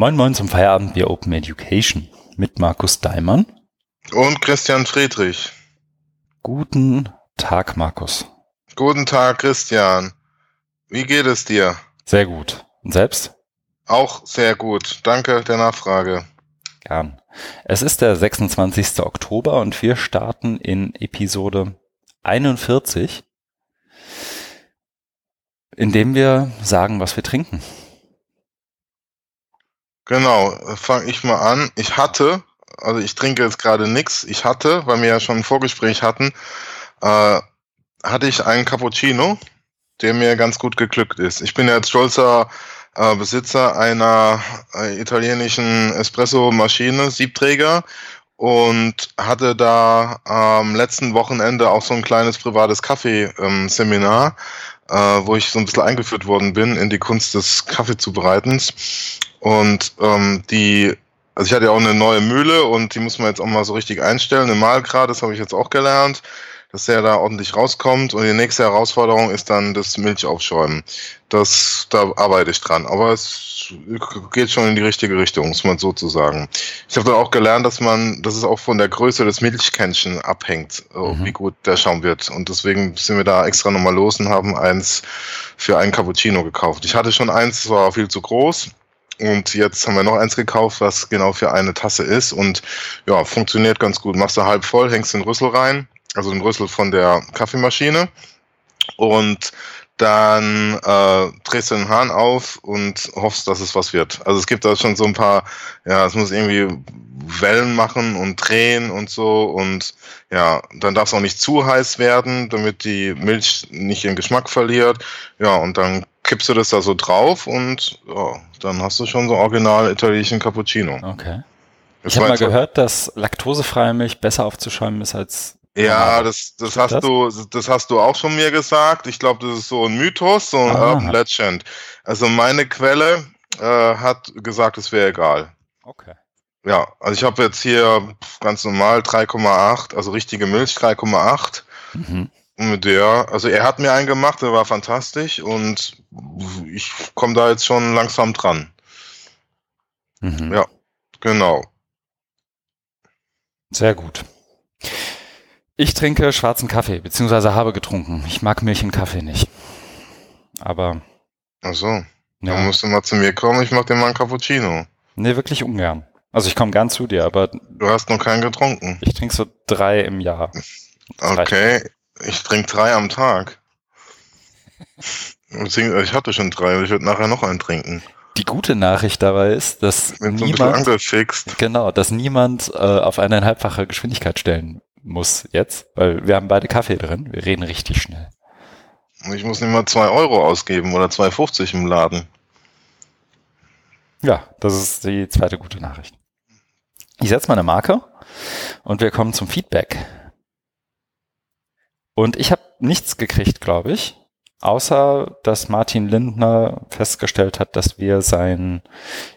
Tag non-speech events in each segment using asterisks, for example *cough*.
Moin Moin zum Feierabend der Open Education mit Markus Daimann. Und Christian Friedrich. Guten Tag, Markus. Guten Tag, Christian. Wie geht es dir? Sehr gut. Und selbst? Auch sehr gut. Danke der Nachfrage. Gern. Es ist der 26. Oktober und wir starten in Episode 41, indem wir sagen, was wir trinken. Genau, fange ich mal an. Ich hatte, also ich trinke jetzt gerade nichts, ich hatte, weil wir ja schon ein Vorgespräch hatten, äh, hatte ich einen Cappuccino, der mir ganz gut geglückt ist. Ich bin ja jetzt stolzer äh, Besitzer einer äh, italienischen Espresso-Maschine, Siebträger, und hatte da am letzten Wochenende auch so ein kleines privates Kaffeeseminar, äh, wo ich so ein bisschen eingeführt worden bin in die Kunst des Kaffeezubereitens. Und ähm, die, also ich hatte ja auch eine neue Mühle und die muss man jetzt auch mal so richtig einstellen. Im Mahlgrad, das habe ich jetzt auch gelernt, dass der da ordentlich rauskommt. Und die nächste Herausforderung ist dann das Milchaufschäumen. Das, da arbeite ich dran. Aber es geht schon in die richtige Richtung, muss man so zu sagen. Ich habe dann auch gelernt, dass man, dass es auch von der Größe des Milchkännchen abhängt, mhm. wie gut der Schaum wird. Und deswegen sind wir da extra nochmal los und haben eins für einen Cappuccino gekauft. Ich hatte schon eins, das war viel zu groß und jetzt haben wir noch eins gekauft, was genau für eine Tasse ist. Und ja, funktioniert ganz gut. Machst du halb voll, hängst den Rüssel rein, also den Rüssel von der Kaffeemaschine. Und dann äh, drehst du den Hahn auf und hoffst, dass es was wird. Also es gibt da schon so ein paar, ja, es muss irgendwie Wellen machen und drehen und so und ja, dann darf es auch nicht zu heiß werden, damit die Milch nicht ihren Geschmack verliert. Ja, und dann kippst du das da so drauf und ja, dann hast du schon so original italienischen Cappuccino. Okay. Das ich habe mal gehört, dass laktosefreie Milch besser aufzuschäumen ist als ja, das, das hast das? du, das hast du auch schon mir gesagt. Ich glaube, das ist so ein Mythos, so ein ah. Urban Legend. Also meine Quelle äh, hat gesagt, es wäre egal. Okay. Ja, also ich habe jetzt hier ganz normal 3,8, also richtige Milch 3,8. Mhm. Mit der, also er hat mir einen gemacht, der war fantastisch und ich komme da jetzt schon langsam dran. Mhm. Ja, genau. Sehr gut. Ich trinke schwarzen Kaffee, beziehungsweise habe getrunken. Ich mag Milch im Kaffee nicht. Aber. Ach so. Ja. Dann musst du mal zu mir kommen, ich mach dir mal einen Cappuccino. Nee, wirklich ungern. Also ich komme gern zu dir, aber. Du hast noch keinen getrunken. Ich trinke so drei im Jahr. Okay, ich trinke drei am Tag. *laughs* Ich hatte schon drei, ich würde nachher noch einen trinken. Die gute Nachricht dabei ist, dass Bin niemand, so genau, dass niemand äh, auf eineinhalbfache Geschwindigkeit stellen muss jetzt, weil wir haben beide Kaffee drin. Wir reden richtig schnell. Ich muss nicht mal zwei Euro ausgeben oder 2,50 im Laden. Ja, das ist die zweite gute Nachricht. Ich setze mal eine Marke und wir kommen zum Feedback. Und ich habe nichts gekriegt, glaube ich, außer dass Martin Lindner festgestellt hat, dass wir sein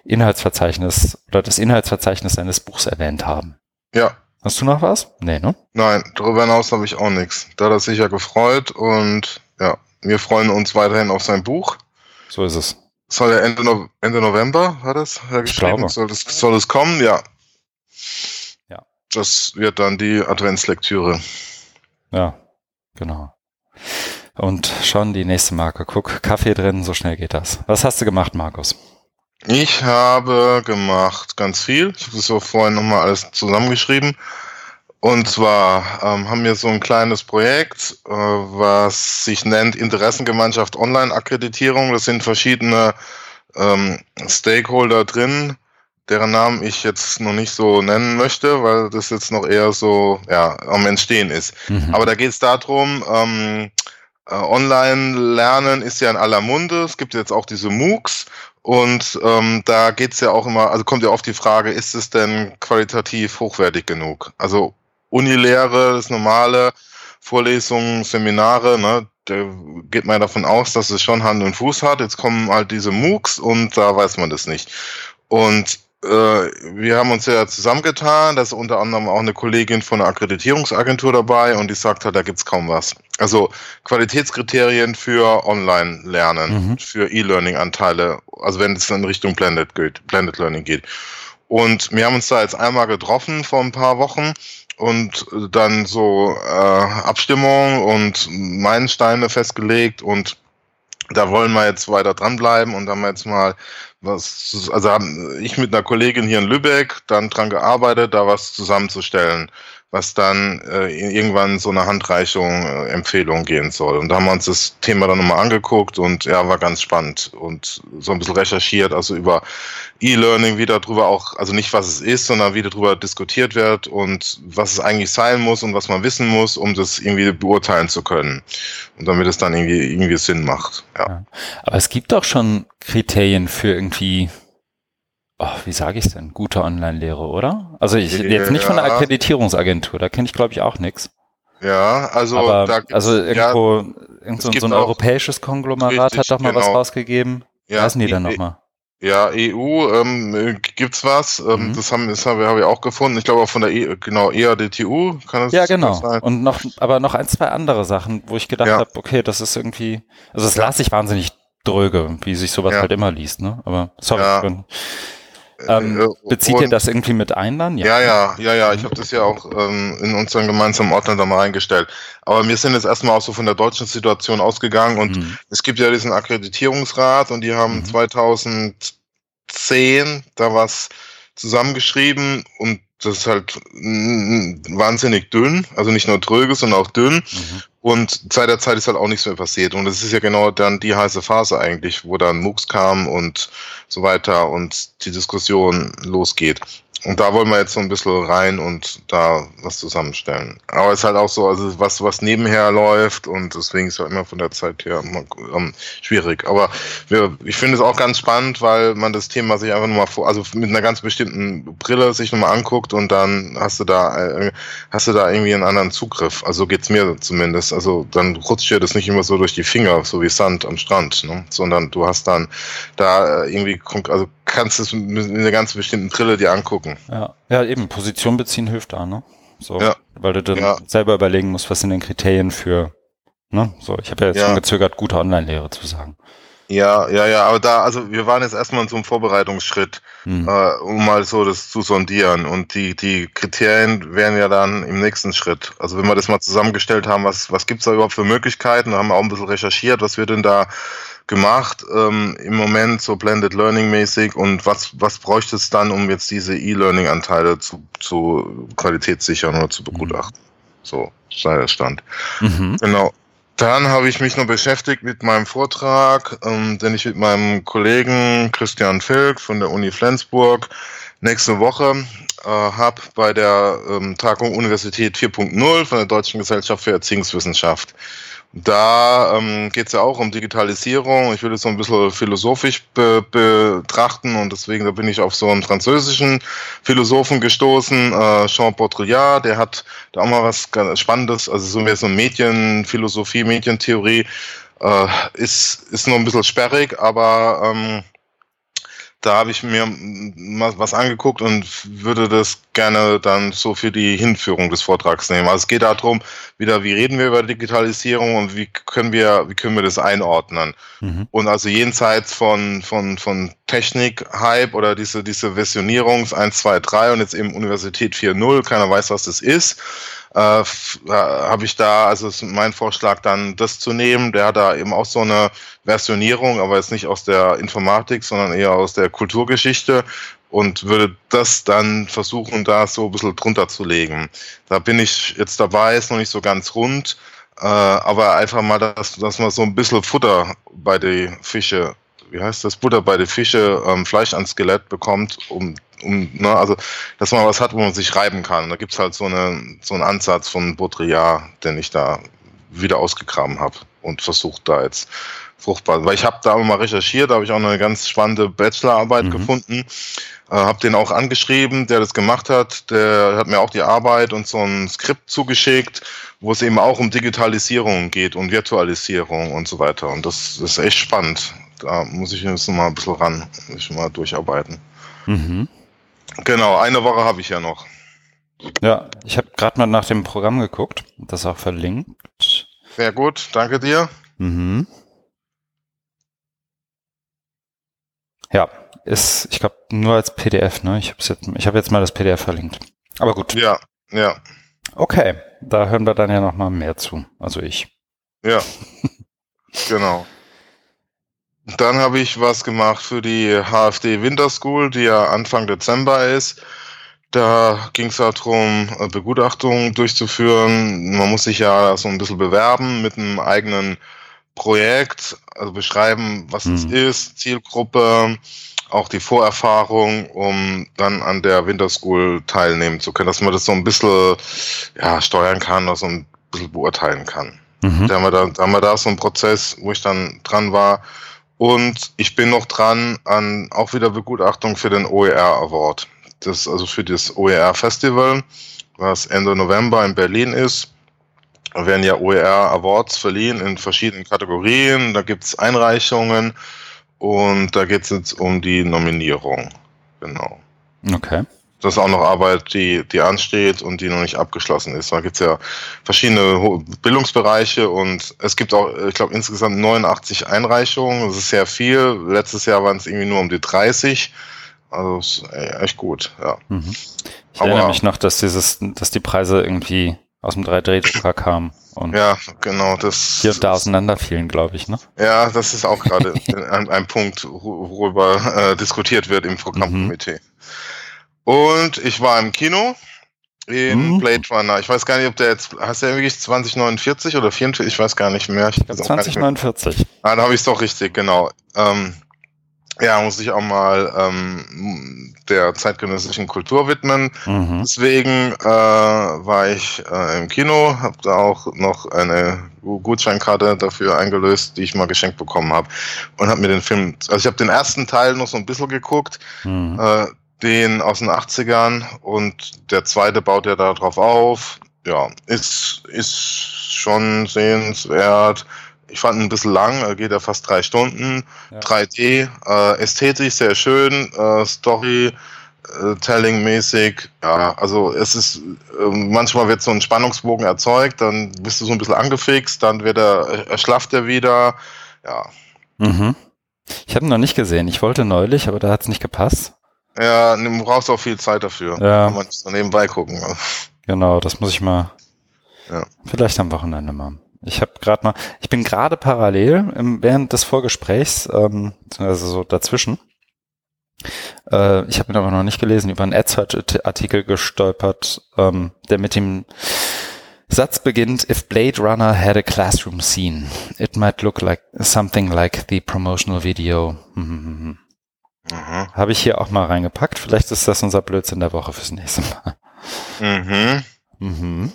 Inhaltsverzeichnis oder das Inhaltsverzeichnis seines Buchs erwähnt haben. Ja. Hast du noch was? Nee, ne? Nein, darüber hinaus habe ich auch nichts. Da hat er sich ja gefreut und ja, wir freuen uns weiterhin auf sein Buch. So ist es. Soll er Ende, no Ende November, war das? Ich glaube. Soll es, soll es kommen? Ja. Ja. Das wird dann die Adventslektüre. Ja, genau. Und schon die nächste Marke. Guck, Kaffee drin, so schnell geht das. Was hast du gemacht, Markus? Ich habe gemacht ganz viel. Ich habe das so vorhin nochmal alles zusammengeschrieben. Und zwar ähm, haben wir so ein kleines Projekt, äh, was sich nennt Interessengemeinschaft Online-Akkreditierung. Das sind verschiedene ähm, Stakeholder drin, deren Namen ich jetzt noch nicht so nennen möchte, weil das jetzt noch eher so ja, am Entstehen ist. Mhm. Aber da geht es darum, ähm, äh, Online-Lernen ist ja in aller Munde. Es gibt jetzt auch diese MOOCs und ähm, da geht's ja auch immer, also kommt ja oft die Frage, ist es denn qualitativ hochwertig genug? Also Unilehre, das normale, Vorlesungen, Seminare, ne, da geht man ja davon aus, dass es schon Hand und Fuß hat. Jetzt kommen halt diese MOOCs und da weiß man das nicht. Und wir haben uns ja zusammengetan, da ist unter anderem auch eine Kollegin von einer Akkreditierungsagentur dabei und die sagt halt, da gibt's kaum was. Also Qualitätskriterien für Online-Lernen, mhm. für E-Learning-Anteile, also wenn es in Richtung Blended, geht, Blended Learning geht. Und wir haben uns da jetzt einmal getroffen vor ein paar Wochen und dann so äh, Abstimmung und Meilensteine festgelegt und da wollen wir jetzt weiter dranbleiben und haben jetzt mal was, also haben ich mit einer Kollegin hier in Lübeck dann dran gearbeitet, da was zusammenzustellen was dann äh, irgendwann so eine Handreichung, äh, Empfehlung gehen soll. Und da haben wir uns das Thema dann nochmal angeguckt und ja, war ganz spannend und so ein bisschen recherchiert, also über E-Learning, wie darüber auch, also nicht was es ist, sondern wie darüber diskutiert wird und was es eigentlich sein muss und was man wissen muss, um das irgendwie beurteilen zu können. Und damit es dann irgendwie, irgendwie Sinn macht. Ja. Aber es gibt doch schon Kriterien für irgendwie oh, wie sage ich es denn, gute Online-Lehre, oder? Also ich jetzt nicht ja. von der Akkreditierungsagentur, da kenne ich glaube ich auch nichts. Ja, also Aber, da also irgendwo ja, irgend so, so ein europäisches Konglomerat richtig, hat doch mal genau. was rausgegeben. Ja, Wie heißen die dann nochmal? Ja, EU ähm, gibt's was. Ähm, mhm. Das haben das haben wir, haben wir auch gefunden. Ich glaube auch von der e, genau EADTU kann das Ja, genau. Sein. Und noch aber noch ein, zwei andere Sachen, wo ich gedacht ja. habe, okay, das ist irgendwie also das las ich wahnsinnig dröge, wie sich sowas ja. halt immer liest, ne? Aber sorry, ja. Ähm, äh, bezieht ihr das irgendwie mit ein dann? Ja, ja, ja, ja. Ich habe das ja auch ähm, in unseren gemeinsamen Ordner da mal reingestellt. Aber wir sind jetzt erstmal auch so von der deutschen Situation ausgegangen und mhm. es gibt ja diesen Akkreditierungsrat und die haben mhm. 2010 da was zusammengeschrieben und das ist halt wahnsinnig dünn, also nicht nur tröge, sondern auch dünn. Mhm. Und seit der Zeit ist halt auch nichts mehr passiert. Und das ist ja genau dann die heiße Phase eigentlich, wo dann MOOCs kam und so weiter und die Diskussion losgeht. Und da wollen wir jetzt so ein bisschen rein und da was zusammenstellen. Aber es ist halt auch so, also was, was nebenher läuft und deswegen ist halt immer von der Zeit her ähm, schwierig. Aber wir, ich finde es auch ganz spannend, weil man das Thema sich einfach nochmal vor, also mit einer ganz bestimmten Brille sich nochmal anguckt und dann hast du da, äh, hast du da irgendwie einen anderen Zugriff. Also geht's mir zumindest. Also dann rutscht dir das nicht immer so durch die Finger, so wie Sand am Strand, ne? sondern du hast dann da äh, irgendwie, also kannst es mit einer ganz bestimmten Brille dir angucken. Ja, ja eben, Position beziehen hilft da, ne? So, ja. Weil du dann ja. selber überlegen musst, was sind denn Kriterien für, ne? So, ich habe ja jetzt ja. schon gezögert, gute Online-Lehre zu sagen. Ja, ja, ja, aber da, also wir waren jetzt erstmal in so einem Vorbereitungsschritt, hm. äh, um mal so das zu sondieren. Und die, die Kriterien wären ja dann im nächsten Schritt. Also wenn wir das mal zusammengestellt haben, was, was gibt's da überhaupt für Möglichkeiten, da haben wir auch ein bisschen recherchiert, was wir denn da gemacht, ähm, im Moment so Blended Learning mäßig und was, was bräuchte es dann, um jetzt diese E-Learning-Anteile zu, zu qualitätssichern oder zu begutachten? So sei der Stand. Mhm. Genau. Dann habe ich mich noch beschäftigt mit meinem Vortrag, ähm, den ich mit meinem Kollegen Christian Filk von der Uni Flensburg nächste Woche äh, habe bei der ähm, Tagung Universität 4.0 von der Deutschen Gesellschaft für Erziehungswissenschaft. Da ähm, geht es ja auch um Digitalisierung. Ich will es so ein bisschen philosophisch be betrachten und deswegen da bin ich auf so einen französischen Philosophen gestoßen, äh, Jean Baudrillard, der hat da auch mal was ganz Spannendes, also so mehr so Medienphilosophie, Medientheorie, äh, ist, ist nur ein bisschen sperrig, aber ähm, da habe ich mir was angeguckt und würde das gerne dann so für die Hinführung des Vortrags nehmen. Also es geht darum, wieder, wie reden wir über Digitalisierung und wie können wir, wie können wir das einordnen? Mhm. Und also jenseits von, von, von Technik-Hype oder diese, diese Versionierungs 1, 2, 3 und jetzt eben Universität 4.0, keiner weiß, was das ist äh, äh, habe ich da, also ist mein Vorschlag dann das zu nehmen. Der hat da eben auch so eine Versionierung, aber jetzt nicht aus der Informatik, sondern eher aus der Kulturgeschichte und würde das dann versuchen, da so ein bisschen drunter zu legen. Da bin ich jetzt dabei, ist noch nicht so ganz rund, äh, aber einfach mal, dass, dass man so ein bisschen Futter bei den Fische, wie heißt das, Butter bei den Fische, ähm, Fleisch ans Skelett bekommt, um um, ne, also, dass man was hat, wo man sich reiben kann. Da gibt's halt so, eine, so einen Ansatz von Baudrillard, den ich da wieder ausgegraben habe und versucht da jetzt fruchtbar. Weil ich habe da mal recherchiert, da habe ich auch eine ganz spannende Bachelorarbeit mhm. gefunden, äh, habe den auch angeschrieben, der das gemacht hat. Der hat mir auch die Arbeit und so ein Skript zugeschickt, wo es eben auch um Digitalisierung geht und Virtualisierung und so weiter. Und das, das ist echt spannend. Da muss ich jetzt noch mal ein bisschen ran, muss ich mal durcharbeiten. Mhm. Genau, eine Woche habe ich ja noch. Ja, ich habe gerade mal nach dem Programm geguckt, das auch verlinkt. Sehr gut, danke dir. Mhm. Ja, ist, ich glaube, nur als PDF, ne? Ich habe jetzt, ich hab jetzt mal das PDF verlinkt. Aber gut. Ja, ja. Okay, da hören wir dann ja noch mal mehr zu. Also ich. Ja, genau. Dann habe ich was gemacht für die HFD Winter School, die ja Anfang Dezember ist. Da ging es darum, äh, Begutachtungen durchzuführen. Man muss sich ja so ein bisschen bewerben mit einem eigenen Projekt, also beschreiben, was mhm. es ist, Zielgruppe, auch die Vorerfahrung, um dann an der Winter School teilnehmen zu können, dass man das so ein bisschen ja, steuern kann oder so ein bisschen beurteilen kann. Mhm. Da, haben wir da, da haben wir da so einen Prozess, wo ich dann dran war. Und ich bin noch dran an auch wieder Begutachtung für den OER Award. Das also für das OER Festival, was Ende November in Berlin ist. Da werden ja OER Awards verliehen in verschiedenen Kategorien. Da gibt es Einreichungen und da geht es jetzt um die Nominierung. Genau. Okay. Das ist auch noch Arbeit, die, die ansteht und die noch nicht abgeschlossen ist. Da gibt es ja verschiedene Bildungsbereiche und es gibt auch, ich glaube, insgesamt 89 Einreichungen. Das ist sehr viel. Letztes Jahr waren es irgendwie nur um die 30. Also ist echt gut, ja. Mhm. Ich Aber, erinnere mich noch, dass dieses, dass die Preise irgendwie aus dem 3D-Drucker kamen. Und ja, genau, das. Hier und da auseinander fielen, glaube ich, ne? Ja, das ist auch gerade *laughs* ein, ein, Punkt, worüber äh, diskutiert wird im Programmkomitee. Mhm. Und ich war im Kino in mhm. Blade Runner. Ich weiß gar nicht, ob der jetzt, hast du ja wirklich 2049 oder 44? Ich weiß gar nicht mehr. Ich 2049. Ah, da habe ich es doch richtig, genau. Ähm, ja, muss ich auch mal ähm, der zeitgenössischen Kultur widmen. Mhm. Deswegen äh, war ich äh, im Kino, habe da auch noch eine Gutscheinkarte dafür eingelöst, die ich mal geschenkt bekommen habe und habe mir den Film, also ich habe den ersten Teil noch so ein bisschen geguckt, mhm. äh, den aus den 80ern und der zweite baut ja da drauf auf. Ja, ist, ist schon sehenswert ich fand ihn ein bisschen lang, geht ja fast drei Stunden. Ja. 3D, äh, ästhetisch sehr schön, äh, Story, äh, Telling-mäßig. Ja, also es ist, äh, manchmal wird so ein Spannungsbogen erzeugt, dann bist du so ein bisschen angefixt, dann wird er, erschlafft er wieder. Ja. Mhm. Ich habe ihn noch nicht gesehen. Ich wollte neulich, aber da hat es nicht gepasst. Ja, du brauchst auch viel Zeit dafür. Ja. Kann man so nebenbei gucken. Genau, das muss ich mal. Ja. Vielleicht am Wochenende mal. Ich habe gerade mal, ich bin gerade parallel im, während des Vorgesprächs, ähm, also so dazwischen. Äh, ich habe ihn aber noch nicht gelesen, über einen AdSearch-Artikel gestolpert, ähm, der mit dem Satz beginnt, if Blade Runner had a classroom scene, it might look like something like the promotional video. Mhm. Habe ich hier auch mal reingepackt. Vielleicht ist das unser Blödsinn der Woche fürs nächste Mal. Mhm. Mhm.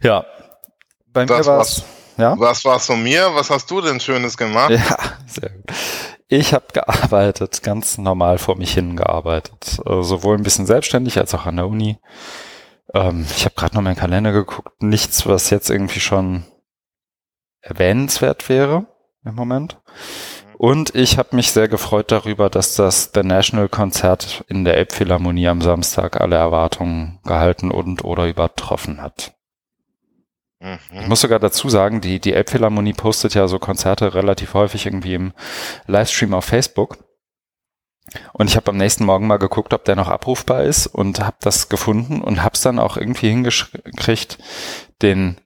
Ja, bei das mir war es. Ja? Was war's von mir? Was hast du denn Schönes gemacht? Ja, sehr gut. Ich habe gearbeitet, ganz normal vor mich hin gearbeitet. Äh, sowohl ein bisschen selbstständig als auch an der Uni. Ähm, ich habe gerade noch meinen Kalender geguckt. Nichts, was jetzt irgendwie schon erwähnenswert wäre im Moment. Und ich habe mich sehr gefreut darüber, dass das The National Konzert in der Elbphilharmonie am Samstag alle Erwartungen gehalten und oder übertroffen hat. Mhm. Ich muss sogar dazu sagen, die, die Elbphilharmonie postet ja so Konzerte relativ häufig irgendwie im Livestream auf Facebook. Und ich habe am nächsten Morgen mal geguckt, ob der noch abrufbar ist und habe das gefunden und habe es dann auch irgendwie hingekriegt, den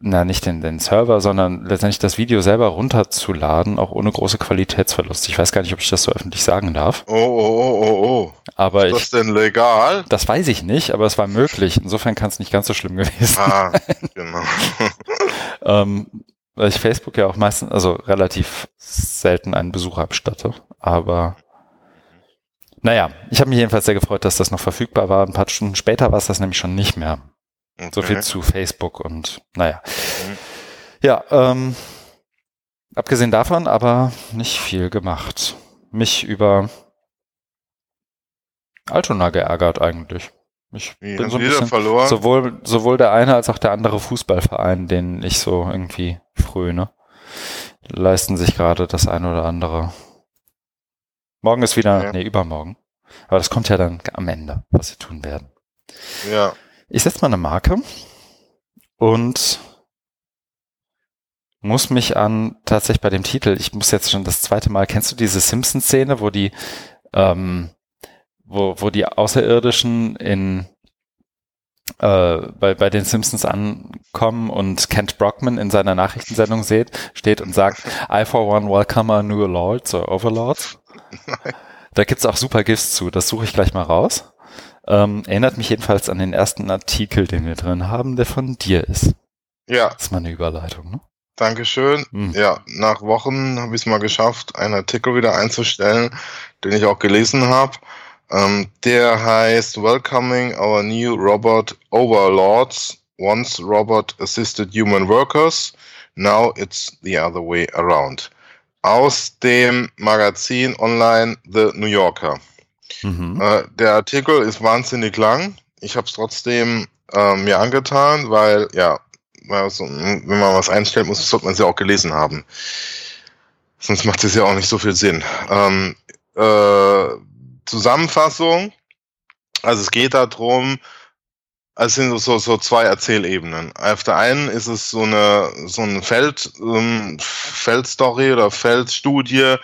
na nicht den, den Server, sondern letztendlich das Video selber runterzuladen, auch ohne große Qualitätsverlust. Ich weiß gar nicht, ob ich das so öffentlich sagen darf. Oh, oh, oh, oh, oh. Aber Ist das denn legal? Das weiß ich nicht, aber es war möglich. Insofern kann es nicht ganz so schlimm gewesen ah, sein. *laughs* Genau. *laughs* ähm, weil ich Facebook ja auch meistens, also relativ selten einen Besuch abstatte. Aber naja, ich habe mich jedenfalls sehr gefreut, dass das noch verfügbar war. Ein paar Stunden später war es das nämlich schon nicht mehr. So viel zu Facebook und naja. Mhm. Ja, ähm, abgesehen davon aber nicht viel gemacht. Mich über Altona geärgert eigentlich. Ich Wie, bin so ein bisschen verloren? Sowohl, sowohl der eine als auch der andere Fußballverein, den ich so irgendwie fröne, leisten sich gerade das eine oder andere Morgen ist wieder, ja. nee, übermorgen. Aber das kommt ja dann am Ende, was sie tun werden. Ja. Ich setze mal eine Marke und muss mich an tatsächlich bei dem Titel, ich muss jetzt schon das zweite Mal, kennst du diese Simpsons-Szene, wo die, ähm, wo, wo die Außerirdischen in äh, bei, bei den Simpsons ankommen und Kent Brockman in seiner Nachrichtensendung seht, steht und sagt, I for one welcome our new lords or overlords. *laughs* Da gibt's auch super GIFs zu, das suche ich gleich mal raus. Ähm, erinnert mich jedenfalls an den ersten Artikel, den wir drin haben, der von dir ist. Ja. Das ist mal eine Überleitung, ne? Dankeschön. Hm. Ja, nach Wochen habe ich es mal geschafft, einen Artikel wieder einzustellen, den ich auch gelesen habe. Ähm, der heißt Welcoming Our New Robot Overlords. Once Robot Assisted Human Workers. Now it's the other way around. Aus dem Magazin online The New Yorker. Mhm. Äh, der Artikel ist wahnsinnig lang. Ich habe es trotzdem äh, mir angetan, weil ja, also, wenn man was einstellt, muss, sollte man es ja auch gelesen haben. Sonst macht es ja auch nicht so viel Sinn. Ähm, äh, Zusammenfassung. Also es geht darum, es sind so, so zwei Erzählebenen. Auf der einen ist es so eine, so eine Feld, ähm, Feldstory oder Feldstudie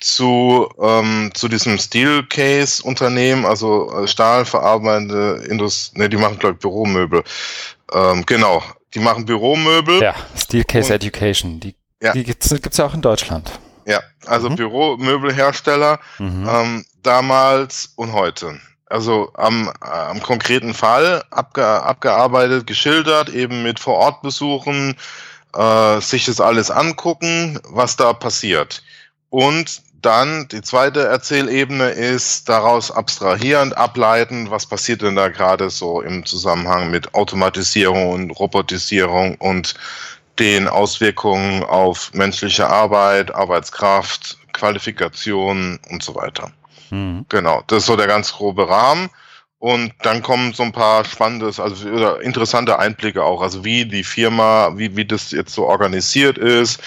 zu, ähm, zu diesem Steelcase-Unternehmen, also äh, stahlverarbeitende Industrie, ne, die machen, glaube ich, Büromöbel. Ähm, genau, die machen Büromöbel. Ja, Steelcase Education, die, ja. die gibt's, gibt's ja auch in Deutschland. Ja, also mhm. Büromöbelhersteller mhm. ähm, damals und heute. Also am, am konkreten Fall abge, abgearbeitet, geschildert, eben mit Vorortbesuchen, äh, sich das alles angucken, was da passiert. Und dann die zweite Erzählebene ist daraus abstrahierend ableiten, was passiert denn da gerade so im Zusammenhang mit Automatisierung und Robotisierung und den Auswirkungen auf menschliche Arbeit, Arbeitskraft, Qualifikation und so weiter. Mhm. Genau, das ist so der ganz grobe Rahmen. Und dann kommen so ein paar spannende, also oder interessante Einblicke auch, also wie die Firma, wie, wie das jetzt so organisiert ist,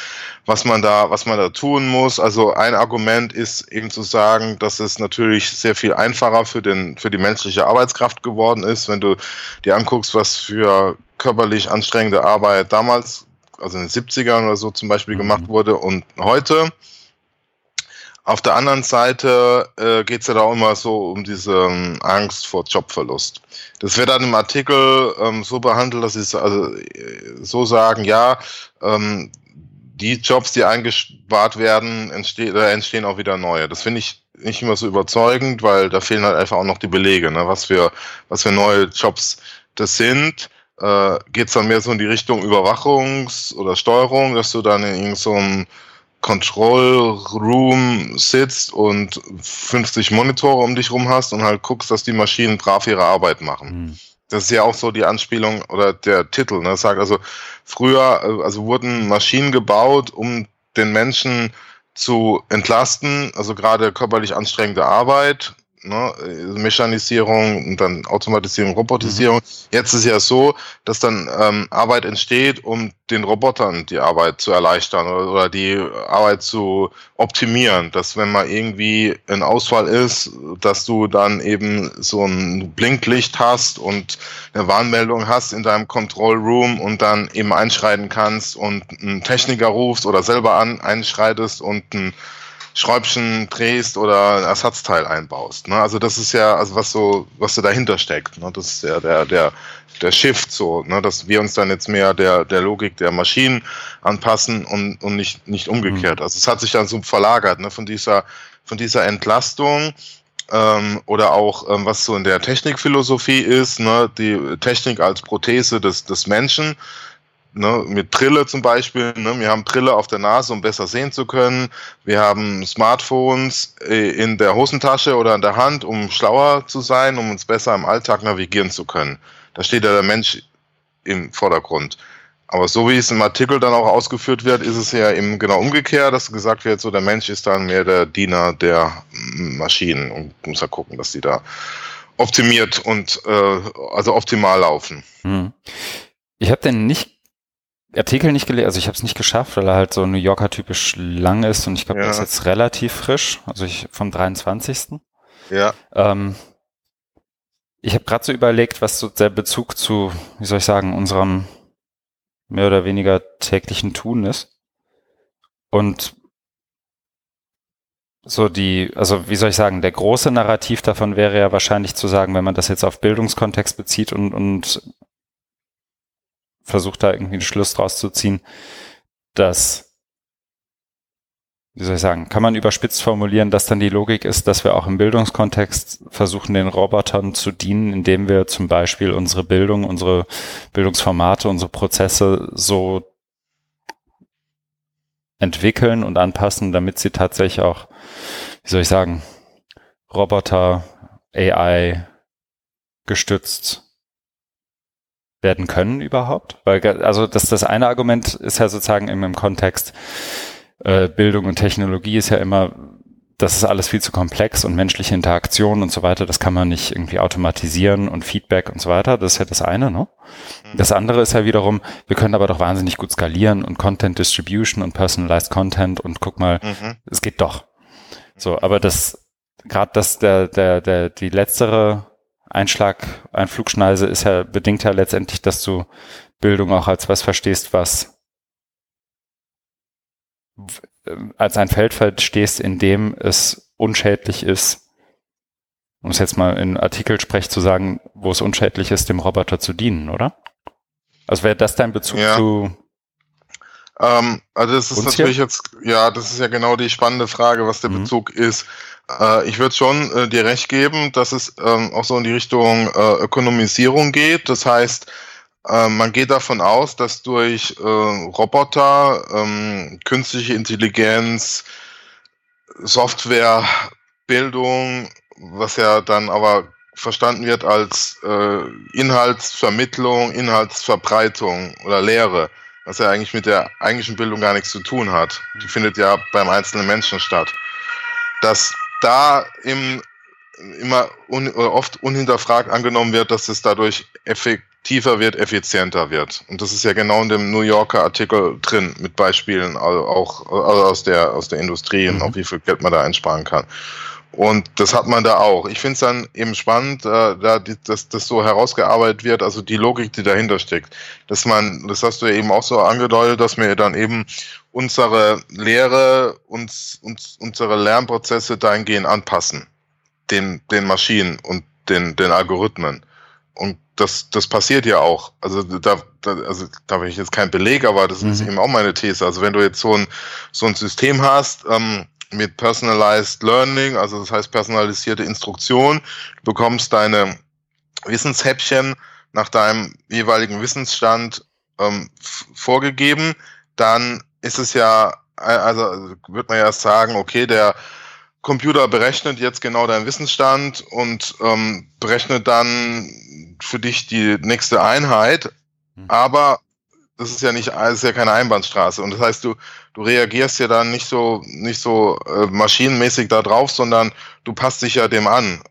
was man da, was man da tun muss. Also ein Argument ist eben zu sagen, dass es natürlich sehr viel einfacher für den, für die menschliche Arbeitskraft geworden ist, wenn du dir anguckst, was für körperlich anstrengende Arbeit damals, also in den 70ern oder so zum Beispiel mhm. gemacht wurde und heute. Auf der anderen Seite äh, geht es ja da auch immer so um diese ähm, Angst vor Jobverlust. Das wird dann im Artikel ähm, so behandelt, dass sie also, äh, so sagen, ja, ähm, die Jobs, die eingespart werden, entsteh da entstehen auch wieder neue. Das finde ich nicht immer so überzeugend, weil da fehlen halt einfach auch noch die Belege, ne? was, für, was für neue Jobs das sind. Äh, geht es dann mehr so in die Richtung Überwachungs- oder Steuerung, dass du dann in irgendeinem so Control Room sitzt und 50 Monitore um dich rum hast und halt guckst, dass die Maschinen brav ihre Arbeit machen. Mhm. Das ist ja auch so die Anspielung oder der Titel. Ne? Das sagt also, früher äh, also wurden Maschinen gebaut, um den Menschen zu entlasten, also gerade körperlich anstrengende Arbeit, ne, Mechanisierung und dann Automatisierung, Robotisierung. Mhm. Jetzt ist ja so, dass dann ähm, Arbeit entsteht, um den Robotern die Arbeit zu erleichtern oder, oder, die Arbeit zu optimieren. Dass wenn mal irgendwie ein Ausfall ist, dass du dann eben so ein Blinklicht hast und eine Warnmeldung hast in deinem Control Room und dann eben einschreiten kannst und einen Techniker rufst oder selber an, einschreitest und ein Schräubchen drehst oder ein Ersatzteil einbaust. Ne? Also das ist ja, also was so, was so dahinter steckt. Ne? Das ist ja der, der, der Shift so, ne? dass wir uns dann jetzt mehr der, der Logik der Maschinen anpassen und, und nicht, nicht umgekehrt. Mhm. Also es hat sich dann so verlagert, ne? von dieser, von dieser Entlastung ähm, oder auch ähm, was so in der Technikphilosophie ist, ne? die Technik als Prothese des, des Menschen Ne, mit Brille zum Beispiel. Ne, wir haben Brille auf der Nase, um besser sehen zu können. Wir haben Smartphones äh, in der Hosentasche oder in der Hand, um schlauer zu sein, um uns besser im Alltag navigieren zu können. Da steht ja der Mensch im Vordergrund. Aber so wie es im Artikel dann auch ausgeführt wird, ist es ja eben genau umgekehrt, dass gesagt wird, so der Mensch ist dann mehr der Diener der Maschinen und muss ja gucken, dass die da optimiert und äh, also optimal laufen. Hm. Ich habe den nicht Artikel nicht gelesen, also ich habe es nicht geschafft, weil er halt so New Yorker typisch lang ist und ich glaube, ja. der ist jetzt relativ frisch, also ich vom 23. Ja. Ähm, ich habe gerade so überlegt, was so der Bezug zu, wie soll ich sagen, unserem mehr oder weniger täglichen Tun ist. Und so die, also wie soll ich sagen, der große Narrativ davon wäre ja wahrscheinlich zu sagen, wenn man das jetzt auf Bildungskontext bezieht und, und versucht da irgendwie einen Schluss draus zu ziehen, dass wie soll ich sagen, kann man überspitzt formulieren, dass dann die Logik ist, dass wir auch im Bildungskontext versuchen, den Robotern zu dienen, indem wir zum Beispiel unsere Bildung, unsere Bildungsformate, unsere Prozesse so entwickeln und anpassen, damit sie tatsächlich auch, wie soll ich sagen, Roboter, AI gestützt werden können überhaupt? Weil, also das, das eine Argument ist ja sozusagen im, im Kontext, äh, Bildung und Technologie ist ja immer, das ist alles viel zu komplex und menschliche Interaktion und so weiter, das kann man nicht irgendwie automatisieren und Feedback und so weiter. Das ist ja das eine, ne? Mhm. Das andere ist ja wiederum, wir können aber doch wahnsinnig gut skalieren und Content Distribution und Personalized Content und guck mal, mhm. es geht doch. So, aber das, gerade das, der, der, der, die letztere Einschlag, Einflugschneise ist ja, bedingt ja letztendlich, dass du Bildung auch als was verstehst, was als ein Feld verstehst, in dem es unschädlich ist, um es jetzt mal in Artikelsprech zu sagen, wo es unschädlich ist, dem Roboter zu dienen, oder? Also wäre das dein Bezug ja. zu ähm, also das ist natürlich hier? jetzt, ja, das ist ja genau die spannende Frage, was der mhm. Bezug ist. Äh, ich würde schon äh, dir recht geben, dass es ähm, auch so in die Richtung äh, Ökonomisierung geht. Das heißt, ähm, man geht davon aus, dass durch äh, Roboter, ähm, künstliche Intelligenz, Software, Bildung, was ja dann aber verstanden wird als äh, Inhaltsvermittlung, Inhaltsverbreitung oder Lehre, was ja eigentlich mit der eigentlichen Bildung gar nichts zu tun hat. Die findet ja beim einzelnen Menschen statt. Dass da im, immer un, oft unhinterfragt angenommen wird, dass es dadurch effektiv tiefer wird, effizienter wird. Und das ist ja genau in dem New Yorker Artikel drin, mit Beispielen auch also aus, der, aus der Industrie und mhm. auch wie viel Geld man da einsparen kann. Und das hat man da auch. Ich finde es dann eben spannend, äh, da, die, dass das so herausgearbeitet wird, also die Logik, die dahinter steckt. Dass man, das hast du ja eben auch so angedeutet, dass wir dann eben unsere Lehre, uns, uns, unsere Lernprozesse dahingehend anpassen. Den, den Maschinen und den, den Algorithmen. Und das, das passiert ja auch. Also da, da, also da habe ich jetzt keinen Beleg, aber das mhm. ist eben auch meine These. Also wenn du jetzt so ein, so ein System hast ähm, mit Personalized Learning, also das heißt personalisierte Instruktion, du bekommst deine Wissenshäppchen nach deinem jeweiligen Wissensstand ähm, vorgegeben, dann ist es ja, also wird man ja sagen, okay, der Computer berechnet jetzt genau deinen Wissensstand und ähm, berechnet dann für dich die nächste Einheit, mhm. aber das ist ja nicht, das ist ja keine Einbahnstraße. Und das heißt, du, du reagierst ja dann nicht so, nicht so äh, maschinenmäßig da drauf, sondern du passt dich ja dem an.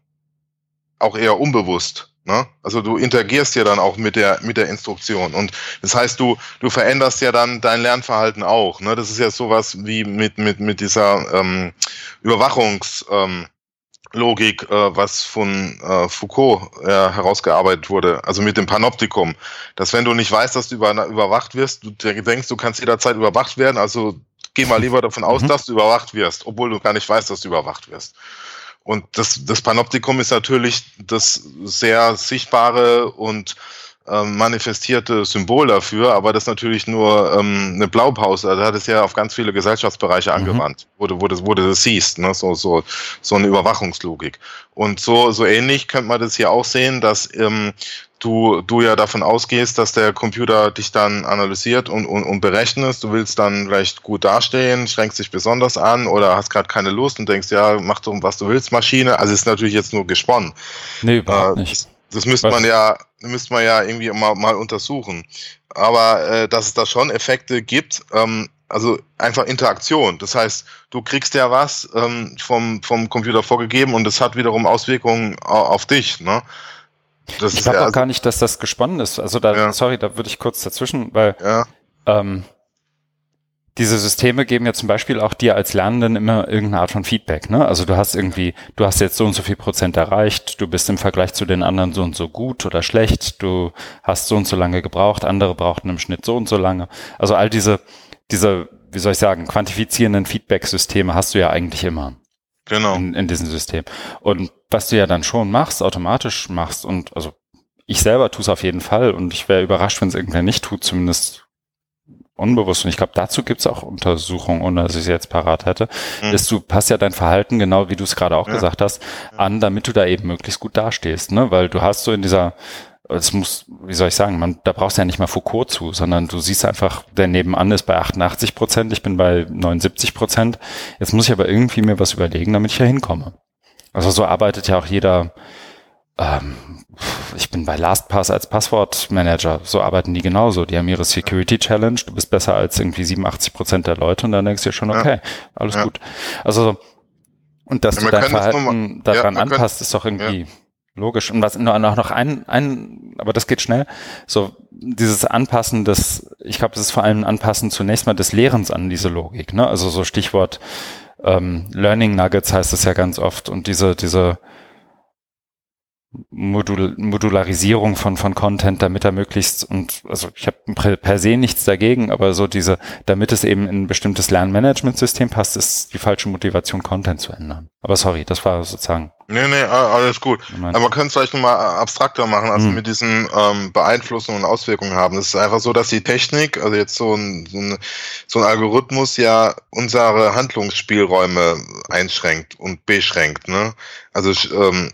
Auch eher unbewusst. Ne? Also du interagierst ja dann auch mit der, mit der Instruktion. Und das heißt, du, du veränderst ja dann dein Lernverhalten auch. Ne? Das ist ja sowas wie mit, mit, mit dieser ähm, Überwachungs, ähm, Logik, äh, was von äh, Foucault äh, herausgearbeitet wurde, also mit dem Panoptikum, dass wenn du nicht weißt, dass du über, überwacht wirst, du denkst, du kannst jederzeit überwacht werden, also geh mal lieber davon aus, mhm. dass du überwacht wirst, obwohl du gar nicht weißt, dass du überwacht wirst. Und das, das Panoptikum ist natürlich das sehr sichtbare und ähm, manifestierte Symbol dafür, aber das ist natürlich nur ähm, eine Blaupause. Also hat es ja auf ganz viele Gesellschaftsbereiche mhm. angewandt, wo du, wo, du, wo du das siehst, ne? so, so, so eine Überwachungslogik. Und so, so ähnlich könnte man das hier auch sehen, dass ähm, du, du ja davon ausgehst, dass der Computer dich dann analysiert und, und, und berechnet. Du willst dann vielleicht gut dastehen, schränkst dich besonders an oder hast gerade keine Lust und denkst, ja, mach doch, was du willst, Maschine. Also ist natürlich jetzt nur gesponnen. Nee, überhaupt äh, nicht. Das müsste man ja, müsste man ja irgendwie mal, mal untersuchen. Aber äh, dass es da schon Effekte gibt, ähm, also einfach Interaktion. Das heißt, du kriegst ja was ähm, vom, vom Computer vorgegeben und das hat wiederum Auswirkungen auf dich. Ne? Das ich glaube ja, auch gar nicht, dass das gesponnen ist. Also da, ja. sorry, da würde ich kurz dazwischen, weil ja. ähm, diese Systeme geben ja zum Beispiel auch dir als Lernenden immer irgendeine Art von Feedback. Ne? Also du hast irgendwie, du hast jetzt so und so viel Prozent erreicht, du bist im Vergleich zu den anderen so und so gut oder schlecht, du hast so und so lange gebraucht, andere brauchten im Schnitt so und so lange. Also all diese, diese, wie soll ich sagen, quantifizierenden Feedback-Systeme hast du ja eigentlich immer. Genau. In, in diesem System. Und was du ja dann schon machst, automatisch machst und also ich selber tue es auf jeden Fall und ich wäre überrascht, wenn es irgendwer nicht tut, zumindest unbewusst, und ich glaube, dazu gibt es auch Untersuchungen, ohne dass ich sie jetzt parat hätte, mhm. ist, du passt ja dein Verhalten, genau wie du es gerade auch ja. gesagt hast, an, damit du da eben möglichst gut dastehst, ne? Weil du hast so in dieser, es muss, wie soll ich sagen, man, da brauchst du ja nicht mal Foucault zu, sondern du siehst einfach, der nebenan ist bei 88 Prozent, ich bin bei 79 Prozent. Jetzt muss ich aber irgendwie mir was überlegen, damit ich da hinkomme. Also so arbeitet ja auch jeder, ähm, ich bin bei LastPass als Passwortmanager. So arbeiten die genauso. Die haben ihre Security Challenge. Du bist besser als irgendwie 87 Prozent der Leute und dann denkst du dir schon, okay, ja. alles ja. gut. Also, und dass ja, du dein Verhalten daran anpasst, ist doch irgendwie logisch. Und was nur noch ein, ein, aber das geht schnell. So, dieses Anpassen des, ich glaube, das ist vor allem Anpassen zunächst mal des Lehrens an diese Logik, ne? Also so Stichwort ähm, Learning Nuggets heißt es ja ganz oft und diese, diese Modul Modularisierung von, von Content, damit er möglichst, und also ich habe per se nichts dagegen, aber so diese, damit es eben in ein bestimmtes Lernmanagementsystem passt, ist die falsche Motivation, Content zu ändern. Aber sorry, das war sozusagen. Nee, nee, alles gut. Aber man könnte es vielleicht nochmal abstrakter machen, also hm. mit diesen ähm, Beeinflussungen und Auswirkungen haben. Es ist einfach so, dass die Technik, also jetzt so ein, so ein, so ein Algorithmus ja unsere Handlungsspielräume einschränkt und beschränkt. Ne? Also ähm,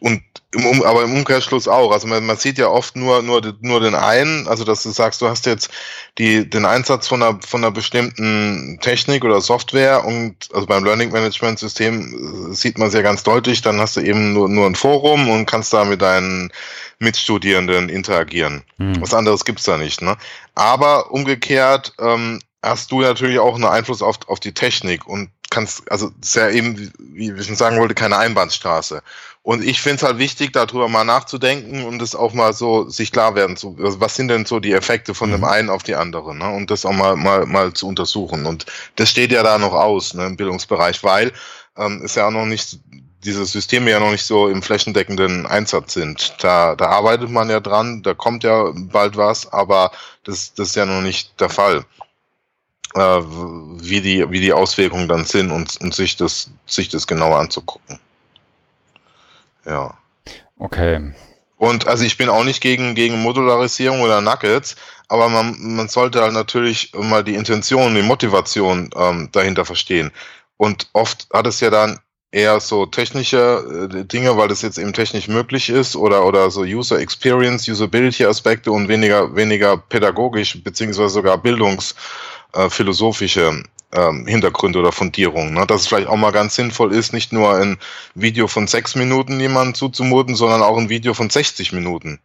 und im, aber im Umkehrschluss auch. Also man, man sieht ja oft nur, nur, nur den einen, also dass du sagst, du hast jetzt die, den Einsatz von einer, von einer bestimmten Technik oder Software und also beim Learning Management System äh, sieht man es ja ganz deutlich, dann hast du eben nur, nur ein Forum und kannst da mit deinen Mitstudierenden interagieren. Hm. Was anderes gibt's da nicht. Ne? Aber umgekehrt ähm, hast du natürlich auch einen Einfluss auf, auf die Technik und kannst, also sehr eben, wie ich schon sagen wollte, keine Einbahnstraße. Und ich finde es halt wichtig, darüber mal nachzudenken und es auch mal so sich klar werden zu, was sind denn so die Effekte von mhm. dem einen auf die andere, ne? Und das auch mal, mal, mal zu untersuchen. Und das steht ja da noch aus, ne, im Bildungsbereich, weil ähm, ist ja auch noch nicht, diese Systeme ja noch nicht so im flächendeckenden Einsatz sind. Da, da arbeitet man ja dran, da kommt ja bald was, aber das, das ist ja noch nicht der Fall. Äh, wie die, wie die Auswirkungen dann sind und, und sich das, sich das genauer anzugucken. Ja. Okay. Und also ich bin auch nicht gegen, gegen Modularisierung oder Nuggets, aber man, man sollte halt natürlich mal die Intention, die Motivation ähm, dahinter verstehen. Und oft hat es ja dann eher so technische äh, Dinge, weil das jetzt eben technisch möglich ist oder, oder so User Experience, Usability Aspekte und weniger, weniger pädagogisch beziehungsweise sogar bildungsphilosophische ähm, Hintergründe oder Fundierungen. Ne? Dass es vielleicht auch mal ganz sinnvoll ist, nicht nur ein Video von sechs Minuten jemandem zuzumuten, sondern auch ein Video von 60 Minuten.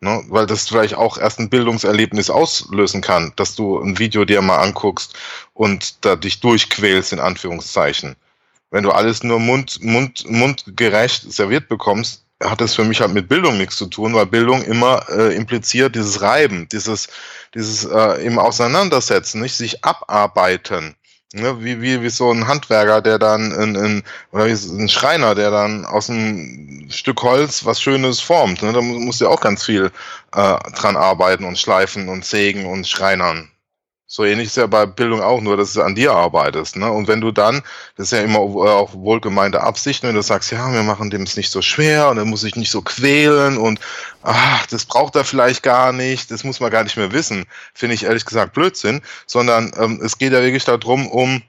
Ne? Weil das vielleicht auch erst ein Bildungserlebnis auslösen kann, dass du ein Video dir mal anguckst und da dich durchquälst, in Anführungszeichen. Wenn du alles nur mund, mund, mundgerecht serviert bekommst, hat das für mich halt mit Bildung nichts zu tun, weil Bildung immer äh, impliziert dieses Reiben, dieses, dieses äh, im Auseinandersetzen, nicht sich abarbeiten. Ne, wie, wie, wie so ein Handwerker, der dann in, in, oder wie ein Schreiner, der dann aus einem Stück Holz was Schönes formt. Ne? Da muss ja auch ganz viel äh, dran arbeiten und schleifen und sägen und schreinern. So ähnlich ist ja bei Bildung auch, nur dass du an dir arbeitest. Ne? Und wenn du dann, das ist ja immer auch wohlgemeinte Absicht, wenn du sagst, ja, wir machen dem es nicht so schwer und er muss sich nicht so quälen und ach, das braucht er vielleicht gar nicht, das muss man gar nicht mehr wissen, finde ich ehrlich gesagt Blödsinn, sondern ähm, es geht ja wirklich darum, um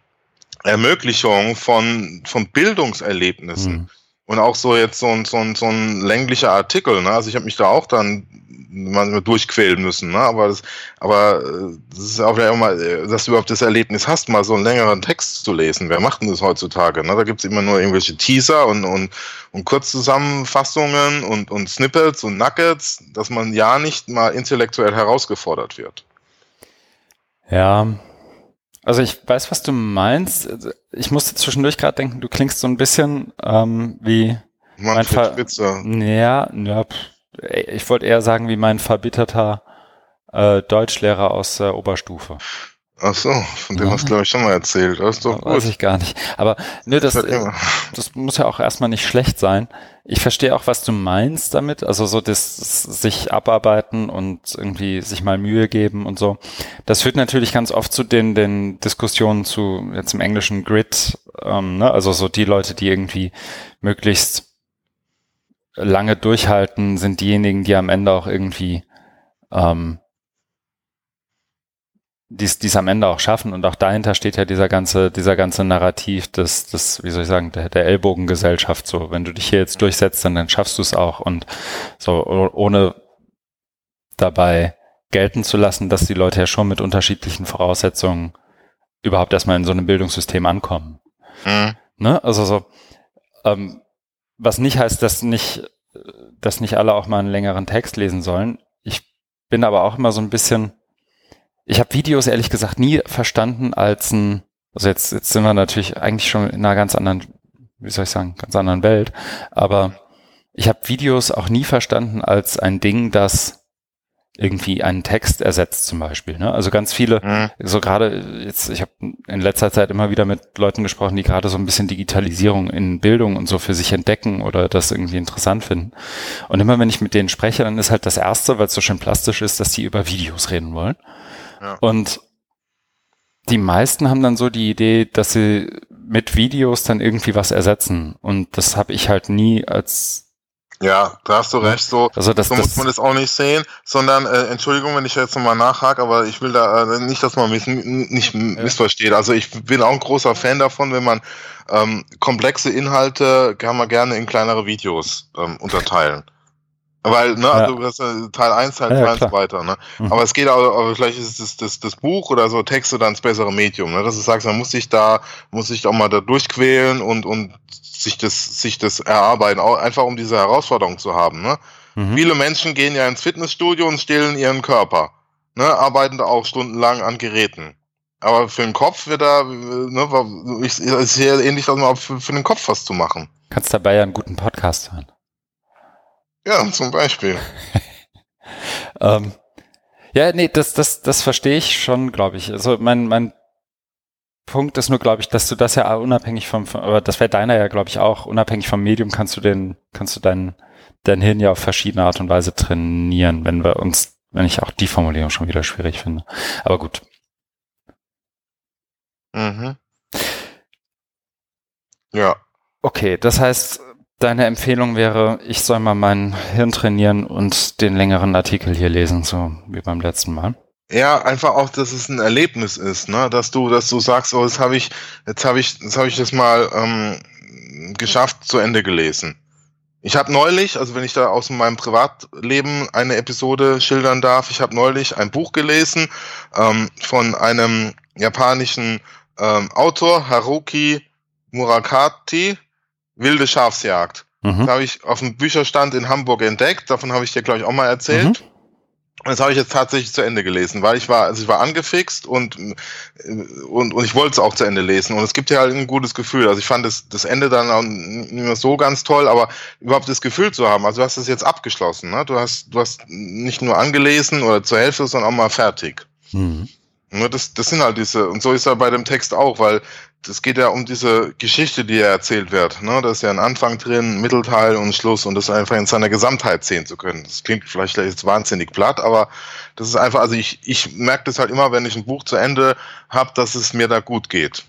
Ermöglichung von, von Bildungserlebnissen. Mhm. Und auch so jetzt so ein, so ein, so ein länglicher Artikel, ne? Also ich habe mich da auch dann manchmal durchquälen müssen, ne? Aber das, aber äh, das ist auch auch mal, äh, dass du überhaupt das Erlebnis hast, mal so einen längeren Text zu lesen. Wer macht denn das heutzutage? Ne? Da gibt's immer nur irgendwelche Teaser und, und, und Kurzzusammenfassungen und, und Snippets und Nuggets, dass man ja nicht mal intellektuell herausgefordert wird. Ja, also ich weiß, was du meinst. Ich musste zwischendurch gerade denken, du klingst so ein bisschen ähm, wie mein Ver Spitzer. Ja, ja, ich wollte eher sagen, wie mein verbitterter äh, Deutschlehrer aus der Oberstufe. Ach so, von dem ja. hast du, glaube ich, schon mal erzählt. Das ist doch gut. Weiß ich gar nicht. Aber ne, das, äh, das muss ja auch erstmal nicht schlecht sein. Ich verstehe auch, was du meinst damit. Also so das sich abarbeiten und irgendwie sich mal Mühe geben und so. Das führt natürlich ganz oft zu den, den Diskussionen zu jetzt im englischen Grid. Ähm, ne? Also so die Leute, die irgendwie möglichst lange durchhalten, sind diejenigen, die am Ende auch irgendwie ähm, die es am Ende auch schaffen. Und auch dahinter steht ja dieser ganze, dieser ganze Narrativ des, des, wie soll ich sagen, der, der Ellbogengesellschaft. So, wenn du dich hier jetzt durchsetzt, dann, dann schaffst du es auch. Und so, ohne dabei gelten zu lassen, dass die Leute ja schon mit unterschiedlichen Voraussetzungen überhaupt erstmal in so einem Bildungssystem ankommen. Mhm. Ne? Also so, ähm, was nicht heißt, dass nicht, dass nicht alle auch mal einen längeren Text lesen sollen. Ich bin aber auch immer so ein bisschen, ich habe Videos ehrlich gesagt nie verstanden als ein, also jetzt, jetzt sind wir natürlich eigentlich schon in einer ganz anderen, wie soll ich sagen, ganz anderen Welt, aber ich habe Videos auch nie verstanden als ein Ding, das irgendwie einen Text ersetzt zum Beispiel. Ne? Also ganz viele, mhm. so gerade jetzt, ich habe in letzter Zeit immer wieder mit Leuten gesprochen, die gerade so ein bisschen Digitalisierung in Bildung und so für sich entdecken oder das irgendwie interessant finden. Und immer wenn ich mit denen spreche, dann ist halt das Erste, weil es so schön plastisch ist, dass die über Videos reden wollen. Und die meisten haben dann so die Idee, dass sie mit Videos dann irgendwie was ersetzen. Und das habe ich halt nie als ja, da hast du recht. So, also das, so muss man das auch nicht sehen, sondern äh, Entschuldigung, wenn ich jetzt nochmal nachhake, aber ich will da äh, nicht, dass man mich nicht ja. missversteht. Also ich bin auch ein großer Fan davon, wenn man ähm, komplexe Inhalte kann man gerne in kleinere Videos ähm, unterteilen. Weil, ne, also das ist Teil 1, Teil 2 ja, und so weiter, ne? Mhm. Aber es geht auch, aber vielleicht ist das, das, das Buch oder so Texte dann das bessere Medium, ne? Dass du sagst, man muss sich da, muss sich auch mal da durchquälen und, und sich das, sich das erarbeiten, auch einfach um diese Herausforderung zu haben, ne? Mhm. Viele Menschen gehen ja ins Fitnessstudio und stehlen ihren Körper, ne? Arbeiten da auch stundenlang an Geräten. Aber für den Kopf wird da, ne, ich, ich sehe ähnlich, dass man für, für den Kopf was zu machen. Kannst dabei ja einen guten Podcast hören. Ja, zum Beispiel. *laughs* ähm, ja, nee, das, das, das verstehe ich schon, glaube ich. Also mein, mein Punkt ist nur, glaube ich, dass du das ja unabhängig vom, aber das wäre deiner ja, glaube ich, auch, unabhängig vom Medium kannst du den, kannst du dein, dein Hirn ja auf verschiedene Art und Weise trainieren, wenn wir uns, wenn ich auch die Formulierung schon wieder schwierig finde. Aber gut. Mhm. Ja. Okay, das heißt, Deine Empfehlung wäre, ich soll mal mein Hirn trainieren und den längeren Artikel hier lesen, so wie beim letzten Mal. Ja, einfach auch, dass es ein Erlebnis ist, ne? Dass du, dass du sagst, oh, jetzt habe ich, jetzt habe ich, jetzt habe ich das mal ähm, geschafft, zu Ende gelesen. Ich habe neulich, also wenn ich da aus meinem Privatleben eine Episode schildern darf, ich habe neulich ein Buch gelesen ähm, von einem japanischen ähm, Autor, Haruki Murakati, Wilde Schafsjagd. Mhm. Das habe ich auf dem Bücherstand in Hamburg entdeckt. Davon habe ich dir, glaube ich, auch mal erzählt. Mhm. Das habe ich jetzt tatsächlich zu Ende gelesen, weil ich war, also ich war angefixt und, und, und ich wollte es auch zu Ende lesen. Und es gibt ja halt ein gutes Gefühl. Also ich fand das, das Ende dann auch nicht mehr so ganz toll, aber überhaupt das Gefühl zu haben. Also du hast es jetzt abgeschlossen. Ne? Du, hast, du hast nicht nur angelesen oder zur Hälfte, sondern auch mal fertig. Mhm. Ne, das, das sind halt diese, und so ist er bei dem Text auch, weil es geht ja um diese Geschichte, die er erzählt wird. Ne? Da ist ja ein Anfang drin, Mittelteil und Schluss und das einfach in seiner Gesamtheit sehen zu können. Das klingt vielleicht jetzt wahnsinnig platt, aber das ist einfach, also ich, ich merke das halt immer, wenn ich ein Buch zu Ende habe, dass es mir da gut geht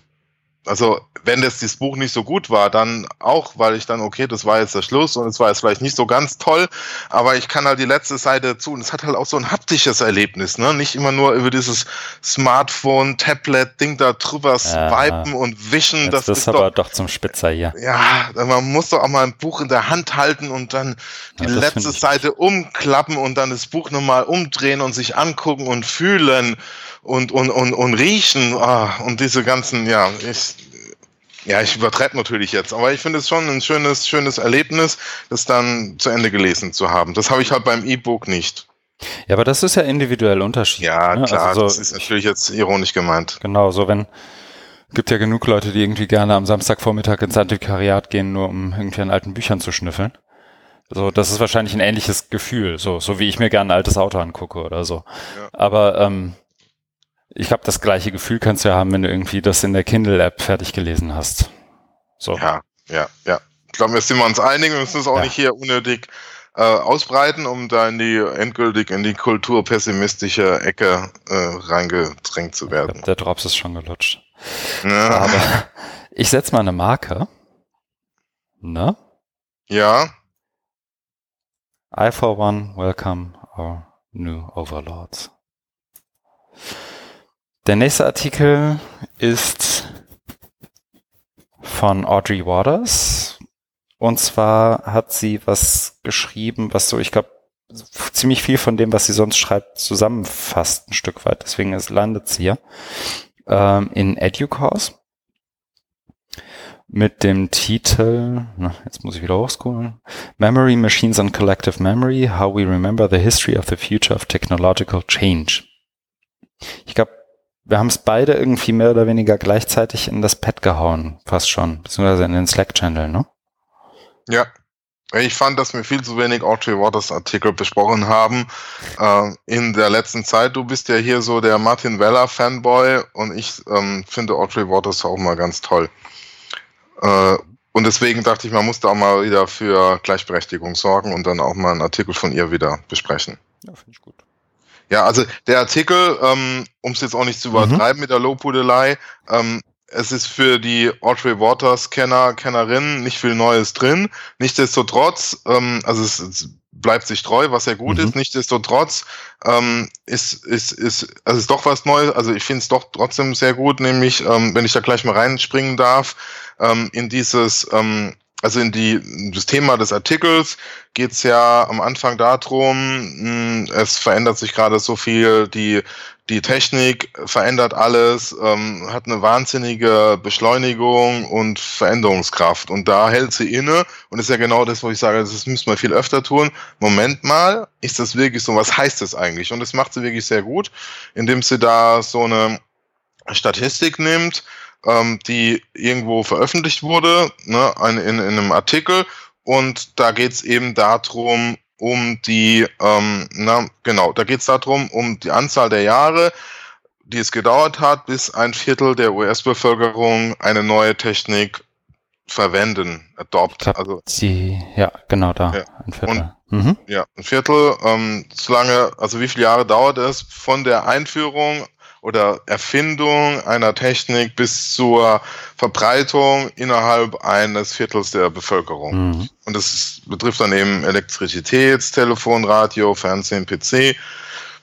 also wenn das dieses Buch nicht so gut war, dann auch, weil ich dann, okay, das war jetzt der Schluss und es war jetzt vielleicht nicht so ganz toll, aber ich kann halt die letzte Seite zu und es hat halt auch so ein haptisches Erlebnis, ne? Nicht immer nur über dieses Smartphone, Tablet-Ding da drüber swipen ja, und wischen. Jetzt das ist, ist aber doch, doch, zum Spitzer hier. Ja, man muss doch auch mal ein Buch in der Hand halten und dann die ja, letzte Seite umklappen und dann das Buch nochmal umdrehen und sich angucken und fühlen und, und, und, und riechen ah, und diese ganzen, ja, ich, ja, ich übertreibe natürlich jetzt, aber ich finde es schon ein schönes, schönes Erlebnis, das dann zu Ende gelesen zu haben. Das habe ich halt beim E-Book nicht. Ja, aber das ist ja individuell Unterschied. Ja, ne? klar, also so, das ist natürlich jetzt ironisch gemeint. Genau, so wenn, gibt ja genug Leute, die irgendwie gerne am Samstagvormittag ins Antiquariat gehen, nur um irgendwie an alten Büchern zu schnüffeln. So, das ist wahrscheinlich ein ähnliches Gefühl, so, so wie ich mir gerne ein altes Auto angucke oder so. Ja. Aber ähm, ich glaube, das gleiche Gefühl kannst du ja haben, wenn du irgendwie das in der Kindle-App fertig gelesen hast. So. Ja, ja, ja. Ich glaube, wir sind uns einig, wir müssen es auch ja. nicht hier unnötig äh, ausbreiten, um da in die endgültig in die kulturpessimistische Ecke äh, reingedrängt zu werden. Glaub, der Drops ist schon gelutscht. Ja. Aber ich setze mal eine Marke. Ne? Ja. I for one welcome our new overlords. Der nächste Artikel ist von Audrey Waters. Und zwar hat sie was geschrieben, was so, ich glaube, ziemlich viel von dem, was sie sonst schreibt, zusammenfasst, ein Stück weit. Deswegen landet sie hier ähm, in EduCourse mit dem Titel, na, jetzt muss ich wieder hochscrollen, Memory, Machines and Collective Memory, How We Remember the History of the Future of Technological Change. Ich glaube, wir haben es beide irgendwie mehr oder weniger gleichzeitig in das Pad gehauen, fast schon, beziehungsweise in den Slack-Channel, ne? Ja. Ich fand, dass wir viel zu wenig Audrey Waters Artikel besprochen haben äh, in der letzten Zeit. Du bist ja hier so der Martin Weller Fanboy und ich ähm, finde Audrey Waters auch mal ganz toll. Äh, und deswegen dachte ich, man muss da auch mal wieder für Gleichberechtigung sorgen und dann auch mal einen Artikel von ihr wieder besprechen. Ja, finde ich gut. Ja, also der Artikel, ähm, um es jetzt auch nicht zu übertreiben mhm. mit der Lobhudelei, ähm, es ist für die Audrey Waters Kenner, Kennerinnen nicht viel Neues drin. Nichtsdestotrotz, ähm, also es, es bleibt sich treu, was ja gut mhm. ist. Nichtsdestotrotz ähm, ist, ist, ist, also ist doch was Neues. Also ich finde es doch trotzdem sehr gut, nämlich, ähm, wenn ich da gleich mal reinspringen darf, ähm, in dieses, ähm, also in die, das Thema des Artikels geht es ja am Anfang darum, mh, es verändert sich gerade so viel, die die Technik verändert alles, ähm, hat eine wahnsinnige Beschleunigung und Veränderungskraft. Und da hält sie inne. Und ist ja genau das, wo ich sage, das müssen wir viel öfter tun. Moment mal, ist das wirklich so? Was heißt das eigentlich? Und das macht sie wirklich sehr gut, indem sie da so eine Statistik nimmt, ähm, die irgendwo veröffentlicht wurde, ne, in, in, in einem Artikel. Und da geht es eben darum, um die, ähm, na, genau, da geht es darum, um die Anzahl der Jahre, die es gedauert hat, bis ein Viertel der US-Bevölkerung eine neue Technik verwenden, adopt. Glaub, also sie, ja, genau da. Ja. Ein Viertel. Und, mhm. Ja, ein Viertel. Ähm, solange, also wie viele Jahre dauert es von der Einführung oder Erfindung einer Technik bis zur Verbreitung innerhalb eines Viertels der Bevölkerung. Mhm. Und das betrifft dann eben Elektrizität, Telefon, Radio, Fernsehen, PC,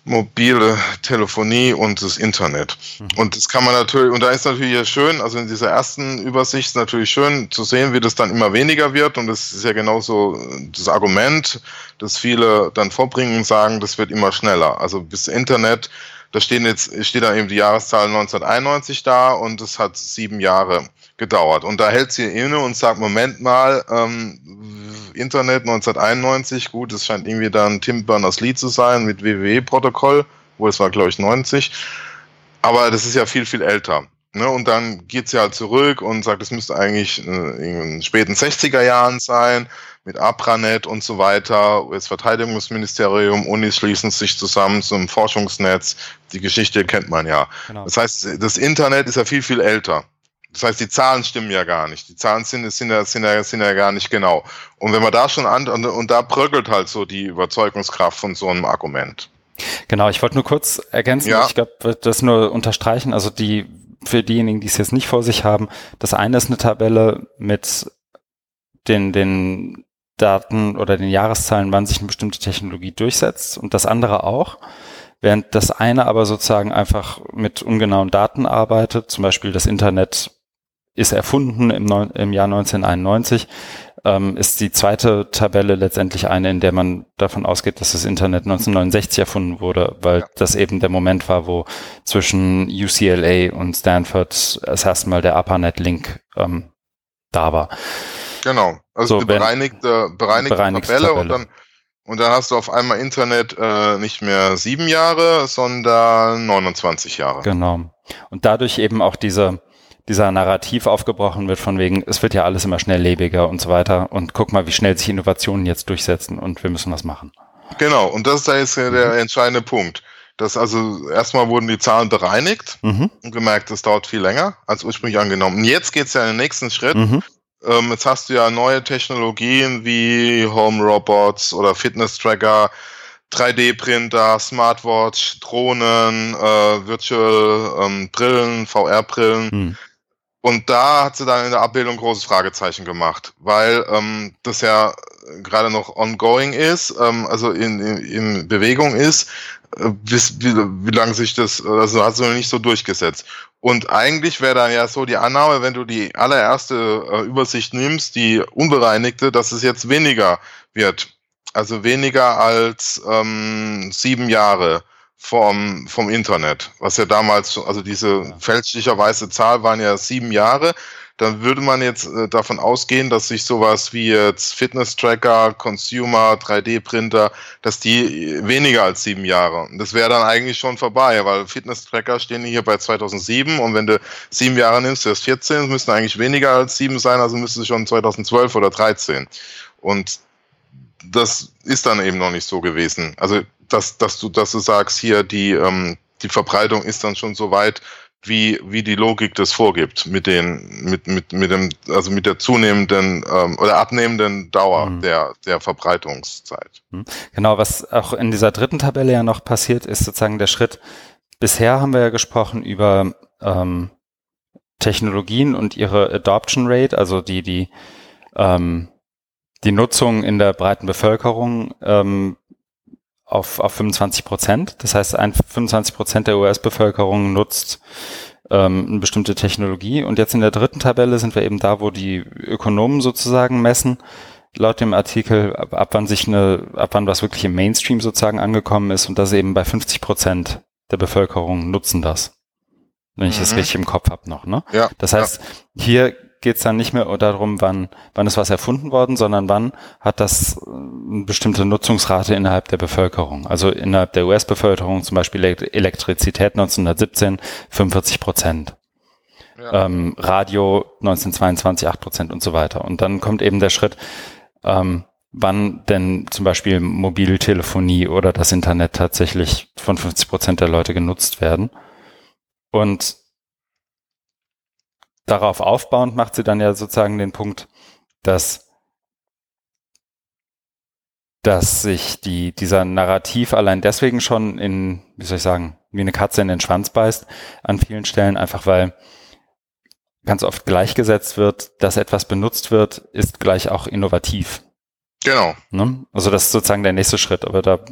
mobile Telefonie und das Internet. Mhm. Und das kann man natürlich, und da ist natürlich schön, also in dieser ersten Übersicht ist natürlich schön zu sehen, wie das dann immer weniger wird. Und das ist ja genauso das Argument, das viele dann vorbringen und sagen, das wird immer schneller. Also bis Internet da stehen jetzt, steht da eben die Jahreszahl 1991 da und es hat sieben Jahre gedauert. Und da hält sie inne und sagt, Moment mal, ähm, Internet 1991, gut, es scheint irgendwie dann Tim Berners-Lee zu sein mit WWE-Protokoll, wo es war, glaube ich, 90. Aber das ist ja viel, viel älter. Ne? Und dann geht sie halt zurück und sagt, es müsste eigentlich äh, in den späten 60er Jahren sein mit APRANET und so weiter. Das Verteidigungsministerium, Unis schließen sich zusammen zum Forschungsnetz. Die Geschichte kennt man ja. Genau. Das heißt, das Internet ist ja viel, viel älter. Das heißt, die Zahlen stimmen ja gar nicht. Die Zahlen sind, sind, ja, sind, ja, sind ja gar nicht genau. Und wenn man da schon an, und, und da bröckelt halt so die Überzeugungskraft von so einem Argument. Genau, ich wollte nur kurz ergänzen, ja. ich glaube, das nur unterstreichen, also die, für diejenigen, die es jetzt nicht vor sich haben, das eine ist eine Tabelle mit den, den Daten oder den Jahreszahlen, wann sich eine bestimmte Technologie durchsetzt und das andere auch. Während das eine aber sozusagen einfach mit ungenauen Daten arbeitet, zum Beispiel das Internet ist erfunden im, Neun im Jahr 1991, ähm, ist die zweite Tabelle letztendlich eine, in der man davon ausgeht, dass das Internet 1969 erfunden wurde, weil ja. das eben der Moment war, wo zwischen UCLA und Stanford das erste Mal der ARPANET-Link ähm, da war. Genau. Also so, bereinigte, bereinigte, bereinigte Tabelle, Tabelle, und dann und dann hast du auf einmal Internet äh, nicht mehr sieben Jahre, sondern 29 Jahre. Genau. Und dadurch eben auch diese dieser Narrativ aufgebrochen wird von wegen, es wird ja alles immer schnelllebiger und so weiter und guck mal, wie schnell sich Innovationen jetzt durchsetzen und wir müssen was machen. Genau, und das da ist ja der mhm. entscheidende Punkt. Das also erstmal wurden die Zahlen bereinigt mhm. und gemerkt, das dauert viel länger als ursprünglich angenommen. Und jetzt geht es ja in den nächsten Schritt. Mhm. Ähm, jetzt hast du ja neue Technologien wie Home Robots oder Fitness Tracker, 3D-Printer, Smartwatch, Drohnen, äh, Virtual ähm, Brillen, VR-Brillen. Mhm. Und da hat sie dann in der Abbildung großes Fragezeichen gemacht, weil ähm, das ja gerade noch ongoing ist, ähm, also in, in, in Bewegung ist, äh, bis, wie, wie lange sich das, also hat sich noch nicht so durchgesetzt. Und eigentlich wäre dann ja so die Annahme, wenn du die allererste äh, Übersicht nimmst, die unbereinigte, dass es jetzt weniger wird. Also weniger als ähm, sieben Jahre vom, vom Internet, was ja damals, also diese fälschlicherweise Zahl waren ja sieben Jahre dann würde man jetzt äh, davon ausgehen, dass sich sowas wie jetzt Fitness-Tracker, Consumer, 3D-Printer, dass die weniger als sieben Jahre. Das wäre dann eigentlich schon vorbei, weil Fitness-Tracker stehen hier bei 2007 und wenn du sieben Jahre nimmst, das 14, müssten eigentlich weniger als sieben sein, also müsste es schon 2012 oder 13. Und das ist dann eben noch nicht so gewesen. Also, dass, dass du, dass du sagst, hier die, ähm, die Verbreitung ist dann schon so weit, wie, wie die Logik das vorgibt, mit den, mit, mit, mit dem, also mit der zunehmenden ähm, oder abnehmenden Dauer mhm. der, der Verbreitungszeit. Mhm. Genau, was auch in dieser dritten Tabelle ja noch passiert, ist sozusagen der Schritt. Bisher haben wir ja gesprochen über ähm, Technologien und ihre Adoption Rate, also die, die, ähm, die Nutzung in der breiten Bevölkerung ähm, auf, auf 25 Prozent. Das heißt, ein 25 Prozent der US-Bevölkerung nutzt ähm, eine bestimmte Technologie. Und jetzt in der dritten Tabelle sind wir eben da, wo die Ökonomen sozusagen messen, laut dem Artikel, ab, ab wann sich eine, ab wann was wirklich im Mainstream sozusagen angekommen ist. Und das eben bei 50 Prozent der Bevölkerung nutzen das. Wenn ich mhm. das richtig im Kopf habe noch, ne? Ja. Das heißt, ja. hier geht es dann nicht mehr darum, wann, wann ist was erfunden worden, sondern wann hat das äh, eine bestimmte Nutzungsrate innerhalb der Bevölkerung. Also innerhalb der US-Bevölkerung zum Beispiel Elektrizität 1917 45 Prozent. Ja. Ähm, Radio 1922 8 Prozent und so weiter. Und dann kommt eben der Schritt, ähm, wann denn zum Beispiel Mobiltelefonie oder das Internet tatsächlich von 50 Prozent der Leute genutzt werden. Und darauf aufbauend macht sie dann ja sozusagen den Punkt, dass dass sich die, dieser Narrativ allein deswegen schon in, wie soll ich sagen, wie eine Katze in den Schwanz beißt, an vielen Stellen, einfach weil ganz oft gleichgesetzt wird, dass etwas benutzt wird, ist gleich auch innovativ. Genau. Ne? Also das ist sozusagen der nächste Schritt, aber da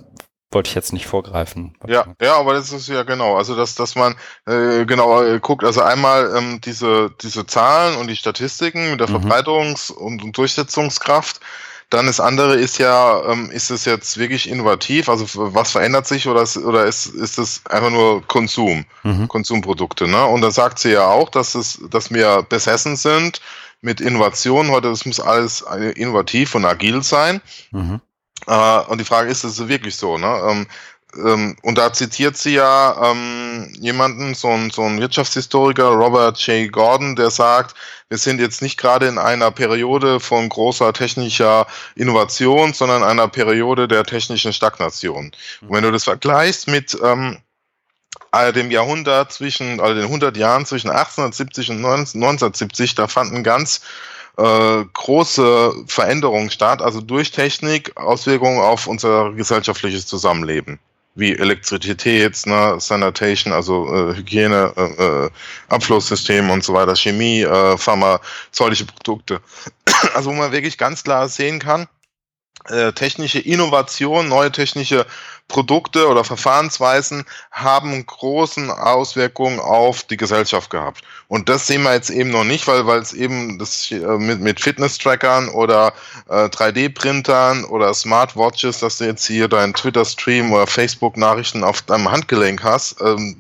wollte ich jetzt nicht vorgreifen. Ja, ja, aber das ist ja genau, also dass, dass man äh, genau äh, guckt, also einmal ähm, diese, diese Zahlen und die Statistiken mit der mhm. Verbreitungs- und, und, Durchsetzungskraft. Dann das andere ist ja, ähm, ist es jetzt wirklich innovativ? Also was verändert sich oder ist, oder ist, ist es einfach nur Konsum, mhm. Konsumprodukte? Ne? Und da sagt sie ja auch, dass es, dass wir besessen sind mit Innovationen. Heute, das muss alles äh, innovativ und agil sein. Mhm. Äh, und die Frage ist, ist es wirklich so? Ne? Ähm, ähm, und da zitiert sie ja ähm, jemanden, so ein, Wirtschaftshistoriker, Robert J. Gordon, der sagt, wir sind jetzt nicht gerade in einer Periode von großer technischer Innovation, sondern einer Periode der technischen Stagnation. Und wenn du das vergleichst mit dem Jahrhundert zwischen, also den 100 Jahren zwischen 1870 und 1970, da fanden ganz äh, große Veränderungen statt, also durch Technik Auswirkungen auf unser gesellschaftliches Zusammenleben wie Elektrizität, ne, Sanitation, also äh, Hygiene, äh, äh, Abflusssystem und so weiter, Chemie, äh, pharmazeutische Produkte. *clears throat* Also wo man wirklich ganz klar sehen kann, äh, technische Innovation, neue technische Produkte oder Verfahrensweisen haben großen Auswirkungen auf die Gesellschaft gehabt. Und das sehen wir jetzt eben noch nicht, weil weil es eben das äh, mit, mit Fitness-Trackern oder äh, 3D-Printern oder Smartwatches, dass du jetzt hier deinen Twitter-Stream oder Facebook-Nachrichten auf deinem Handgelenk hast, ähm,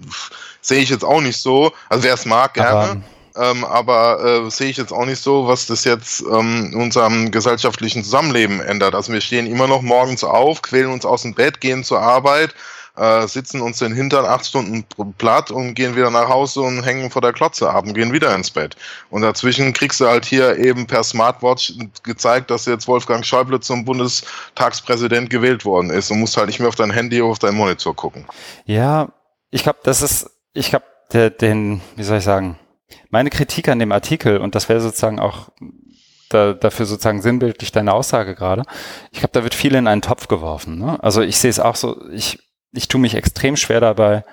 sehe ich jetzt auch nicht so. Also wer es mag, gerne. Ähm, aber äh, sehe ich jetzt auch nicht so, was das jetzt ähm, in unserem gesellschaftlichen Zusammenleben ändert. Also wir stehen immer noch morgens auf, quälen uns aus dem Bett, gehen zur Arbeit, äh, sitzen uns den Hintern acht Stunden platt und gehen wieder nach Hause und hängen vor der Klotze ab und gehen wieder ins Bett. Und dazwischen kriegst du halt hier eben per Smartwatch gezeigt, dass jetzt Wolfgang Schäuble zum Bundestagspräsident gewählt worden ist und musst halt nicht mehr auf dein Handy oder auf deinen Monitor gucken. Ja, ich glaube, das ist, ich glaube, den, wie soll ich sagen, meine Kritik an dem Artikel, und das wäre sozusagen auch da, dafür sozusagen sinnbildlich deine Aussage gerade, ich glaube, da wird viel in einen Topf geworfen. Ne? Also ich sehe es auch so, ich, ich tue mich extrem schwer dabei,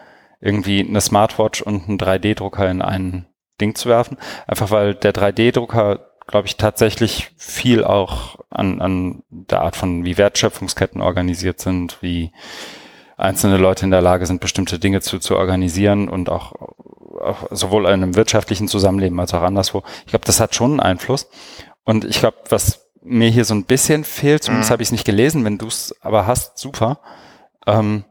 irgendwie eine Smartwatch und einen 3D-Drucker in ein Ding zu werfen. Einfach weil der 3D-Drucker, glaube ich, tatsächlich viel auch an, an der Art von, wie Wertschöpfungsketten organisiert sind, wie einzelne Leute in der Lage sind, bestimmte Dinge zu, zu organisieren und auch, auch sowohl in einem wirtschaftlichen Zusammenleben als auch anderswo. Ich glaube, das hat schon einen Einfluss. Und ich glaube, was mir hier so ein bisschen fehlt, zumindest mhm. habe ich es nicht gelesen, wenn du es aber hast, super. Ähm,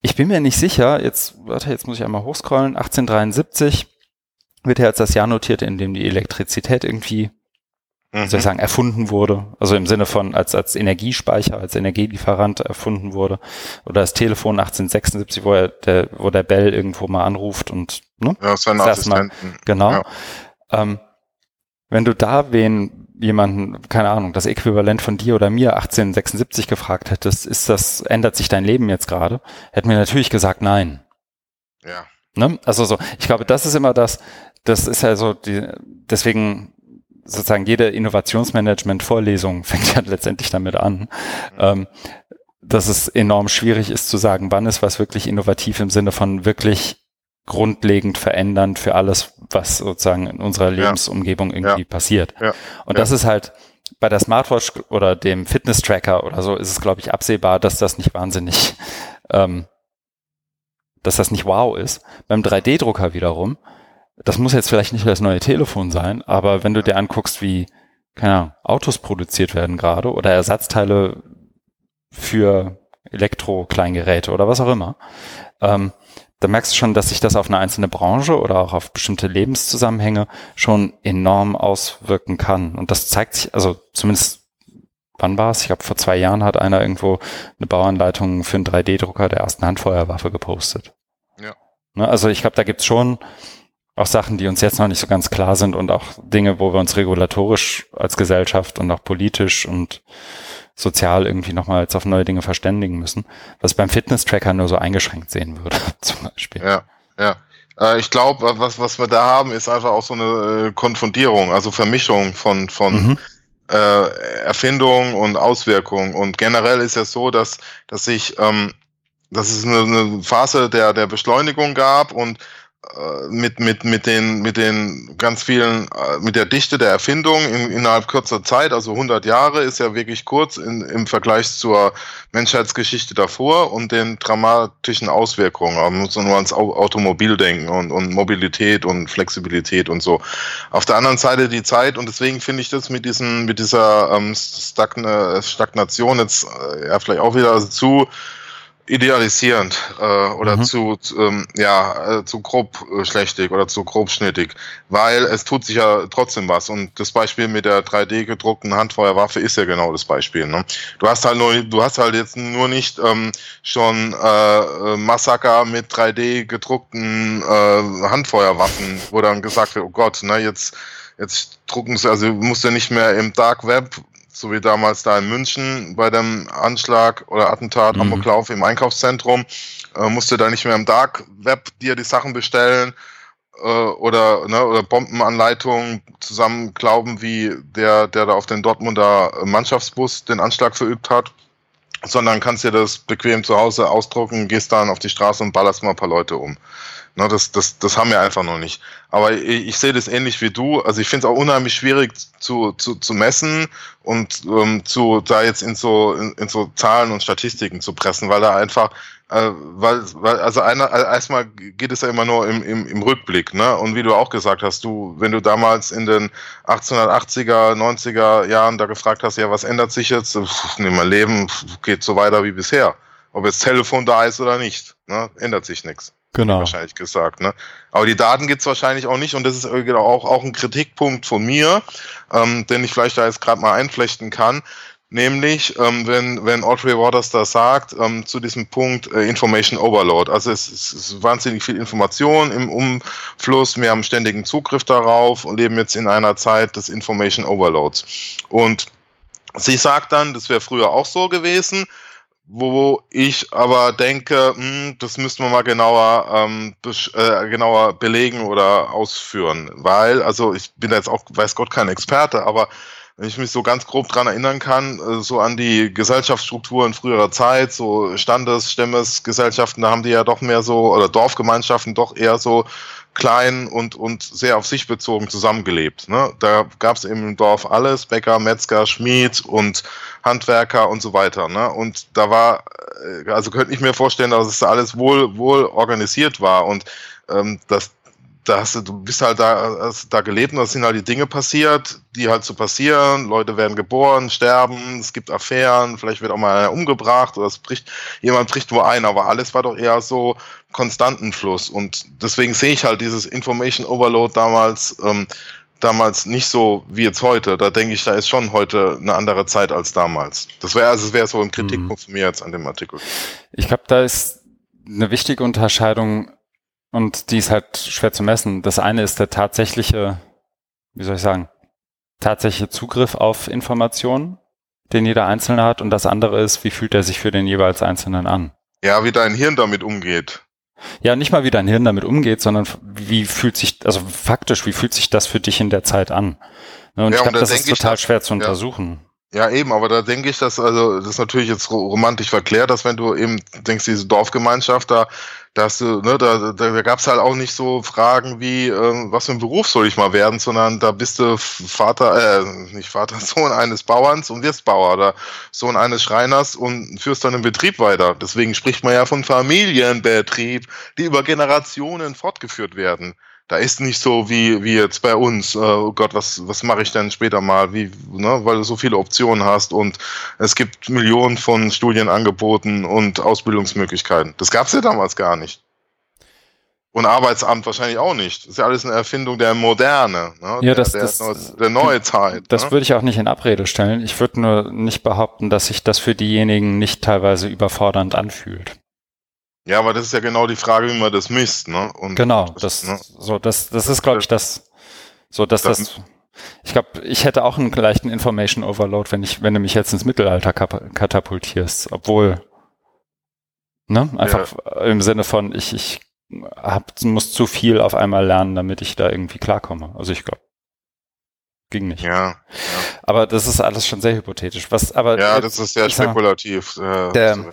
ich bin mir nicht sicher, jetzt, warte, jetzt muss ich einmal hochscrollen, 1873 wird ja als das Jahr notiert, in dem die Elektrizität irgendwie, mhm. soll ich sagen, erfunden wurde. Also im Sinne von als, als Energiespeicher, als Energielieferant erfunden wurde. Oder das Telefon 1876, wo, er, der, wo der Bell irgendwo mal anruft und, ne? Ja, sein Assistenten. Mal, genau. Ja. Ähm, wenn du da wen jemanden, keine Ahnung, das Äquivalent von dir oder mir 1876 gefragt hättest, ist das, ändert sich dein Leben jetzt gerade? Hätten wir natürlich gesagt, nein. Ja. Ne? Also so, ich glaube, das ist immer das, das ist ja so die, deswegen sozusagen jede Innovationsmanagement-Vorlesung fängt ja *laughs* letztendlich damit an, ähm, dass es enorm schwierig ist zu sagen, wann ist was wirklich innovativ im Sinne von wirklich grundlegend verändernd für alles, was sozusagen in unserer Lebensumgebung irgendwie ja. passiert. Ja. Und das ist halt bei der Smartwatch oder dem Fitness-Tracker oder so ist es, glaube ich, absehbar, dass das nicht wahnsinnig, ähm, dass das nicht wow ist. Beim 3D-Drucker wiederum, das muss jetzt vielleicht nicht das neue Telefon sein, aber wenn du dir anguckst, wie, keine Ahnung, Autos produziert werden gerade oder Ersatzteile für Elektro-Kleingeräte oder was auch immer, ähm, da merkst du schon, dass sich das auf eine einzelne Branche oder auch auf bestimmte Lebenszusammenhänge schon enorm auswirken kann. Und das zeigt sich, also zumindest wann war es? Ich glaube, vor zwei Jahren hat einer irgendwo eine Bauanleitung für einen 3D-Drucker der ersten Handfeuerwaffe gepostet. Ja. Ne, also ich glaube, da gibt's schon auch Sachen, die uns jetzt noch nicht so ganz klar sind und auch Dinge, wo wir uns regulatorisch als Gesellschaft und auch politisch und sozial irgendwie nochmal jetzt auf neue Dinge verständigen müssen, was beim Fitness-Tracker nur so eingeschränkt sehen würde, *laughs* zum Beispiel. Ja, ja. Äh, ich glaube, was, was wir da haben, ist einfach auch so eine äh, Konfundierung, also Vermischung von, von mhm. äh, Erfindung und Auswirkung. Und generell ist es so, dass, dass sich, ähm, dass es eine, eine Phase der, der Beschleunigung gab und äh, mit, mit, mit, den, mit den ganz vielen, äh, mit der Dichte der Erfindung in, innerhalb kurzer Zeit, also 100 Jahre ist ja wirklich kurz in, im Vergleich zur Menschheitsgeschichte davor und den dramatischen Auswirkungen. Man muss nur ans Automobil denken und, und Mobilität und Flexibilität und so. Auf der anderen Seite die Zeit und deswegen finde ich das mit diesen, mit dieser ähm, Stagna Stagnation jetzt äh, ja vielleicht auch wieder zu idealisierend äh, oder mhm. zu ähm, ja äh, zu grob äh, schlechtig oder zu grobschnittig, weil es tut sich ja trotzdem was und das Beispiel mit der 3D gedruckten Handfeuerwaffe ist ja genau das Beispiel. Ne? Du hast halt nur du hast halt jetzt nur nicht ähm, schon äh, Massaker mit 3D gedruckten äh, Handfeuerwaffen, wo dann gesagt wird, oh Gott, ne jetzt jetzt drucken sie also musst du nicht mehr im Dark Web so wie damals da in München bei dem Anschlag oder Attentat, mhm. Amoklauf im Einkaufszentrum, äh, musste da nicht mehr im Dark Web dir die Sachen bestellen äh, oder, ne, oder Bombenanleitungen zusammen glauben, wie der, der da auf den Dortmunder Mannschaftsbus den Anschlag verübt hat, sondern kannst dir das bequem zu Hause ausdrucken, gehst dann auf die Straße und ballerst mal ein paar Leute um. Ne, das, das, das haben wir einfach noch nicht. Aber ich, ich sehe das ähnlich wie du. Also ich finde es auch unheimlich schwierig zu, zu, zu messen und ähm, zu da jetzt in so in, in so Zahlen und Statistiken zu pressen, weil da einfach äh, weil, weil also einer, also erstmal geht es ja immer nur im, im, im Rückblick, ne? Und wie du auch gesagt hast, du, wenn du damals in den 1880er, 90er Jahren da gefragt hast, ja, was ändert sich jetzt? Pff, nee, mein Leben geht so weiter wie bisher. Ob jetzt Telefon da ist oder nicht, ne? ändert sich nichts. Genau. Wahrscheinlich gesagt, ne? Aber die Daten gibt's wahrscheinlich auch nicht und das ist auch, auch ein Kritikpunkt von mir, ähm, den ich vielleicht da jetzt gerade mal einflechten kann. Nämlich, ähm, wenn, wenn Audrey Waters da sagt, ähm, zu diesem Punkt äh, Information Overload. Also es, es ist wahnsinnig viel Information im Umfluss, wir haben ständigen Zugriff darauf und leben jetzt in einer Zeit des Information Overloads. Und sie sagt dann, das wäre früher auch so gewesen, wo ich aber denke, mh, hm, das müssten wir mal genauer, ähm, äh, genauer belegen oder ausführen. Weil, also ich bin jetzt auch, weiß Gott, kein Experte, aber wenn ich mich so ganz grob dran erinnern kann, äh, so an die Gesellschaftsstrukturen früherer Zeit, so Standes-, Stämmesgesellschaften, da haben die ja doch mehr so, oder Dorfgemeinschaften doch eher so klein und, und sehr auf sich bezogen zusammengelebt. Ne? Da gab es im Dorf alles, Bäcker, Metzger, Schmied und Handwerker und so weiter. Ne? Und da war, äh, also könnte ich mir vorstellen, dass es alles wohl, wohl organisiert war und ähm, dass da hast du, du bist halt da, hast da gelebt und da sind halt die Dinge passiert, die halt so passieren. Leute werden geboren, sterben, es gibt Affären, vielleicht wird auch mal einer umgebracht oder es bricht, jemand bricht wo ein, aber alles war doch eher so konstanten Fluss. Und deswegen sehe ich halt dieses Information Overload damals, ähm, damals nicht so wie jetzt heute. Da denke ich, da ist schon heute eine andere Zeit als damals. Das wäre also, das wäre so ein Kritikpunkt mhm. von mir jetzt an dem Artikel. Ich glaube, da ist eine wichtige Unterscheidung und die ist halt schwer zu messen. Das eine ist der tatsächliche, wie soll ich sagen, tatsächliche Zugriff auf Informationen, den jeder Einzelne hat. Und das andere ist, wie fühlt er sich für den jeweils Einzelnen an? Ja, wie dein Hirn damit umgeht. Ja, nicht mal wie dein Hirn damit umgeht, sondern wie fühlt sich, also faktisch, wie fühlt sich das für dich in der Zeit an? Ne, und ja, ich glaube, das ist total ich, schwer zu untersuchen. Ja, eben, aber da denke ich, dass, also, das ist natürlich jetzt romantisch verklärt, dass wenn du eben denkst, diese Dorfgemeinschaft, da, dass du, ne, da, da, da gab es halt auch nicht so Fragen wie, ähm, was für ein Beruf soll ich mal werden, sondern da bist du Vater, äh, nicht Vater, *laughs* Sohn eines Bauerns und wirst Bauer oder Sohn eines Schreiners und führst dann den Betrieb weiter. Deswegen spricht man ja von Familienbetrieb, die über Generationen fortgeführt werden da ist nicht so wie, wie jetzt bei uns, äh, oh Gott, was, was mache ich denn später mal, wie, ne, weil du so viele Optionen hast und es gibt Millionen von Studienangeboten und Ausbildungsmöglichkeiten. Das gab es ja damals gar nicht. Und Arbeitsamt wahrscheinlich auch nicht. Das ist ja alles eine Erfindung der Moderne, ne? ja, das, der, das, der, der neue Zeit. Das ne? würde ich auch nicht in Abrede stellen. Ich würde nur nicht behaupten, dass sich das für diejenigen nicht teilweise überfordernd anfühlt. Ja, aber das ist ja genau die Frage, wie man das misst, ne? Und genau, das, ne? so, das, das ist, glaube ich, das, so, dass das, das ich glaube, ich hätte auch einen leichten Information Overload, wenn ich, wenn du mich jetzt ins Mittelalter katapultierst, obwohl, ne, einfach ja. im Sinne von, ich, ich hab, muss zu viel auf einmal lernen, damit ich da irgendwie klarkomme. Also ich glaube, ging nicht. Ja, ja, Aber das ist alles schon sehr hypothetisch. Was, aber ja, das ist sehr spekulativ. Äh, der,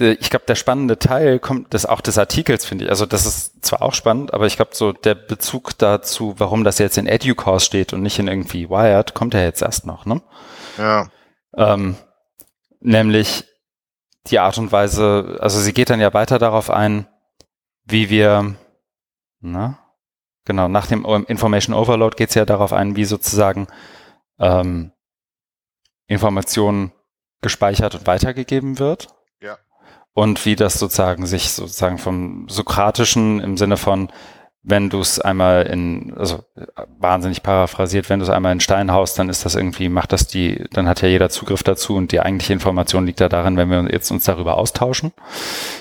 ich glaube, der spannende Teil kommt das auch des Artikels, finde ich. Also das ist zwar auch spannend, aber ich glaube, so der Bezug dazu, warum das jetzt in EduCourse steht und nicht in irgendwie Wired, kommt ja jetzt erst noch, ne? Ja. Ähm, nämlich die Art und Weise, also sie geht dann ja weiter darauf ein, wie wir, na, genau, nach dem Information Overload geht es ja darauf ein, wie sozusagen ähm, Informationen gespeichert und weitergegeben wird und wie das sozusagen sich sozusagen vom Sokratischen im Sinne von, wenn du es einmal in, also wahnsinnig paraphrasiert, wenn du es einmal in Stein haust, dann ist das irgendwie, macht das die, dann hat ja jeder Zugriff dazu und die eigentliche Information liegt ja darin, wenn wir jetzt uns darüber austauschen.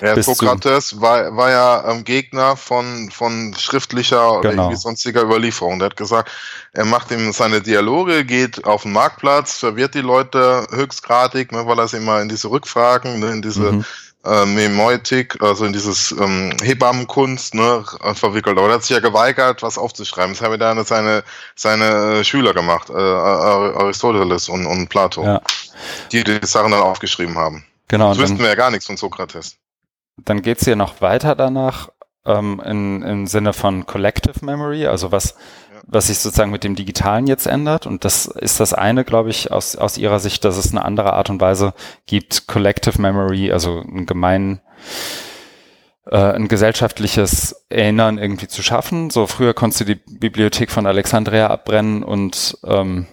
Ja, Sokrates war, war ja ähm, Gegner von, von schriftlicher oder genau. irgendwie sonstiger Überlieferung. Der hat gesagt, er macht ihm seine Dialoge, geht auf den Marktplatz, verwirrt die Leute höchstgradig, ne, weil er sie immer in diese Rückfragen, ne, in diese mhm äh, Memoitik, also in dieses ähm, Hebammenkunst, ne, verwickelt. Aber er hat sich ja geweigert, was aufzuschreiben. Das haben wir dann seine, seine äh, Schüler gemacht, äh, Aristoteles und, und Plato, ja. die die Sachen dann aufgeschrieben haben. Genau. Das wüssten wir ja gar nichts von Sokrates. Dann geht's hier noch weiter danach ähm, in, im Sinne von Collective Memory, also was was sich sozusagen mit dem Digitalen jetzt ändert. Und das ist das eine, glaube ich, aus, aus Ihrer Sicht, dass es eine andere Art und Weise gibt, Collective Memory, also ein gemein, äh, ein gesellschaftliches Erinnern irgendwie zu schaffen. So früher konntest du die Bibliothek von Alexandria abbrennen und ähm,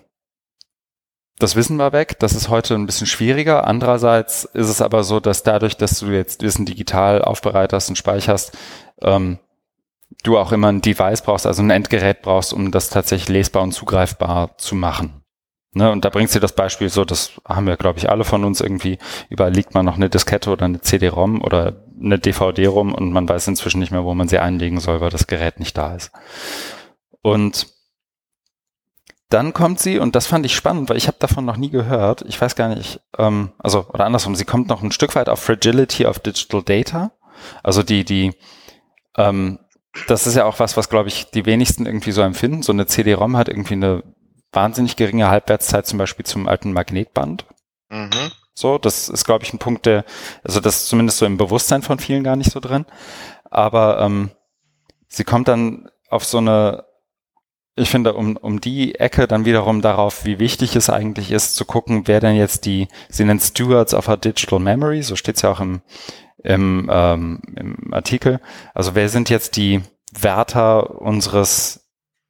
das Wissen war weg. Das ist heute ein bisschen schwieriger. Andererseits ist es aber so, dass dadurch, dass du jetzt Wissen digital aufbereiterst und speicherst, ähm, du auch immer ein Device brauchst, also ein Endgerät brauchst, um das tatsächlich lesbar und zugreifbar zu machen. Ne, und da bringst du das Beispiel so, das haben wir, glaube ich, alle von uns irgendwie, überall liegt man noch eine Diskette oder eine CD-ROM oder eine DVD rum und man weiß inzwischen nicht mehr, wo man sie einlegen soll, weil das Gerät nicht da ist. Und dann kommt sie, und das fand ich spannend, weil ich habe davon noch nie gehört, ich weiß gar nicht, ähm, also, oder andersrum, sie kommt noch ein Stück weit auf Fragility of Digital Data, also die, die, ähm, das ist ja auch was, was, glaube ich, die wenigsten irgendwie so empfinden. So eine CD-ROM hat irgendwie eine wahnsinnig geringe Halbwertszeit zum Beispiel zum alten Magnetband. Mhm. So, das ist, glaube ich, ein Punkt, der, also das ist zumindest so im Bewusstsein von vielen gar nicht so drin. Aber ähm, sie kommt dann auf so eine, ich finde, um, um die Ecke dann wiederum darauf, wie wichtig es eigentlich ist, zu gucken, wer denn jetzt die, sie nennt Stewards of our Digital Memory, so steht es ja auch im, im, ähm, im Artikel. Also wer sind jetzt die Wärter unseres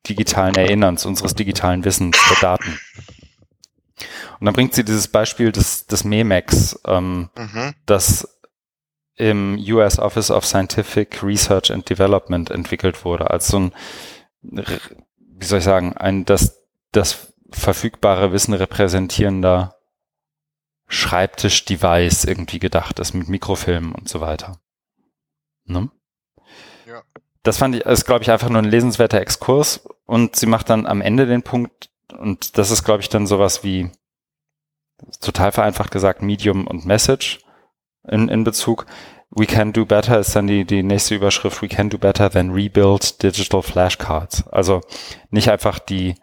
digitalen Erinnerns, unseres digitalen Wissens der Daten? Und dann bringt sie dieses Beispiel des, des MEMEX, ähm, mhm. das im US Office of Scientific Research and Development entwickelt wurde, als so ein, wie soll ich sagen, ein das, das verfügbare Wissen repräsentierender Schreibtisch-Device irgendwie gedacht ist mit Mikrofilmen und so weiter. Ne? Ja. Das fand ich, ist glaube ich einfach nur ein lesenswerter Exkurs und sie macht dann am Ende den Punkt und das ist glaube ich dann sowas wie total vereinfacht gesagt Medium und Message in, in Bezug. We can do better ist dann die, die nächste Überschrift. We can do better than rebuild digital flashcards. Also nicht einfach die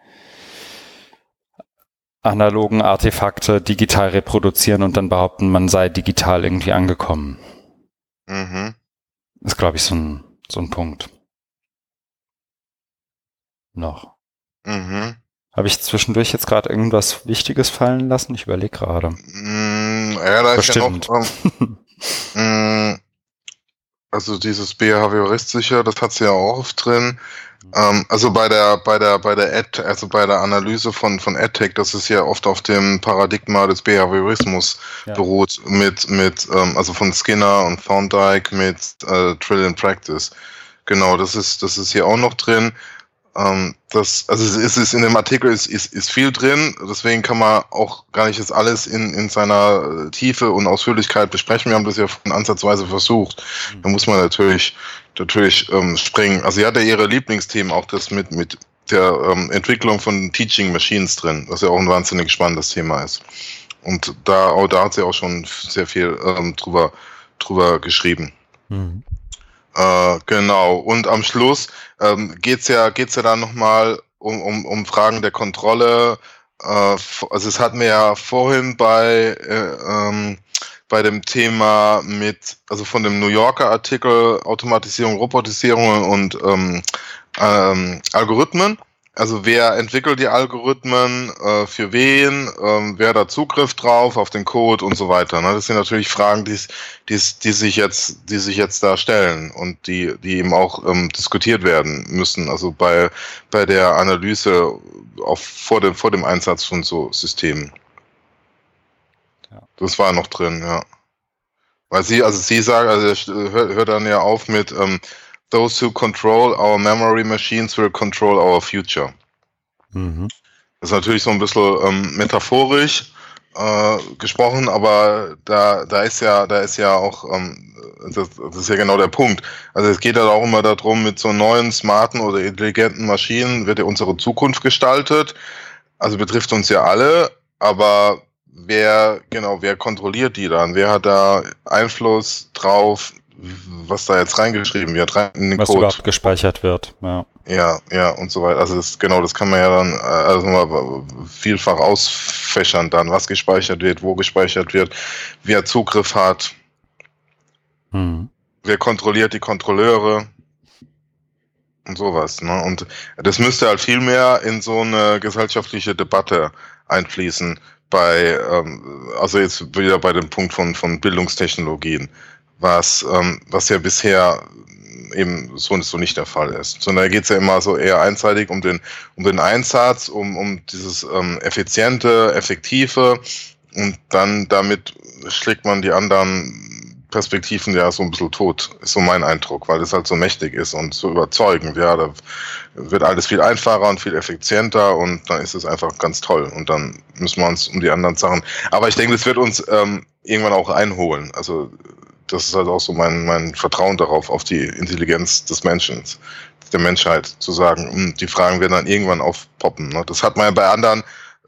analogen Artefakte digital reproduzieren und dann behaupten, man sei digital irgendwie angekommen. Mhm. Ist, glaube ich, so ein, so ein Punkt. Noch. Mhm. Habe ich zwischendurch jetzt gerade irgendwas Wichtiges fallen lassen? Ich überlege gerade. Mm, ja, da Bestimmt. ist ja noch, ähm, *laughs* mm, also dieses behavioristische, das hat sie ja auch oft drin. Ähm, also bei der, bei der, bei der Ad, also bei der Analyse von, von AdTech, das ist ja oft auf dem Paradigma des Behaviorismus ja. beruht, mit, mit, ähm, also von Skinner und Thorndike mit äh, Trillion Practice. Genau, das ist, das ist hier auch noch drin. Ähm, das, also es ist in dem Artikel ist, ist, ist viel drin, deswegen kann man auch gar nicht jetzt alles in, in seiner äh, Tiefe und Ausführlichkeit besprechen. Wir haben das ja von ansatzweise versucht. Mhm. Da muss man natürlich natürlich ähm, springen. Also sie hat ja ihre Lieblingsthemen, auch das mit, mit der ähm, Entwicklung von Teaching Machines drin, was ja auch ein wahnsinnig spannendes Thema ist. Und da, auch, da hat sie auch schon sehr viel ähm, drüber, drüber geschrieben. Mhm. Äh, genau. Und am Schluss ähm, geht's ja, geht's ja dann nochmal um, um, um Fragen der Kontrolle. Äh, also es hat mir ja vorhin bei, äh, ähm, bei dem Thema mit, also von dem New Yorker Artikel Automatisierung, Robotisierung und ähm, ähm, Algorithmen also wer entwickelt die Algorithmen, äh, für wen, ähm, wer da Zugriff drauf auf den Code und so weiter. Ne? Das sind natürlich Fragen, die, die, die sich jetzt, die sich jetzt da stellen und die, die eben auch ähm, diskutiert werden müssen. Also bei, bei der Analyse auch vor dem, vor dem Einsatz von so Systemen. Ja. Das war noch drin, ja. Weil sie, also sie sagen, also hört, hört dann ja auf mit, ähm, Those who control our memory machines will control our future. Mhm. Das ist natürlich so ein bisschen ähm, metaphorisch äh, gesprochen, aber da, da ist ja, da ist ja auch, ähm, das, das ist ja genau der Punkt. Also es geht ja auch immer darum, mit so neuen, smarten oder intelligenten Maschinen wird ja unsere Zukunft gestaltet. Also betrifft uns ja alle, aber wer, genau, wer kontrolliert die dann? Wer hat da Einfluss drauf, was da jetzt reingeschrieben wird, rein in den was Code. überhaupt gespeichert wird, ja. Ja, ja, und so weiter. Also das, genau, das kann man ja dann äh, also mal vielfach ausfächern dann, was gespeichert wird, wo gespeichert wird, wer Zugriff hat, hm. wer kontrolliert die Kontrolleure und sowas. Ne? Und das müsste halt viel mehr in so eine gesellschaftliche Debatte einfließen bei, ähm, also jetzt wieder bei dem Punkt von, von Bildungstechnologien was, ähm, was ja bisher eben so, so nicht der Fall ist. Sondern da geht es ja immer so eher einseitig um den, um den Einsatz, um, um dieses ähm, effiziente, effektive und dann damit schlägt man die anderen Perspektiven ja so ein bisschen tot, ist so mein Eindruck, weil es halt so mächtig ist und so überzeugend. Ja, da wird alles viel einfacher und viel effizienter und dann ist es einfach ganz toll. Und dann müssen wir uns um die anderen Sachen. Aber ich denke, das wird uns ähm, irgendwann auch einholen. Also das ist halt auch so mein, mein Vertrauen darauf, auf die Intelligenz des Menschen, der Menschheit, zu sagen, hm, die Fragen werden dann irgendwann aufpoppen. Ne? Das hat man ja bei anderen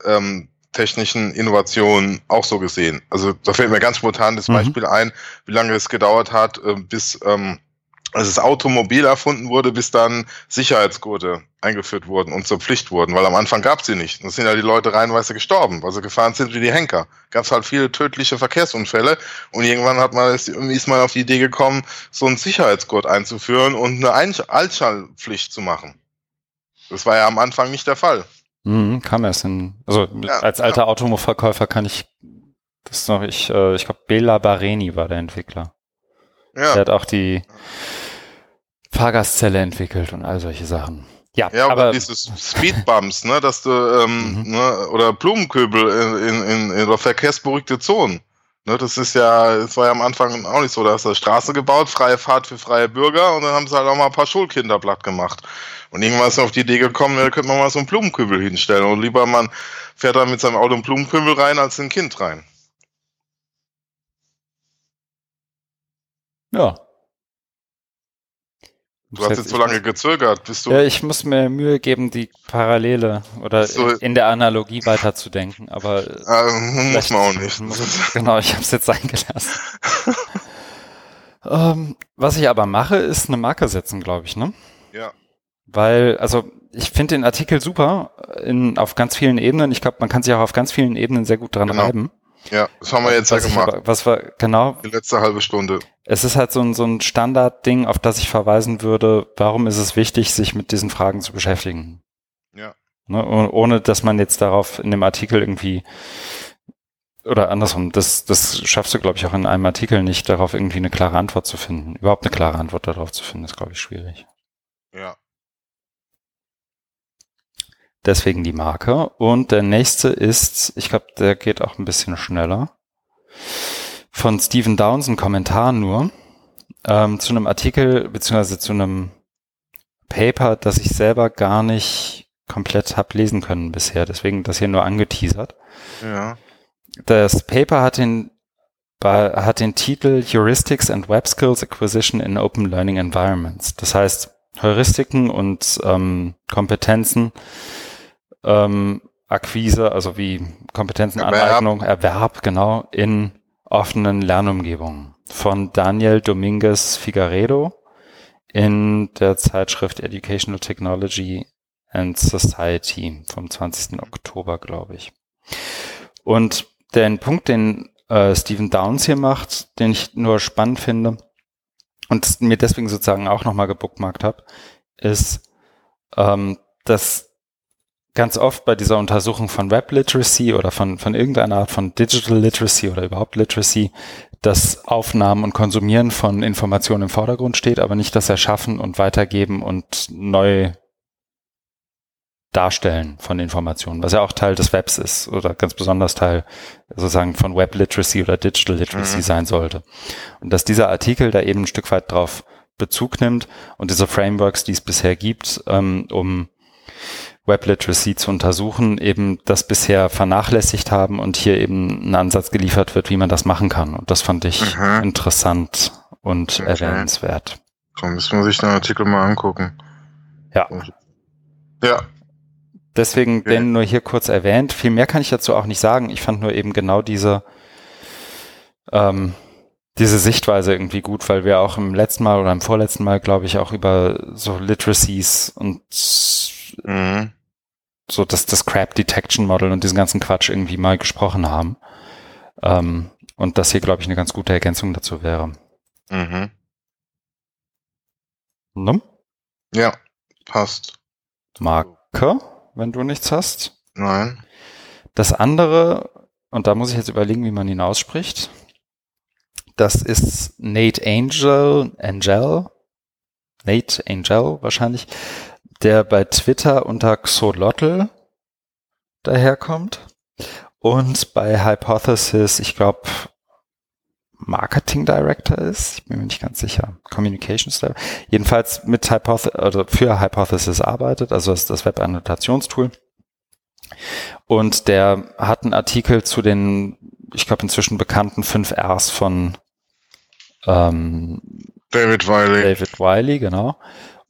ähm, technischen Innovationen auch so gesehen. Also da fällt mir ganz spontan das mhm. Beispiel ein, wie lange es gedauert hat, äh, bis ähm, als das Automobil erfunden wurde, bis dann Sicherheitsgurte eingeführt wurden und zur Pflicht wurden, weil am Anfang gab es sie nicht. Da sind ja die Leute reihenweise gestorben, weil sie gefahren sind wie die Henker. Gab es halt viele tödliche Verkehrsunfälle und irgendwann hat man ist man auf die Idee gekommen, so einen Sicherheitsgurt einzuführen und eine Altschallpflicht zu machen. Das war ja am Anfang nicht der Fall. Mhm, kam erst in, also ja, als alter ja. Automoverkäufer kann ich das noch, ich, äh, ich glaube, Bela Bareni war der Entwickler. Ja. Der hat auch die Fahrgastzelle entwickelt und all solche Sachen. Ja, ja aber diese Speedbumps, ne, dass du ähm, mhm. ne, oder Blumenköbel in, in, in, in verkehrsberuhigte Zonen. Ne, das ist ja, es war ja am Anfang auch nicht so, da hast du Straße gebaut, freie Fahrt für freie Bürger und dann haben sie halt auch mal ein paar Schulkinder platt gemacht. Und irgendwann ist auf die Idee gekommen, da könnte man mal so einen Blumenkübel hinstellen. Und lieber man fährt da mit seinem Auto einen Blumenkübel rein, als ein Kind rein. Ja. Du hast jetzt so lange gezögert, bist du. Ja, ich muss mir Mühe geben, die Parallele oder so, in der Analogie weiterzudenken, aber äh, muss man auch nicht. Muss, genau, ich habe es jetzt eingelassen. ähm, was ich aber mache, ist eine Marke setzen, glaube ich, ne? Ja. Weil, also ich finde den Artikel super in, auf ganz vielen Ebenen. Ich glaube, man kann sich auch auf ganz vielen Ebenen sehr gut dran genau. reiben. Ja, das haben wir jetzt was ja gemacht. Aber, was war, genau. Die letzte halbe Stunde. Es ist halt so ein, so ein Standardding, auf das ich verweisen würde. Warum ist es wichtig, sich mit diesen Fragen zu beschäftigen? Ja. Ne, ohne, dass man jetzt darauf in dem Artikel irgendwie oder andersrum, das, das schaffst du, glaube ich, auch in einem Artikel nicht, darauf irgendwie eine klare Antwort zu finden. Überhaupt eine klare Antwort darauf zu finden, ist, glaube ich, schwierig. Ja. Deswegen die Marke. Und der nächste ist, ich glaube, der geht auch ein bisschen schneller. Von Stephen Downs ein Kommentar nur ähm, zu einem Artikel beziehungsweise zu einem Paper, das ich selber gar nicht komplett hab lesen können bisher. Deswegen das hier nur angeteasert. Ja. Das Paper hat den hat den Titel Heuristics and Web Skills Acquisition in Open Learning Environments. Das heißt, Heuristiken und ähm, Kompetenzen ähm, Akquise, also wie Kompetenzenaneignung, Erwerb. Erwerb, genau, in offenen Lernumgebungen von Daniel Dominguez Figueredo in der Zeitschrift Educational Technology and Society vom 20. Oktober, glaube ich. Und den Punkt, den äh, Stephen Downs hier macht, den ich nur spannend finde und mir deswegen sozusagen auch nochmal gebookmarkt habe, ist, ähm, dass ganz oft bei dieser Untersuchung von Web Literacy oder von, von irgendeiner Art von Digital Literacy oder überhaupt Literacy das Aufnahmen und Konsumieren von Informationen im Vordergrund steht, aber nicht das Erschaffen und Weitergeben und neu Darstellen von Informationen, was ja auch Teil des Webs ist oder ganz besonders Teil sozusagen von Web Literacy oder Digital Literacy mhm. sein sollte. Und dass dieser Artikel da eben ein Stück weit drauf Bezug nimmt und diese Frameworks, die es bisher gibt, ähm, um Web Literacy zu untersuchen, eben das bisher vernachlässigt haben und hier eben ein Ansatz geliefert wird, wie man das machen kann. Und das fand ich mhm. interessant und okay. erwähnenswert. Komm, müssen wir sich den Artikel mal angucken. Ja. Ja. Deswegen okay. den nur hier kurz erwähnt. Viel mehr kann ich dazu auch nicht sagen. Ich fand nur eben genau diese, ähm, diese Sichtweise irgendwie gut, weil wir auch im letzten Mal oder im vorletzten Mal, glaube ich, auch über so Literacies und mhm so das, das Crap Detection Model und diesen ganzen Quatsch irgendwie mal gesprochen haben. Ähm, und das hier, glaube ich, eine ganz gute Ergänzung dazu wäre. Mhm. Ne? Ja, passt. Marke, wenn du nichts hast. Nein. Das andere, und da muss ich jetzt überlegen, wie man ihn ausspricht. Das ist Nate Angel, Angel, Nate Angel wahrscheinlich, der bei Twitter unter Xolotl daherkommt und bei Hypothesis, ich glaube, Marketing Director ist. Ich bin mir nicht ganz sicher. Communications Director. Jedenfalls mit Hypothesis, also für Hypothesis arbeitet, also das, das Web-Annotationstool. Und der hat einen Artikel zu den, ich glaube, inzwischen bekannten fünf Rs von ähm, David Wiley. David Wiley, genau.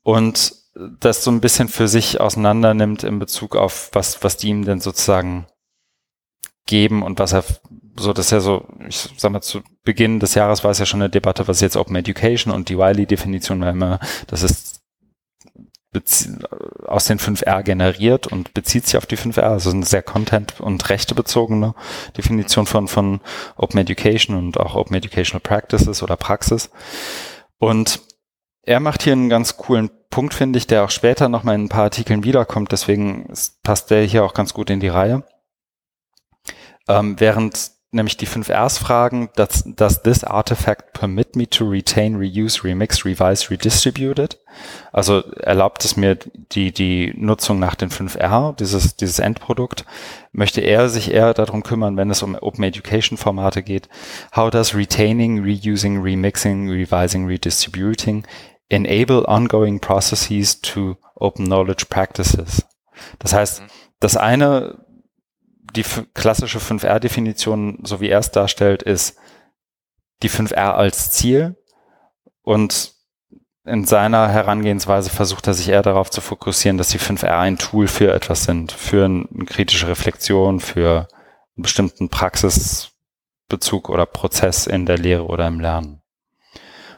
Und das so ein bisschen für sich auseinander nimmt in Bezug auf was, was die ihm denn sozusagen geben und was er so, dass er so, ich sag mal, zu Beginn des Jahres war es ja schon eine Debatte, was ist jetzt Open Education und die Wiley-Definition war immer, das ist aus den 5R generiert und bezieht sich auf die 5R, also eine sehr content- und rechtebezogene Definition von, von Open Education und auch Open Educational Practices oder Praxis. Und er macht hier einen ganz coolen Punkt, finde ich, der auch später nochmal in ein paar Artikeln wiederkommt, deswegen passt der hier auch ganz gut in die Reihe. Ähm, während nämlich die fünf Rs fragen, does, does this artifact permit me to retain, reuse, remix, revise, redistribute it? Also erlaubt es mir die, die Nutzung nach den fünf R, dieses, dieses Endprodukt. Möchte er sich eher darum kümmern, wenn es um Open Education Formate geht? How does retaining, reusing, remixing, revising, redistributing enable ongoing processes to open knowledge practices? Das heißt, das eine die klassische 5R-Definition, so wie er es darstellt, ist die 5R als Ziel und in seiner Herangehensweise versucht er sich eher darauf zu fokussieren, dass die 5R ein Tool für etwas sind, für eine kritische Reflexion, für einen bestimmten Praxisbezug oder Prozess in der Lehre oder im Lernen.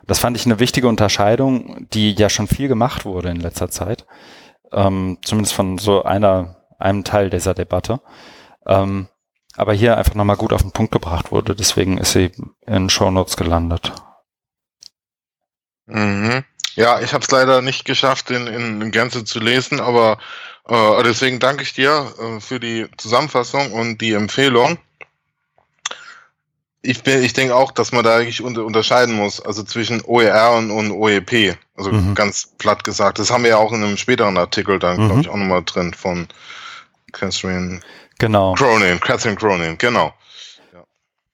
Das fand ich eine wichtige Unterscheidung, die ja schon viel gemacht wurde in letzter Zeit, ähm, zumindest von so einer, einem Teil dieser Debatte. Ähm, aber hier einfach nochmal gut auf den Punkt gebracht wurde. Deswegen ist sie in Show Notes gelandet. Mhm. Ja, ich habe es leider nicht geschafft, in, in, Gänze zu lesen, aber äh, deswegen danke ich dir äh, für die Zusammenfassung und die Empfehlung. Ich, ich denke auch, dass man da eigentlich unter, unterscheiden muss, also zwischen OER und, und OEP. Also mhm. ganz platt gesagt. Das haben wir ja auch in einem späteren Artikel dann, mhm. glaube ich, auch nochmal drin von Catherine Genau. Cronin, Catherine Cronin, genau.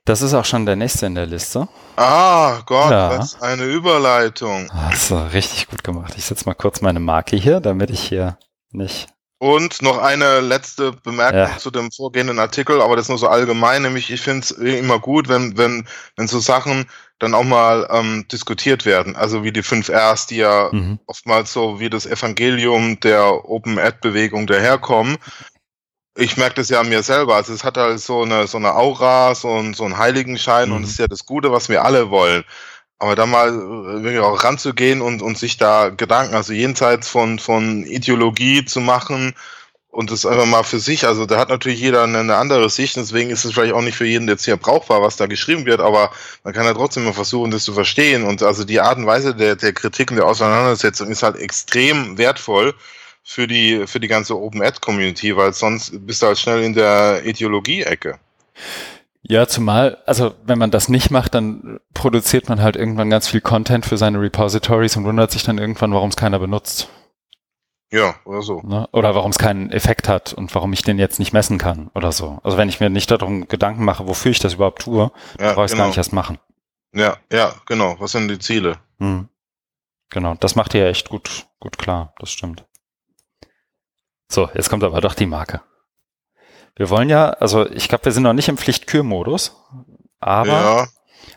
Das ist auch schon der nächste in der Liste. Ah, Gott, ja. das ist eine Überleitung. Du richtig gut gemacht. Ich setze mal kurz meine Marke hier, damit ich hier nicht. Und noch eine letzte Bemerkung ja. zu dem vorgehenden Artikel, aber das nur so allgemein, nämlich ich finde es immer gut, wenn, wenn, wenn so Sachen dann auch mal ähm, diskutiert werden. Also wie die fünf Rs, die ja mhm. oftmals so wie das Evangelium der Open Ad Bewegung daherkommen ich merke das ja an mir selber. Also es hat halt so eine, so eine Aura, so, ein, so einen Heiligenschein mhm. und das ist ja das Gute, was wir alle wollen. Aber da mal äh, wirklich auch ranzugehen und, und sich da Gedanken, also jenseits von, von Ideologie zu machen und das einfach mal für sich, also da hat natürlich jeder eine, andere Sicht, deswegen ist es vielleicht auch nicht für jeden jetzt hier brauchbar, was da geschrieben wird, aber man kann ja trotzdem mal versuchen, das zu verstehen. Und also die Art und Weise der, der Kritik und der Auseinandersetzung ist halt extrem wertvoll für die, für die ganze Open Ad Community, weil sonst bist du halt schnell in der Ideologie-Ecke. Ja, zumal, also wenn man das nicht macht, dann produziert man halt irgendwann ganz viel Content für seine Repositories und wundert sich dann irgendwann, warum es keiner benutzt. Ja, oder so. Ne? Oder warum es keinen Effekt hat und warum ich den jetzt nicht messen kann oder so. Also wenn ich mir nicht darum Gedanken mache, wofür ich das überhaupt tue, ja, brauche ich es genau. gar nicht erst machen. Ja, ja, genau. Was sind die Ziele? Hm. Genau, das macht ihr echt gut, gut klar, das stimmt. So, jetzt kommt aber doch die Marke. Wir wollen ja, also ich glaube, wir sind noch nicht im Pflichtkür-Modus, aber ja,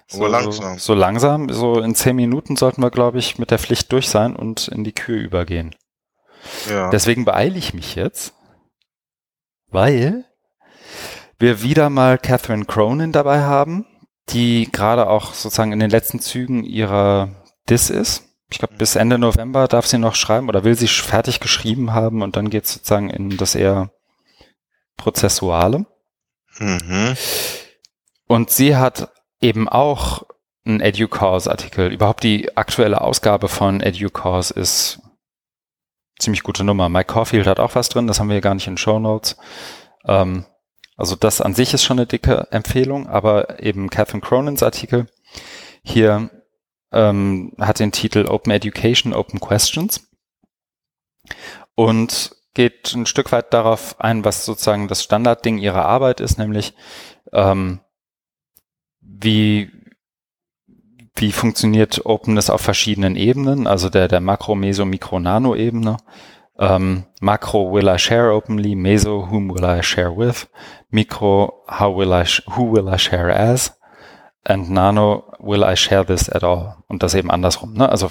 so, langsam. so langsam, so in zehn Minuten sollten wir, glaube ich, mit der Pflicht durch sein und in die Kür übergehen. Ja. Deswegen beeile ich mich jetzt, weil wir wieder mal Catherine Cronin dabei haben, die gerade auch sozusagen in den letzten Zügen ihrer Dis ist ich glaube, bis Ende November darf sie noch schreiben oder will sie fertig geschrieben haben und dann geht es sozusagen in das eher Prozessuale. Mhm. Und sie hat eben auch einen EduCause-Artikel. Überhaupt die aktuelle Ausgabe von EduCause ist ziemlich gute Nummer. Mike Caulfield hat auch was drin, das haben wir gar nicht in Show Notes. Ähm, also das an sich ist schon eine dicke Empfehlung, aber eben Catherine Cronins Artikel hier ähm, hat den Titel Open Education, Open Questions und geht ein Stück weit darauf ein, was sozusagen das Standardding ihrer Arbeit ist, nämlich ähm, wie, wie funktioniert Openness auf verschiedenen Ebenen, also der, der Makro, Meso, Mikro, Nano-Ebene. Ähm, Makro, will I share openly? Meso, whom will I share with? Mikro, how will I, who will I share as? And Nano, will I share this at all? Und das eben andersrum. Ne? Also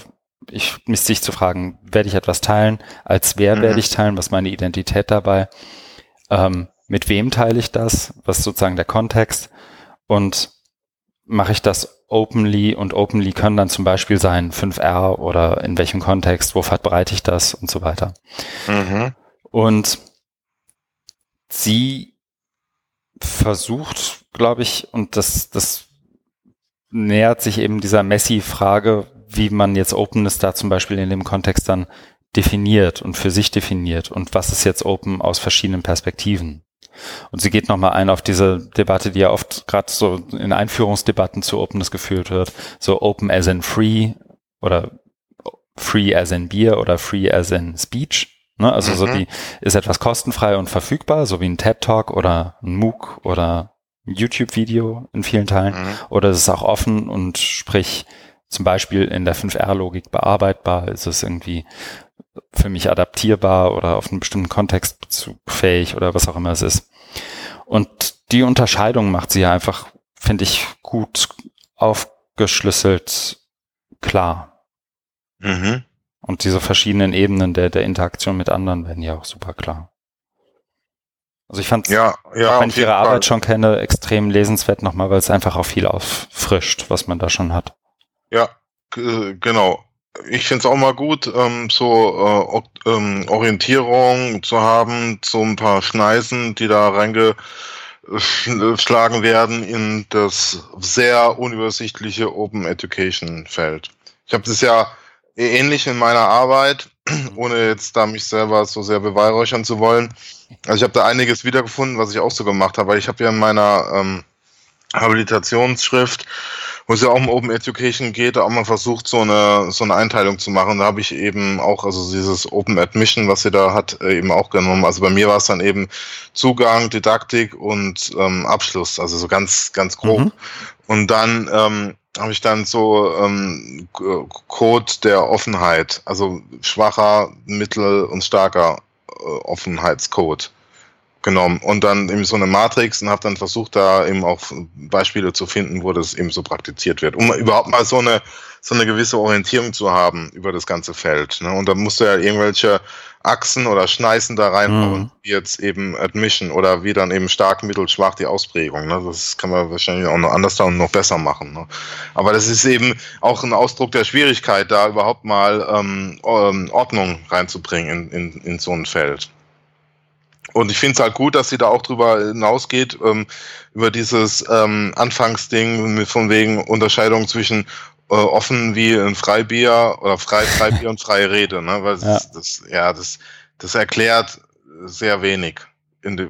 ich sich zu fragen, werde ich etwas teilen? Als wer mhm. werde ich teilen? Was ist meine Identität dabei? Ähm, mit wem teile ich das? Was ist sozusagen der Kontext? Und mache ich das openly und openly können dann zum Beispiel sein 5R oder in welchem Kontext, wo verbreite ich das und so weiter. Mhm. Und sie versucht, glaube ich, und das, das nähert sich eben dieser Messi-Frage, wie man jetzt Openness da zum Beispiel in dem Kontext dann definiert und für sich definiert und was ist jetzt Open aus verschiedenen Perspektiven. Und sie geht nochmal ein auf diese Debatte, die ja oft gerade so in Einführungsdebatten zu Openness geführt wird. So Open as in Free oder Free as in Beer oder Free as in Speech. Ne? Also mhm. so die ist etwas kostenfrei und verfügbar, so wie ein TED Talk oder ein MOOC oder ein YouTube-Video in vielen Teilen. Mhm. Oder es ist auch offen und sprich zum Beispiel in der 5R-Logik bearbeitbar, ist es irgendwie für mich adaptierbar oder auf einen bestimmten Kontext fähig oder was auch immer es ist. Und die Unterscheidung macht sie ja einfach, finde ich, gut aufgeschlüsselt klar. Mhm. Und diese verschiedenen Ebenen der, der Interaktion mit anderen werden ja auch super klar. Also ich fand ja, ja, auch wenn ich ihre Arbeit schon kenne, extrem lesenswert nochmal, weil es einfach auch viel auffrischt, was man da schon hat. Ja, genau ich finde es auch mal gut, ähm, so äh, ähm, Orientierung zu haben, so ein paar Schneisen, die da reingeschlagen werden in das sehr unübersichtliche Open Education Feld. Ich habe das ja ähnlich in meiner Arbeit, ohne jetzt da mich selber so sehr beweihräuchern zu wollen. Also ich habe da einiges wiedergefunden, was ich auch so gemacht habe, weil ich habe ja in meiner ähm, Habilitationsschrift wo es ja auch um Open Education geht, auch mal versucht, so eine, so eine Einteilung zu machen. Da habe ich eben auch, also dieses Open Admission, was sie da hat, äh, eben auch genommen. Also bei mir war es dann eben Zugang, Didaktik und ähm, Abschluss, also so ganz, ganz grob. Mhm. Und dann ähm, habe ich dann so ähm, Code der Offenheit, also schwacher, mittel und starker äh, Offenheitscode genommen und dann eben so eine Matrix und habe dann versucht, da eben auch Beispiele zu finden, wo das eben so praktiziert wird, um überhaupt mal so eine so eine gewisse Orientierung zu haben über das ganze Feld. Ne? Und dann musst du ja irgendwelche Achsen oder Schneisen da reinbauen, mhm. wie jetzt eben Admission oder wie dann eben stark, mittel, schwach die Ausprägung. Ne? Das kann man wahrscheinlich auch noch anders und noch besser machen. Ne? Aber das ist eben auch ein Ausdruck der Schwierigkeit, da überhaupt mal ähm, ähm Ordnung reinzubringen in, in, in so ein Feld. Und ich finde es halt gut, dass sie da auch drüber hinausgeht, ähm, über dieses ähm, Anfangsding von wegen Unterscheidung zwischen äh, offen wie ein Freibier oder frei Freibier und freie Rede, ne? Weil ja. Das, das, ja, das, das erklärt sehr wenig in die,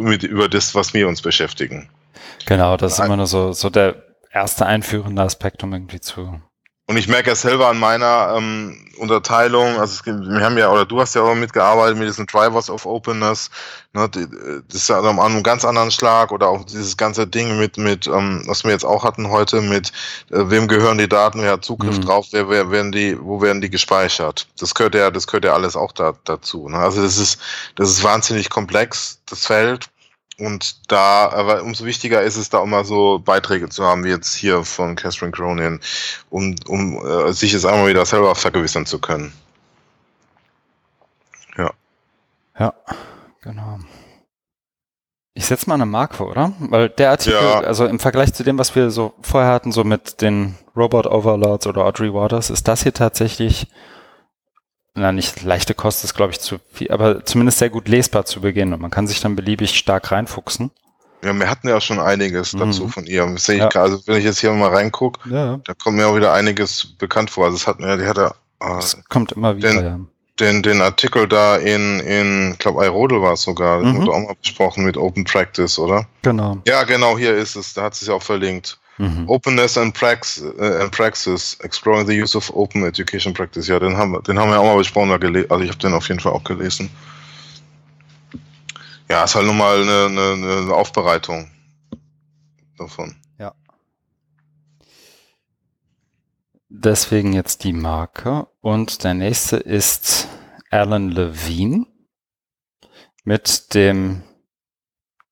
mit, über das, was wir uns beschäftigen. Genau, das ist immer nur so, so der erste einführende Aspekt, um irgendwie zu und ich merke ja selber an meiner ähm, Unterteilung, also es, wir haben ja, oder du hast ja auch mitgearbeitet mit diesen Drivers of Openness, ne, das ist ja an einem ganz anderen Schlag oder auch dieses ganze Ding mit, mit ähm, was wir jetzt auch hatten heute, mit äh, wem gehören die Daten, wer hat Zugriff mhm. drauf, wer, wer werden die, wo werden die gespeichert. Das gehört ja, das gehört ja alles auch da, dazu. Ne? Also das ist, das ist wahnsinnig komplex, das Feld. Und da, aber umso wichtiger ist es, da auch mal so Beiträge zu haben, wie jetzt hier von Catherine Cronin, um, um äh, sich es einmal wieder selber vergewissern zu können. Ja. Ja, genau. Ich setze mal eine Marke, oder? Weil der Artikel, ja. also im Vergleich zu dem, was wir so vorher hatten, so mit den Robot Overlords oder Audrey Waters, ist das hier tatsächlich na nicht leichte Kost ist, glaube ich, zu viel, aber zumindest sehr gut lesbar zu Beginn und man kann sich dann beliebig stark reinfuchsen. Ja, wir hatten ja schon einiges mhm. dazu von ihr. Das sehe ich ja. gerade, also wenn ich jetzt hier mal reingucke, ja. da kommt mir auch wieder einiges bekannt vor. Also es hat mir, die hat ja, äh, das kommt immer wieder, den, ja. Den, den Artikel da in, in ich glaube, iRodel war es sogar, mhm. wurde auch mal besprochen mit Open Practice, oder? Genau. Ja, genau, hier ist es, da hat es ja auch verlinkt. Mhm. Openness and, Prax uh, and Praxis, Exploring the Use of Open Education Practice. Ja, den haben, wir, den haben wir auch mal besprochen. Also ich habe den auf jeden Fall auch gelesen. Ja, ist halt nochmal eine, eine, eine Aufbereitung davon. Ja. deswegen jetzt die Marke. Und der nächste ist Alan Levine mit dem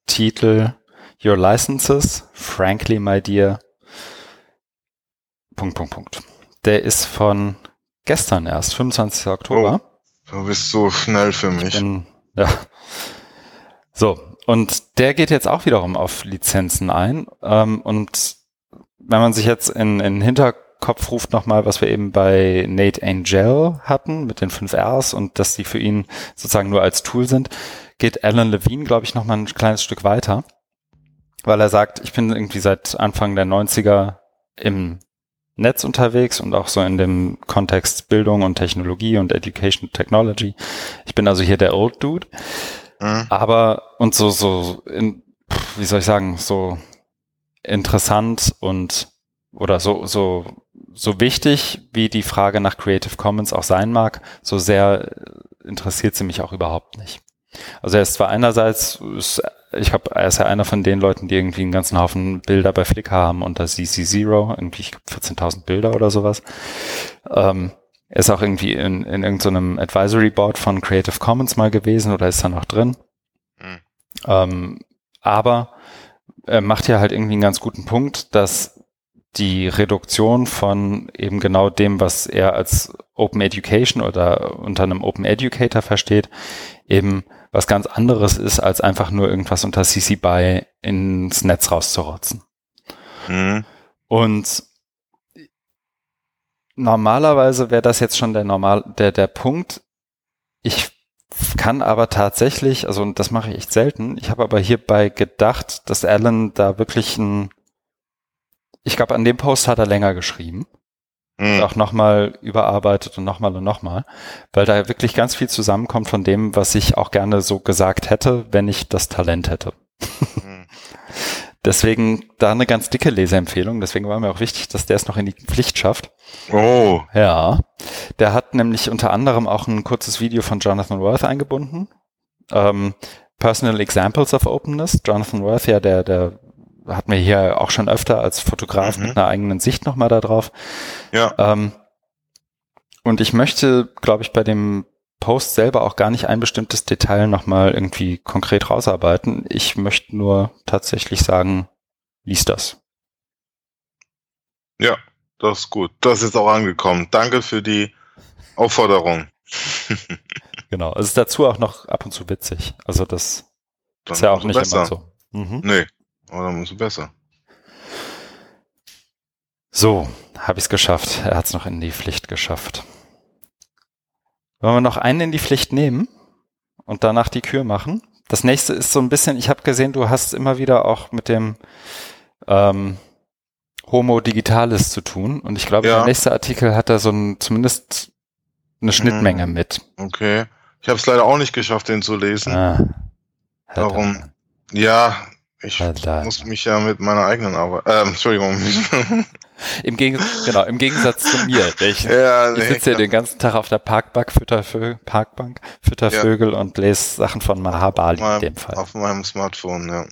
Titel Your Licenses, Frankly, my dear. Punkt, Punkt, Punkt. Der ist von gestern erst, 25. Oktober. Oh, du bist so schnell für mich. Bin, ja. So, und der geht jetzt auch wiederum auf Lizenzen ein. Ähm, und wenn man sich jetzt in, in Hinterkopf ruft nochmal, was wir eben bei Nate Angel hatten mit den 5 Rs und dass die für ihn sozusagen nur als Tool sind, geht Alan Levine, glaube ich, nochmal ein kleines Stück weiter, weil er sagt, ich bin irgendwie seit Anfang der 90er im Netz unterwegs und auch so in dem Kontext Bildung und Technologie und Education Technology. Ich bin also hier der Old Dude. Mhm. Aber und so, so, in, wie soll ich sagen, so interessant und oder so, so, so wichtig, wie die Frage nach Creative Commons auch sein mag, so sehr interessiert sie mich auch überhaupt nicht. Also er ist zwar einerseits, ist, ich glaube, er ist ja einer von den Leuten, die irgendwie einen ganzen Haufen Bilder bei Flickr haben unter CC Zero, irgendwie 14.000 Bilder oder sowas. Ähm, er ist auch irgendwie in, in irgendeinem Advisory Board von Creative Commons mal gewesen oder ist da noch drin. Mhm. Ähm, aber er macht ja halt irgendwie einen ganz guten Punkt, dass die Reduktion von eben genau dem, was er als Open Education oder unter einem Open Educator versteht, eben was ganz anderes ist, als einfach nur irgendwas unter CC BY ins Netz rauszurotzen. Mhm. Und normalerweise wäre das jetzt schon der normal, der, der Punkt. Ich kann aber tatsächlich, also das mache ich echt selten, ich habe aber hierbei gedacht, dass Alan da wirklich ein, ich glaube, an dem Post hat er länger geschrieben. Mhm. Auch nochmal überarbeitet und nochmal und nochmal, weil da wirklich ganz viel zusammenkommt von dem, was ich auch gerne so gesagt hätte, wenn ich das Talent hätte. Mhm. *laughs* Deswegen da eine ganz dicke Leseempfehlung. Deswegen war mir auch wichtig, dass der es noch in die Pflicht schafft. Oh. Ja. Der hat nämlich unter anderem auch ein kurzes Video von Jonathan Worth eingebunden. Ähm, Personal Examples of Openness. Jonathan Worth, ja, der, der hat mir hier auch schon öfter als Fotograf mhm. mit einer eigenen Sicht nochmal da drauf. Ja. Ähm, und ich möchte, glaube ich, bei dem Post selber auch gar nicht ein bestimmtes Detail nochmal irgendwie konkret rausarbeiten. Ich möchte nur tatsächlich sagen, lies das. Ja, das ist gut. Das ist auch angekommen. Danke für die Aufforderung. *laughs* genau. Es ist dazu auch noch ab und zu witzig. Also das dann ist ja auch nicht besser. immer so. Mhm. Nee, aber dann umso besser. So, habe ich es geschafft. Er hat es noch in die Pflicht geschafft. Wollen wir noch einen in die Pflicht nehmen und danach die Kür machen? Das nächste ist so ein bisschen, ich habe gesehen, du hast immer wieder auch mit dem ähm, Homo Digitalis zu tun. Und ich glaube, ja. der nächste Artikel hat da so ein, zumindest eine Schnittmenge mhm. mit. Okay. Ich habe es leider auch nicht geschafft, den zu lesen. Ah, Darum. Ja, ich Alter. muss mich ja mit meiner eigenen Arbeit. Äh, Entschuldigung. *laughs* Im, Geg genau, Im Gegensatz zu mir. *laughs* Ich, ja, nee, ich sitze hier den ganzen Tag auf der Parkbank, fütter Parkbank, fütter ja. Und lese Sachen von Mahabali meinem, in dem Fall. Auf meinem Smartphone, ja.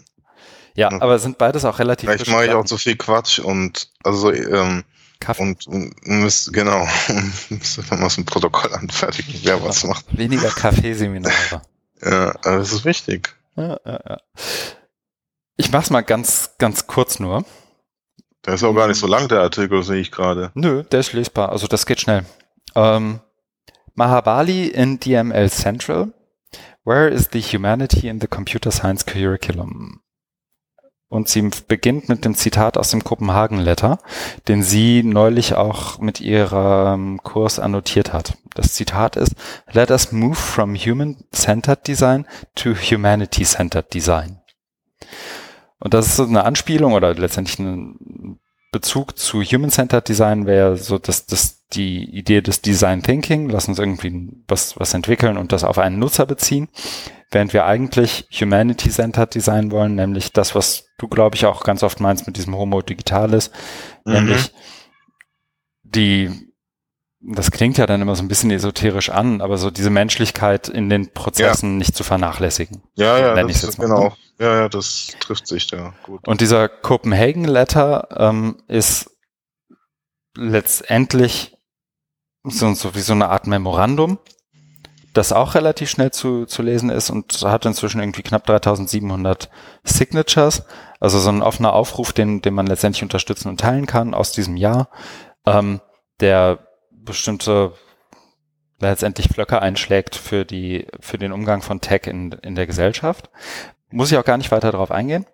Ja, ja. aber sind beides auch relativ Vielleicht mache ich auch so viel Quatsch und also ähm, Kaffee. Und, und müsst, genau, *laughs* müsste dann mal so ein Protokoll anfertigen, wer ja, was macht. Weniger Kaffeeseminare. ja, das ist wichtig. Ja, ja, ja. Ich mach's mal ganz, ganz kurz nur. Der ist auch gar nicht so lang, der Artikel, sehe ich gerade. Nö, der ist lesbar, also das geht schnell. Ähm, Mahabali in DML Central. Where is the humanity in the computer science curriculum? Und sie beginnt mit dem Zitat aus dem Kopenhagen Letter, den sie neulich auch mit ihrem Kurs annotiert hat. Das Zitat ist, Let us move from human-centered design to humanity-centered design. Und das ist so eine Anspielung oder letztendlich ein Bezug zu Human-Centered Design wäre so dass das die Idee des Design Thinking, lass uns irgendwie was, was entwickeln und das auf einen Nutzer beziehen, während wir eigentlich Humanity-Centered Design wollen, nämlich das, was du, glaube ich, auch ganz oft meinst mit diesem Homo Digitalis, mhm. nämlich die das klingt ja dann immer so ein bisschen esoterisch an, aber so diese Menschlichkeit in den Prozessen ja. nicht zu vernachlässigen. Ja, ja, das ist genau. Ne? Ja, ja, das trifft sich da gut. Und dieser Copenhagen Letter ähm, ist letztendlich so, so wie so eine Art Memorandum, das auch relativ schnell zu, zu lesen ist und hat inzwischen irgendwie knapp 3700 Signatures. Also so ein offener Aufruf, den, den man letztendlich unterstützen und teilen kann aus diesem Jahr, ähm, der bestimmte letztendlich Flöcke einschlägt für die, für den Umgang von Tech in, in der Gesellschaft. Muss ich auch gar nicht weiter darauf eingehen.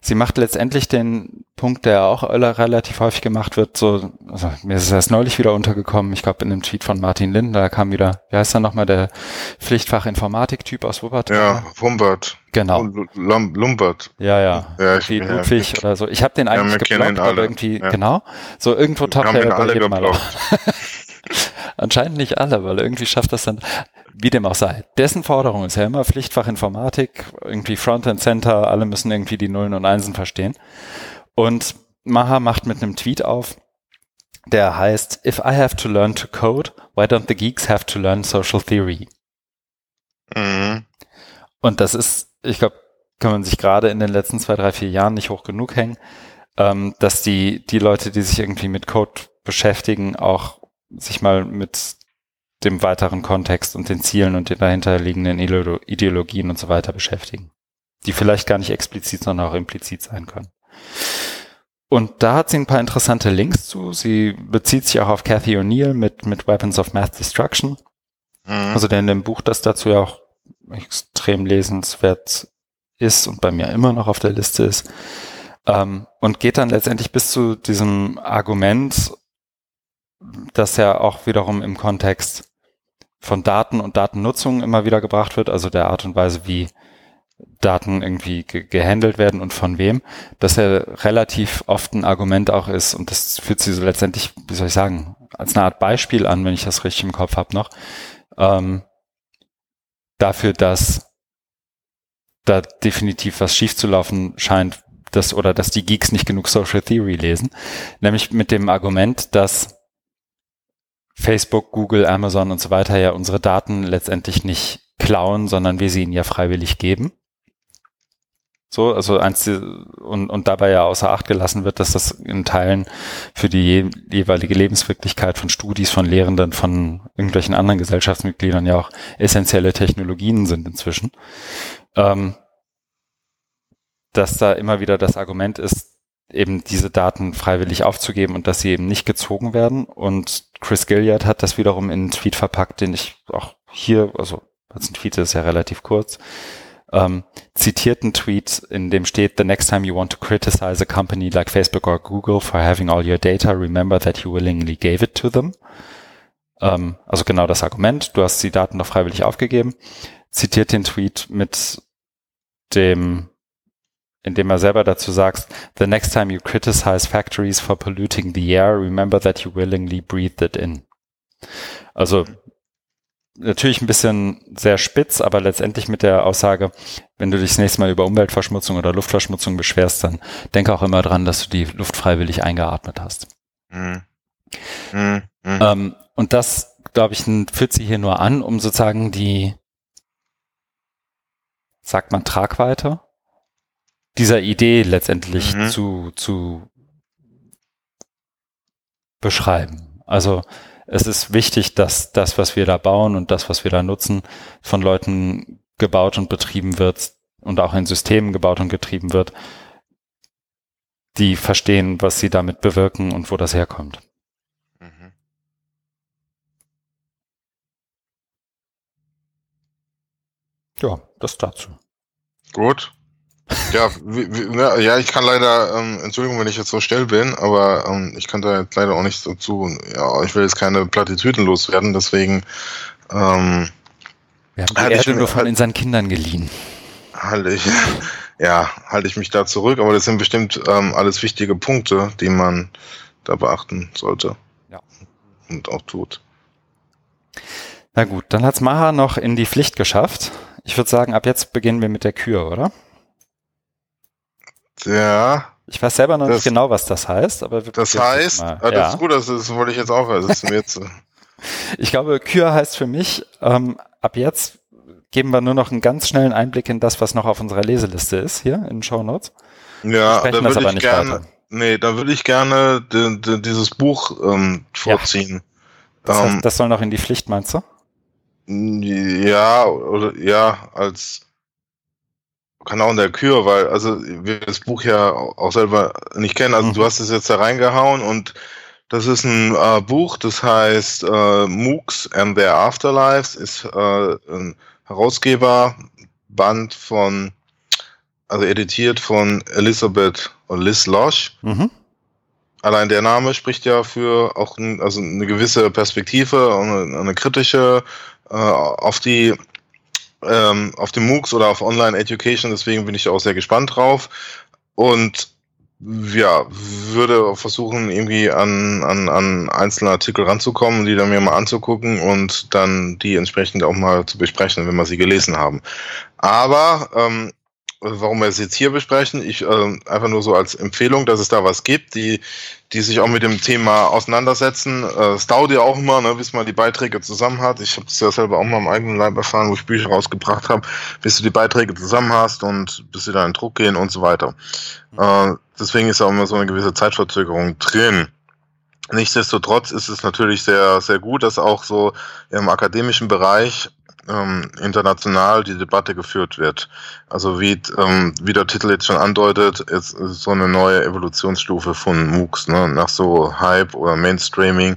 Sie macht letztendlich den Punkt, der auch relativ häufig gemacht wird, so, also mir ist es erst neulich wieder untergekommen, ich glaube in einem Tweet von Martin Lindner, da kam wieder, wie heißt er nochmal, der Pflichtfach Informatik-Typ aus Wuppertal? Ja, Humbert. Genau. Lum Lumbert. Ja, ja. ja ich, wie ja, Ludwig ich, oder so. Ich habe den eigentlich ja, geblockt, aber irgendwie, ja. genau, so irgendwo taucht er bei jedem Mal auf. *laughs* Anscheinend nicht alle, weil irgendwie schafft das dann, wie dem auch sei. Dessen Forderung ist ja immer Pflichtfach Informatik, irgendwie Frontend Center, alle müssen irgendwie die Nullen und Einsen verstehen. Und Maha macht mit einem Tweet auf, der heißt, If I have to learn to code, why don't the geeks have to learn social theory? Mhm. Und das ist, ich glaube, kann man sich gerade in den letzten zwei, drei, vier Jahren nicht hoch genug hängen, ähm, dass die, die Leute, die sich irgendwie mit Code beschäftigen, auch sich mal mit dem weiteren Kontext und den Zielen und den dahinterliegenden Ideologien und so weiter beschäftigen, die vielleicht gar nicht explizit, sondern auch implizit sein können. Und da hat sie ein paar interessante Links zu. Sie bezieht sich auch auf Cathy O'Neill mit, mit Weapons of Math Destruction. Mhm. Also der in dem Buch, das dazu ja auch extrem lesenswert ist und bei mir immer noch auf der Liste ist. Ähm, und geht dann letztendlich bis zu diesem Argument, das ja auch wiederum im Kontext von Daten und Datennutzung immer wieder gebracht wird, also der Art und Weise, wie Daten irgendwie ge gehandelt werden und von wem, dass er relativ oft ein Argument auch ist und das führt sie so letztendlich, wie soll ich sagen, als eine Art Beispiel an, wenn ich das richtig im Kopf habe noch, ähm, dafür, dass da definitiv was schief zu laufen scheint, dass, oder dass die Geeks nicht genug Social Theory lesen, nämlich mit dem Argument, dass Facebook, Google, Amazon und so weiter ja unsere Daten letztendlich nicht klauen, sondern wir sie ihnen ja freiwillig geben. So, also eins und, und dabei ja außer Acht gelassen wird, dass das in Teilen für die je, jeweilige Lebenswirklichkeit von Studis, von Lehrenden, von irgendwelchen anderen Gesellschaftsmitgliedern ja auch essentielle Technologien sind inzwischen. Ähm, dass da immer wieder das Argument ist, eben diese Daten freiwillig aufzugeben und dass sie eben nicht gezogen werden. Und Chris Gilliard hat das wiederum in einen Tweet verpackt, den ich auch hier, also als ein Tweet ist ja relativ kurz, ähm, zitierten Tweet, in dem steht, The next time you want to criticize a company like Facebook or Google for having all your data, remember that you willingly gave it to them. Ähm, also genau das Argument, du hast die Daten doch freiwillig aufgegeben. Zitiert den Tweet mit dem indem er selber dazu sagt, the next time you criticize factories for polluting the air, remember that you willingly breathed it in. Also natürlich ein bisschen sehr spitz, aber letztendlich mit der Aussage, wenn du dich das nächste Mal über Umweltverschmutzung oder Luftverschmutzung beschwerst, dann denke auch immer dran, dass du die Luft freiwillig eingeatmet hast. Mhm. Mhm. Mhm. Ähm, und das, glaube ich, führt sie hier nur an, um sozusagen die, sagt man, Tragweite dieser Idee letztendlich mhm. zu, zu beschreiben. Also es ist wichtig, dass das, was wir da bauen und das, was wir da nutzen, von Leuten gebaut und betrieben wird und auch in Systemen gebaut und getrieben wird, die verstehen, was sie damit bewirken und wo das herkommt. Mhm. Ja, das dazu. Gut. Ja, wie, wie, ne, ja, ich kann leider, ähm, Entschuldigung, wenn ich jetzt so schnell bin, aber ähm, ich kann da jetzt leider auch nicht dazu, ja, ich will jetzt keine Plattitüden loswerden, deswegen ähm, Wir haben die Erde nur von halt, seinen Kindern geliehen. Halte ich, ja, halte ich mich da zurück, aber das sind bestimmt ähm, alles wichtige Punkte, die man da beachten sollte. Ja. Und auch tut. Na gut, dann hat's Maha noch in die Pflicht geschafft. Ich würde sagen, ab jetzt beginnen wir mit der Kür, oder? Ja. Ich weiß selber noch das, nicht genau, was das heißt, aber wir Das heißt, ah, das ja. ist gut, das, das wollte ich jetzt auch. Das ist mir jetzt, *laughs* ich glaube, Kür heißt für mich, ähm, ab jetzt geben wir nur noch einen ganz schnellen Einblick in das, was noch auf unserer Leseliste ist, hier in Show Notes. Ja, da würde ich gerne, Nee, da würde ich gerne de, de, dieses Buch ähm, vorziehen. Das, heißt, ähm, das soll noch in die Pflicht, meinst du? Ja, oder ja, als Kanal der Kür, weil also wir das Buch ja auch selber nicht kennen. Also mhm. du hast es jetzt da reingehauen und das ist ein äh, Buch, das heißt äh, MOOCs and Their Afterlives, ist äh, ein Herausgeberband von, also editiert von Elisabeth oder Liz Losch. Mhm. Allein der Name spricht ja für auch ein, also eine gewisse Perspektive, eine, eine kritische äh, auf die ähm, auf den MOOCs oder auf Online Education, deswegen bin ich auch sehr gespannt drauf. Und ja, würde versuchen, irgendwie an, an, an einzelne Artikel ranzukommen, die dann mir mal anzugucken und dann die entsprechend auch mal zu besprechen, wenn wir sie gelesen haben. Aber ähm, warum wir es jetzt hier besprechen. Ich äh, einfach nur so als Empfehlung, dass es da was gibt, die, die sich auch mit dem Thema auseinandersetzen. Äh, es dauert ja auch immer, ne, bis man die Beiträge zusammen hat. Ich habe es ja selber auch mal im eigenen Leib erfahren, wo ich Bücher rausgebracht habe, bis du die Beiträge zusammen hast und bis sie dann in Druck gehen und so weiter. Äh, deswegen ist auch immer so eine gewisse Zeitverzögerung drin. Nichtsdestotrotz ist es natürlich sehr, sehr gut, dass auch so im akademischen Bereich ähm, international die Debatte geführt wird. Also wie, ähm, wie der Titel jetzt schon andeutet, ist, ist so eine neue Evolutionsstufe von MOOCs, ne? nach so Hype oder Mainstreaming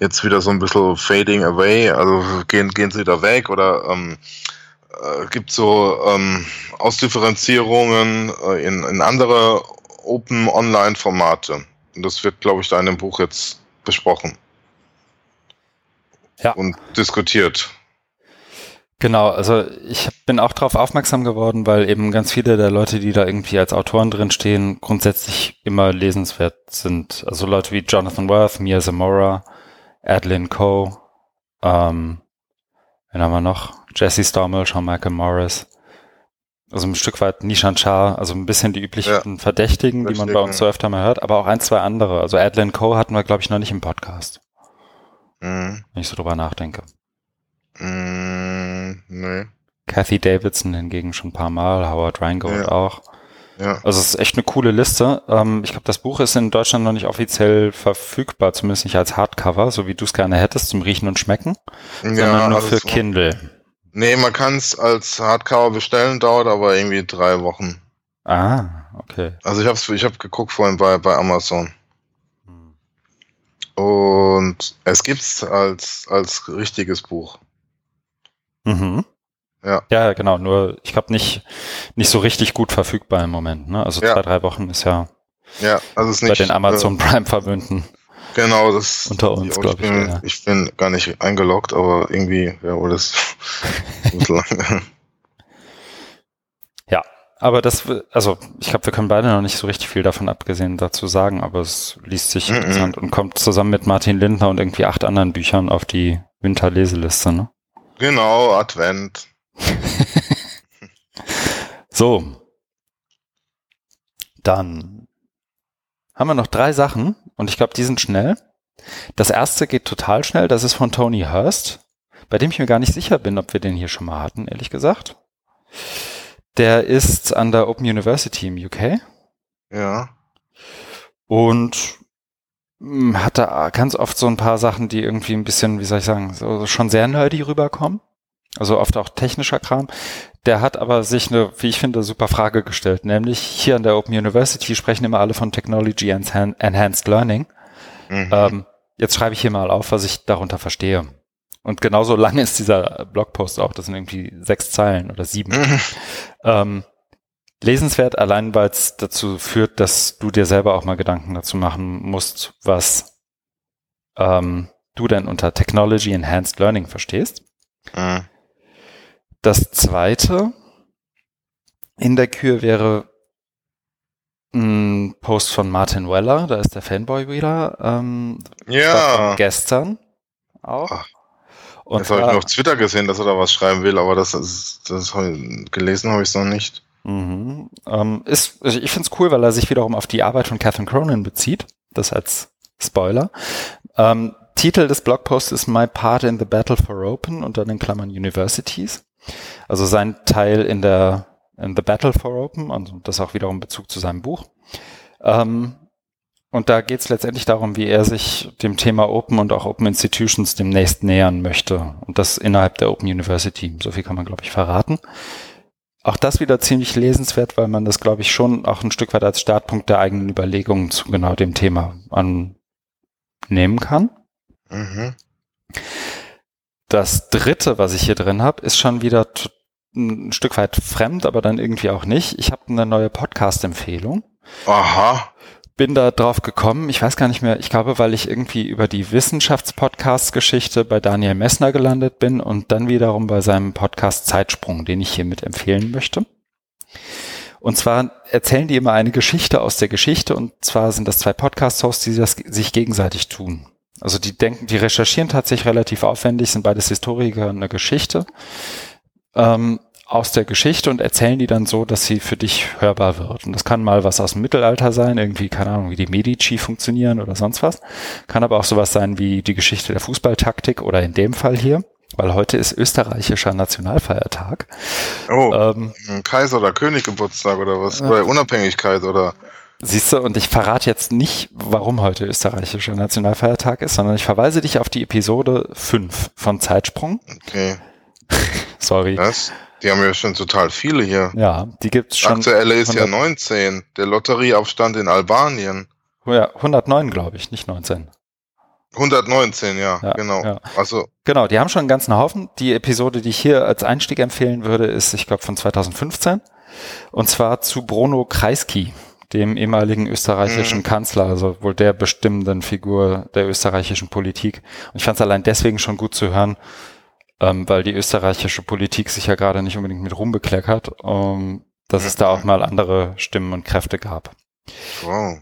jetzt wieder so ein bisschen fading away, also gehen, gehen sie wieder weg oder ähm, äh, gibt so ähm, Ausdifferenzierungen äh, in, in andere Open Online Formate. Und das wird, glaube ich, da in dem Buch jetzt besprochen. Ja. Und diskutiert. Genau, also ich bin auch darauf aufmerksam geworden, weil eben ganz viele der Leute, die da irgendwie als Autoren drinstehen, grundsätzlich immer lesenswert sind. Also Leute wie Jonathan Worth, Mia Zamora, Adeline Coe, ähm, wen haben wir noch? Jesse Stommel, Sean Michael Morris. Also ein Stück weit Nishan Shah, also ein bisschen die üblichen ja, Verdächtigen, die man bei uns so öfter mal hört, aber auch ein, zwei andere. Also Adeline Coe hatten wir, glaube ich, noch nicht im Podcast. Mhm. Wenn ich so drüber nachdenke. Mm, nee. Kathy Davidson hingegen schon ein paar Mal, Howard Reingold ja. auch. Ja. Also es ist echt eine coole Liste. Ähm, ich glaube, das Buch ist in Deutschland noch nicht offiziell verfügbar, zumindest nicht als Hardcover, so wie du es gerne hättest, zum Riechen und Schmecken, ja, sondern nur für Kindle. Nee, man kann es als Hardcover bestellen, dauert aber irgendwie drei Wochen. Ah, okay. Also ich habe ich hab geguckt vorhin bei, bei Amazon. Hm. Und es gibt's als, als richtiges Buch. Mhm. Ja. ja, genau. Nur ich glaube nicht, nicht so richtig gut verfügbar im Moment. Ne? Also ja. zwei, drei Wochen ist ja, ja also ist nicht, bei den Amazon äh, Prime Verbünden. Genau, das unter uns, glaube ich. Bin, ja. Ich bin gar nicht eingeloggt, aber irgendwie, ja, wohl das *laughs* Ja, aber das, also ich glaube, wir können beide noch nicht so richtig viel davon abgesehen dazu sagen, aber es liest sich mm -mm. interessant und kommt zusammen mit Martin Lindner und irgendwie acht anderen Büchern auf die Winterleseliste, ne? Genau, Advent. *laughs* so. Dann haben wir noch drei Sachen und ich glaube, die sind schnell. Das erste geht total schnell, das ist von Tony Hurst, bei dem ich mir gar nicht sicher bin, ob wir den hier schon mal hatten, ehrlich gesagt. Der ist an der Open University im UK. Ja. Und hat da ganz oft so ein paar Sachen, die irgendwie ein bisschen, wie soll ich sagen, so schon sehr nerdy rüberkommen. Also oft auch technischer Kram. Der hat aber sich eine, wie ich finde, super Frage gestellt. Nämlich hier an der Open University sprechen immer alle von Technology Enhanced Learning. Mhm. Ähm, jetzt schreibe ich hier mal auf, was ich darunter verstehe. Und genauso *laughs* lang ist dieser Blogpost auch. Das sind irgendwie sechs Zeilen oder sieben. Mhm. Ähm, lesenswert, allein weil es dazu führt, dass du dir selber auch mal Gedanken dazu machen musst, was ähm, du denn unter Technology Enhanced Learning verstehst. Mhm. Das zweite in der Kür wäre ein Post von Martin Weller, da ist der Fanboy wieder. Ähm, ja. Gestern auch. Ach. Und das habe ich nur auf Twitter gesehen, dass er da was schreiben will, aber das, ist, das gelesen habe ich es noch nicht. Mhm. Ähm, ist, also ich finde es cool, weil er sich wiederum auf die Arbeit von Catherine Cronin bezieht. Das als Spoiler. Ähm, Titel des Blogposts ist My Part in the Battle for Open unter den Klammern Universities. Also sein Teil in der in The Battle for Open und das auch wiederum Bezug zu seinem Buch. Ähm, und da geht es letztendlich darum, wie er sich dem Thema Open und auch Open Institutions demnächst nähern möchte. Und das innerhalb der Open University. So viel kann man, glaube ich, verraten. Auch das wieder ziemlich lesenswert, weil man das, glaube ich, schon auch ein Stück weit als Startpunkt der eigenen Überlegungen zu genau dem Thema annehmen kann. Mhm. Das dritte, was ich hier drin habe, ist schon wieder ein Stück weit fremd, aber dann irgendwie auch nicht. Ich habe eine neue Podcast-Empfehlung. Aha bin da drauf gekommen, ich weiß gar nicht mehr, ich glaube, weil ich irgendwie über die Wissenschaftspodcast-Geschichte bei Daniel Messner gelandet bin und dann wiederum bei seinem Podcast Zeitsprung, den ich hiermit empfehlen möchte. Und zwar erzählen die immer eine Geschichte aus der Geschichte und zwar sind das zwei Podcast-Hosts, die das sich gegenseitig tun. Also die denken, die recherchieren tatsächlich relativ aufwendig, sind beides Historiker eine Geschichte. Ähm, aus der Geschichte und erzählen die dann so, dass sie für dich hörbar wird. Und das kann mal was aus dem Mittelalter sein, irgendwie, keine Ahnung, wie die Medici funktionieren oder sonst was. Kann aber auch sowas sein wie die Geschichte der Fußballtaktik oder in dem Fall hier, weil heute ist österreichischer Nationalfeiertag. Oh, ähm, Kaiser oder König Geburtstag oder was? Äh, Bei Unabhängigkeit oder? Siehst du, und ich verrate jetzt nicht, warum heute österreichischer Nationalfeiertag ist, sondern ich verweise dich auf die Episode 5 von Zeitsprung. Okay. *laughs* Sorry. Was? Die haben ja schon total viele hier. Ja, die gibt's schon. Aktuelle ist ja 19. Der Lotterieaufstand in Albanien. Ja, 109, glaube ich, nicht 19. 119, ja, ja genau. Ja. Also genau, die haben schon einen ganzen Haufen. Die Episode, die ich hier als Einstieg empfehlen würde, ist, ich glaube, von 2015. Und zwar zu Bruno Kreisky, dem ehemaligen österreichischen mhm. Kanzler, also wohl der bestimmenden Figur der österreichischen Politik. Und ich fand es allein deswegen schon gut zu hören, ähm, weil die österreichische Politik sich ja gerade nicht unbedingt mit Ruhm bekleckert, ähm, dass es da auch mal andere Stimmen und Kräfte gab. Wow.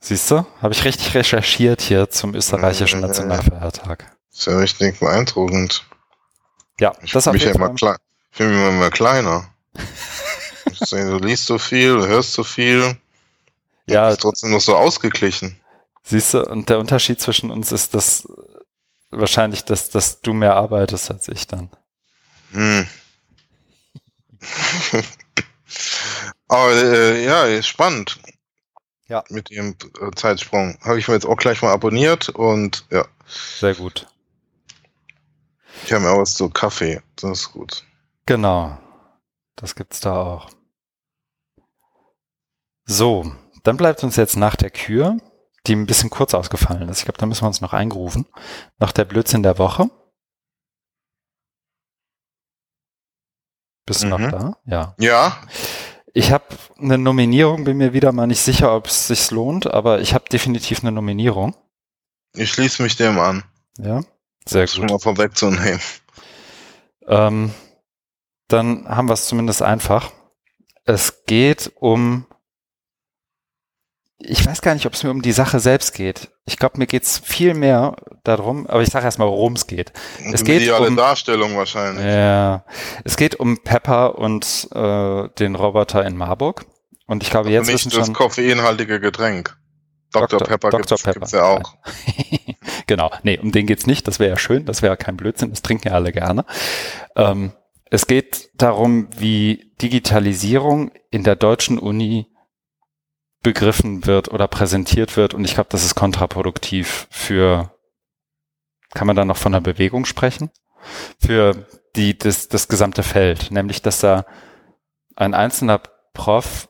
Siehst du? Habe ich richtig recherchiert hier zum österreichischen Nationalfeiertag. Ist ja richtig beeindruckend. Ja, ich das mich ja immer klein. Ich fühle mich immer kleiner. *laughs* du liest so viel, du hörst so viel. Ja. Ist trotzdem noch so ausgeglichen. Siehst du, und der Unterschied zwischen uns ist, dass wahrscheinlich, dass, dass du mehr arbeitest als ich dann. Hm. *laughs* Aber äh, ja, ist spannend. Ja. Mit dem äh, Zeitsprung. Habe ich mir jetzt auch gleich mal abonniert und ja. Sehr gut. Ich habe mir auch was zu Kaffee. Das ist gut. Genau. Das gibt's da auch. So, dann bleibt uns jetzt nach der Kür die ein bisschen kurz ausgefallen ist. Ich glaube, da müssen wir uns noch eingerufen. Nach der Blödsinn der Woche. Bist du mhm. noch da? Ja. Ja. Ich habe eine Nominierung, bin mir wieder mal nicht sicher, ob es sich lohnt, aber ich habe definitiv eine Nominierung. Ich schließe mich dem an. Ja, sehr gut. Mal vorwegzunehmen. Ähm, dann haben wir es zumindest einfach. Es geht um ich weiß gar nicht, ob es mir um die Sache selbst geht. Ich glaube, mir geht's viel mehr darum, aber ich sage erstmal, worum es geht. Es geht Mediale um Darstellung wahrscheinlich. Ja, es geht um Pepper und äh, den Roboter in Marburg. Und ich glaube, also jetzt nicht wissen das koffeinhaltige Getränk. Dr. Dr. Pepper, Dr. Gibt's, Pepper gibt's ja auch. *laughs* genau, nee, um den geht's nicht. Das wäre ja schön. Das wäre ja kein Blödsinn. Das trinken ja alle gerne. Ähm, es geht darum, wie Digitalisierung in der deutschen Uni begriffen wird oder präsentiert wird. Und ich glaube, das ist kontraproduktiv für, kann man da noch von einer Bewegung sprechen? Für die, das, das gesamte Feld. Nämlich, dass da ein einzelner Prof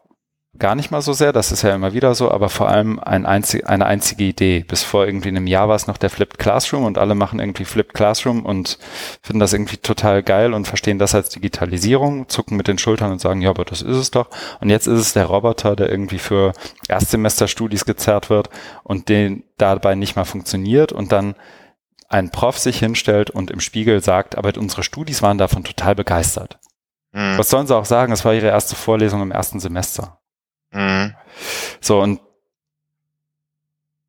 gar nicht mal so sehr, das ist ja immer wieder so, aber vor allem ein einzig, eine einzige Idee. Bis vor irgendwie einem Jahr war es noch der Flipped Classroom und alle machen irgendwie Flipped Classroom und finden das irgendwie total geil und verstehen das als Digitalisierung, zucken mit den Schultern und sagen, ja, aber das ist es doch. Und jetzt ist es der Roboter, der irgendwie für Erstsemesterstudis gezerrt wird und den dabei nicht mal funktioniert und dann ein Prof sich hinstellt und im Spiegel sagt, aber unsere Studis waren davon total begeistert. Mhm. Was sollen sie auch sagen? Es war ihre erste Vorlesung im ersten Semester. Mhm. So, und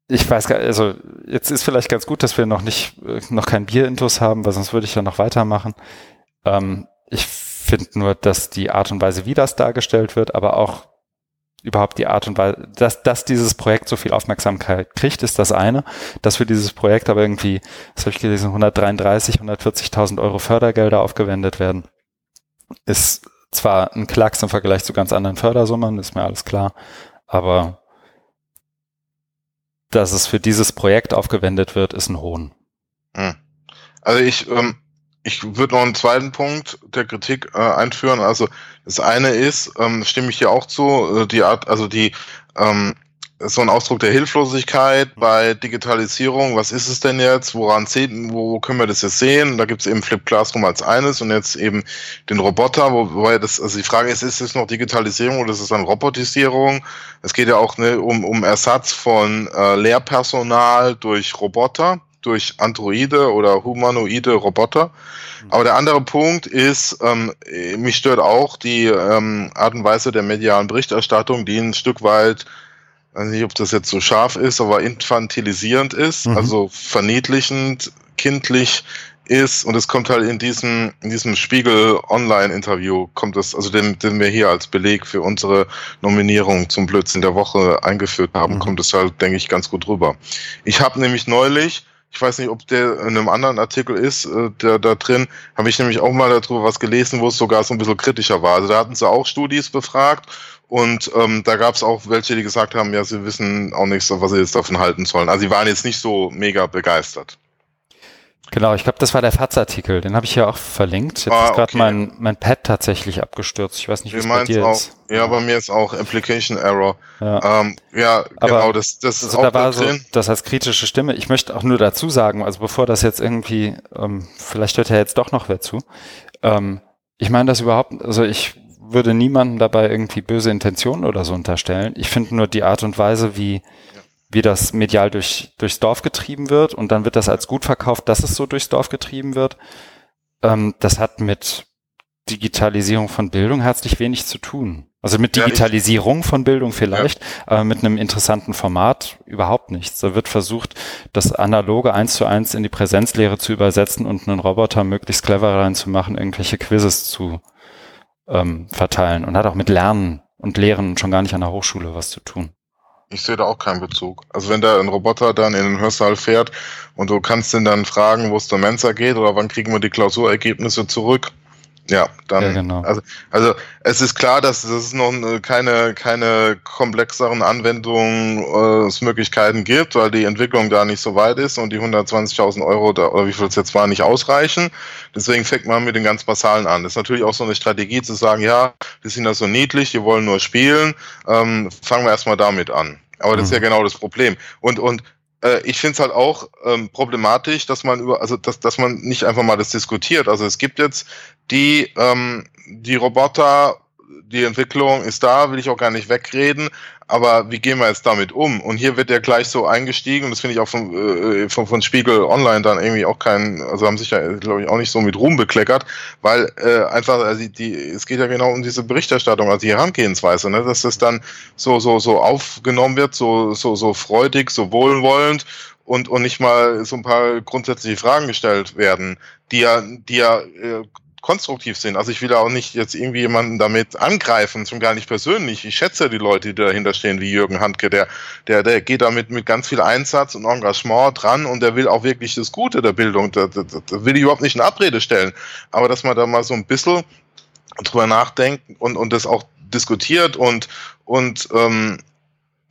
ich weiß gar also jetzt ist vielleicht ganz gut, dass wir noch nicht, noch kein Bier-Intus haben, weil sonst würde ich ja noch weitermachen. Ähm, ich finde nur, dass die Art und Weise, wie das dargestellt wird, aber auch überhaupt die Art und Weise, dass, dass dieses Projekt so viel Aufmerksamkeit kriegt, ist das eine. Dass für dieses Projekt aber irgendwie, das habe ich gelesen, 133, 140.000 Euro Fördergelder aufgewendet werden, ist zwar ein Klacks im Vergleich zu ganz anderen Fördersummen, ist mir alles klar, aber dass es für dieses Projekt aufgewendet wird, ist ein Hohn. Hm. Also ich, ähm, ich würde noch einen zweiten Punkt der Kritik äh, einführen. Also das eine ist, ähm, stimme ich hier auch zu, äh, die Art, also die ähm, so ein Ausdruck der Hilflosigkeit bei Digitalisierung. Was ist es denn jetzt? Woran zählt, wo können wir das jetzt sehen? Da gibt es eben Flip Classroom als eines und jetzt eben den Roboter, wobei das, also die Frage ist, ist es noch Digitalisierung oder ist es dann Robotisierung? Es geht ja auch ne, um, um Ersatz von äh, Lehrpersonal durch Roboter durch Androide oder humanoide Roboter. Mhm. Aber der andere Punkt ist, ähm, mich stört auch die ähm, Art und Weise der medialen Berichterstattung, die ein Stück weit weiß nicht, ob das jetzt so scharf ist, aber infantilisierend ist, mhm. also verniedlichend, kindlich ist und es kommt halt in diesem, in diesem Spiegel Online-Interview kommt es, also den, den wir hier als Beleg für unsere Nominierung zum Blödsinn der Woche eingeführt haben, mhm. kommt es halt, denke ich, ganz gut rüber. Ich habe nämlich neulich, ich weiß nicht, ob der in einem anderen Artikel ist, äh, der da drin, habe ich nämlich auch mal darüber was gelesen, wo es sogar so ein bisschen kritischer war. Also da hatten sie auch Studis befragt und ähm, da gab es auch welche, die gesagt haben, ja, sie wissen auch nicht so, was sie jetzt davon halten sollen. Also sie waren jetzt nicht so mega begeistert. Genau, ich glaube, das war der FATS-Artikel, den habe ich ja auch verlinkt. Jetzt ah, ist gerade okay. mein, mein Pad tatsächlich abgestürzt. Ich weiß nicht, wie es bei dir auch, ist. Ja, bei mir ist auch Application Error. Ja, ähm, ja Aber genau, das, das ist also auch da war drin. So, das heißt kritische Stimme. Ich möchte auch nur dazu sagen, also bevor das jetzt irgendwie, ähm, vielleicht hört ja jetzt doch noch wer zu. Ähm, ich meine das überhaupt, also ich würde niemandem dabei irgendwie böse Intentionen oder so unterstellen. Ich finde nur die Art und Weise, wie, wie das medial durch, durchs Dorf getrieben wird und dann wird das als gut verkauft, dass es so durchs Dorf getrieben wird. Ähm, das hat mit Digitalisierung von Bildung herzlich wenig zu tun. Also mit Digitalisierung von Bildung vielleicht, ja. aber mit einem interessanten Format überhaupt nichts. Da wird versucht, das analoge eins zu eins in die Präsenzlehre zu übersetzen und einen Roboter möglichst clever reinzumachen, irgendwelche Quizzes zu ähm, verteilen und hat auch mit Lernen und Lehren schon gar nicht an der Hochschule was zu tun. Ich sehe da auch keinen Bezug. Also wenn da ein Roboter dann in den Hörsaal fährt und du kannst ihn dann fragen, wo es der Mensa geht oder wann kriegen wir die Klausurergebnisse zurück, ja, dann. Ja, genau. Also, also es ist klar, dass es noch keine, keine komplexeren Anwendungsmöglichkeiten gibt, weil die Entwicklung da nicht so weit ist und die 120.000 Euro da, oder wie viel es jetzt war, nicht ausreichen. Deswegen fängt man mit den ganz basalen an. Das ist natürlich auch so eine Strategie zu sagen, ja, die sind ja so niedlich, die wollen nur spielen, ähm, fangen wir erstmal damit an. Aber das ist ja mhm. genau das Problem. Und, und äh, ich finde es halt auch ähm, problematisch, dass man über, also dass, dass man nicht einfach mal das diskutiert. Also es gibt jetzt die, ähm, die Roboter, die Entwicklung ist da, will ich auch gar nicht wegreden, aber wie gehen wir jetzt damit um? Und hier wird ja gleich so eingestiegen, und das finde ich auch von, äh, von, von Spiegel Online dann irgendwie auch kein, also haben sich ja, glaube ich, auch nicht so mit Ruhm bekleckert, weil äh, einfach, also die, es geht ja genau um diese Berichterstattung, also die Herangehensweise, ne, dass das dann so, so, so aufgenommen wird, so, so, so freudig, so wohlwollend und, und nicht mal so ein paar grundsätzliche Fragen gestellt werden, die ja, die ja äh, konstruktiv sind. Also ich will auch nicht jetzt irgendwie jemanden damit angreifen, schon gar nicht persönlich. Ich schätze die Leute, die dahinter stehen, wie Jürgen Handke, der, der, der geht damit mit ganz viel Einsatz und Engagement dran und der will auch wirklich das Gute der Bildung. Da, da, da will ich überhaupt nicht in Abrede stellen. Aber dass man da mal so ein bisschen drüber nachdenkt und, und das auch diskutiert und, und ähm,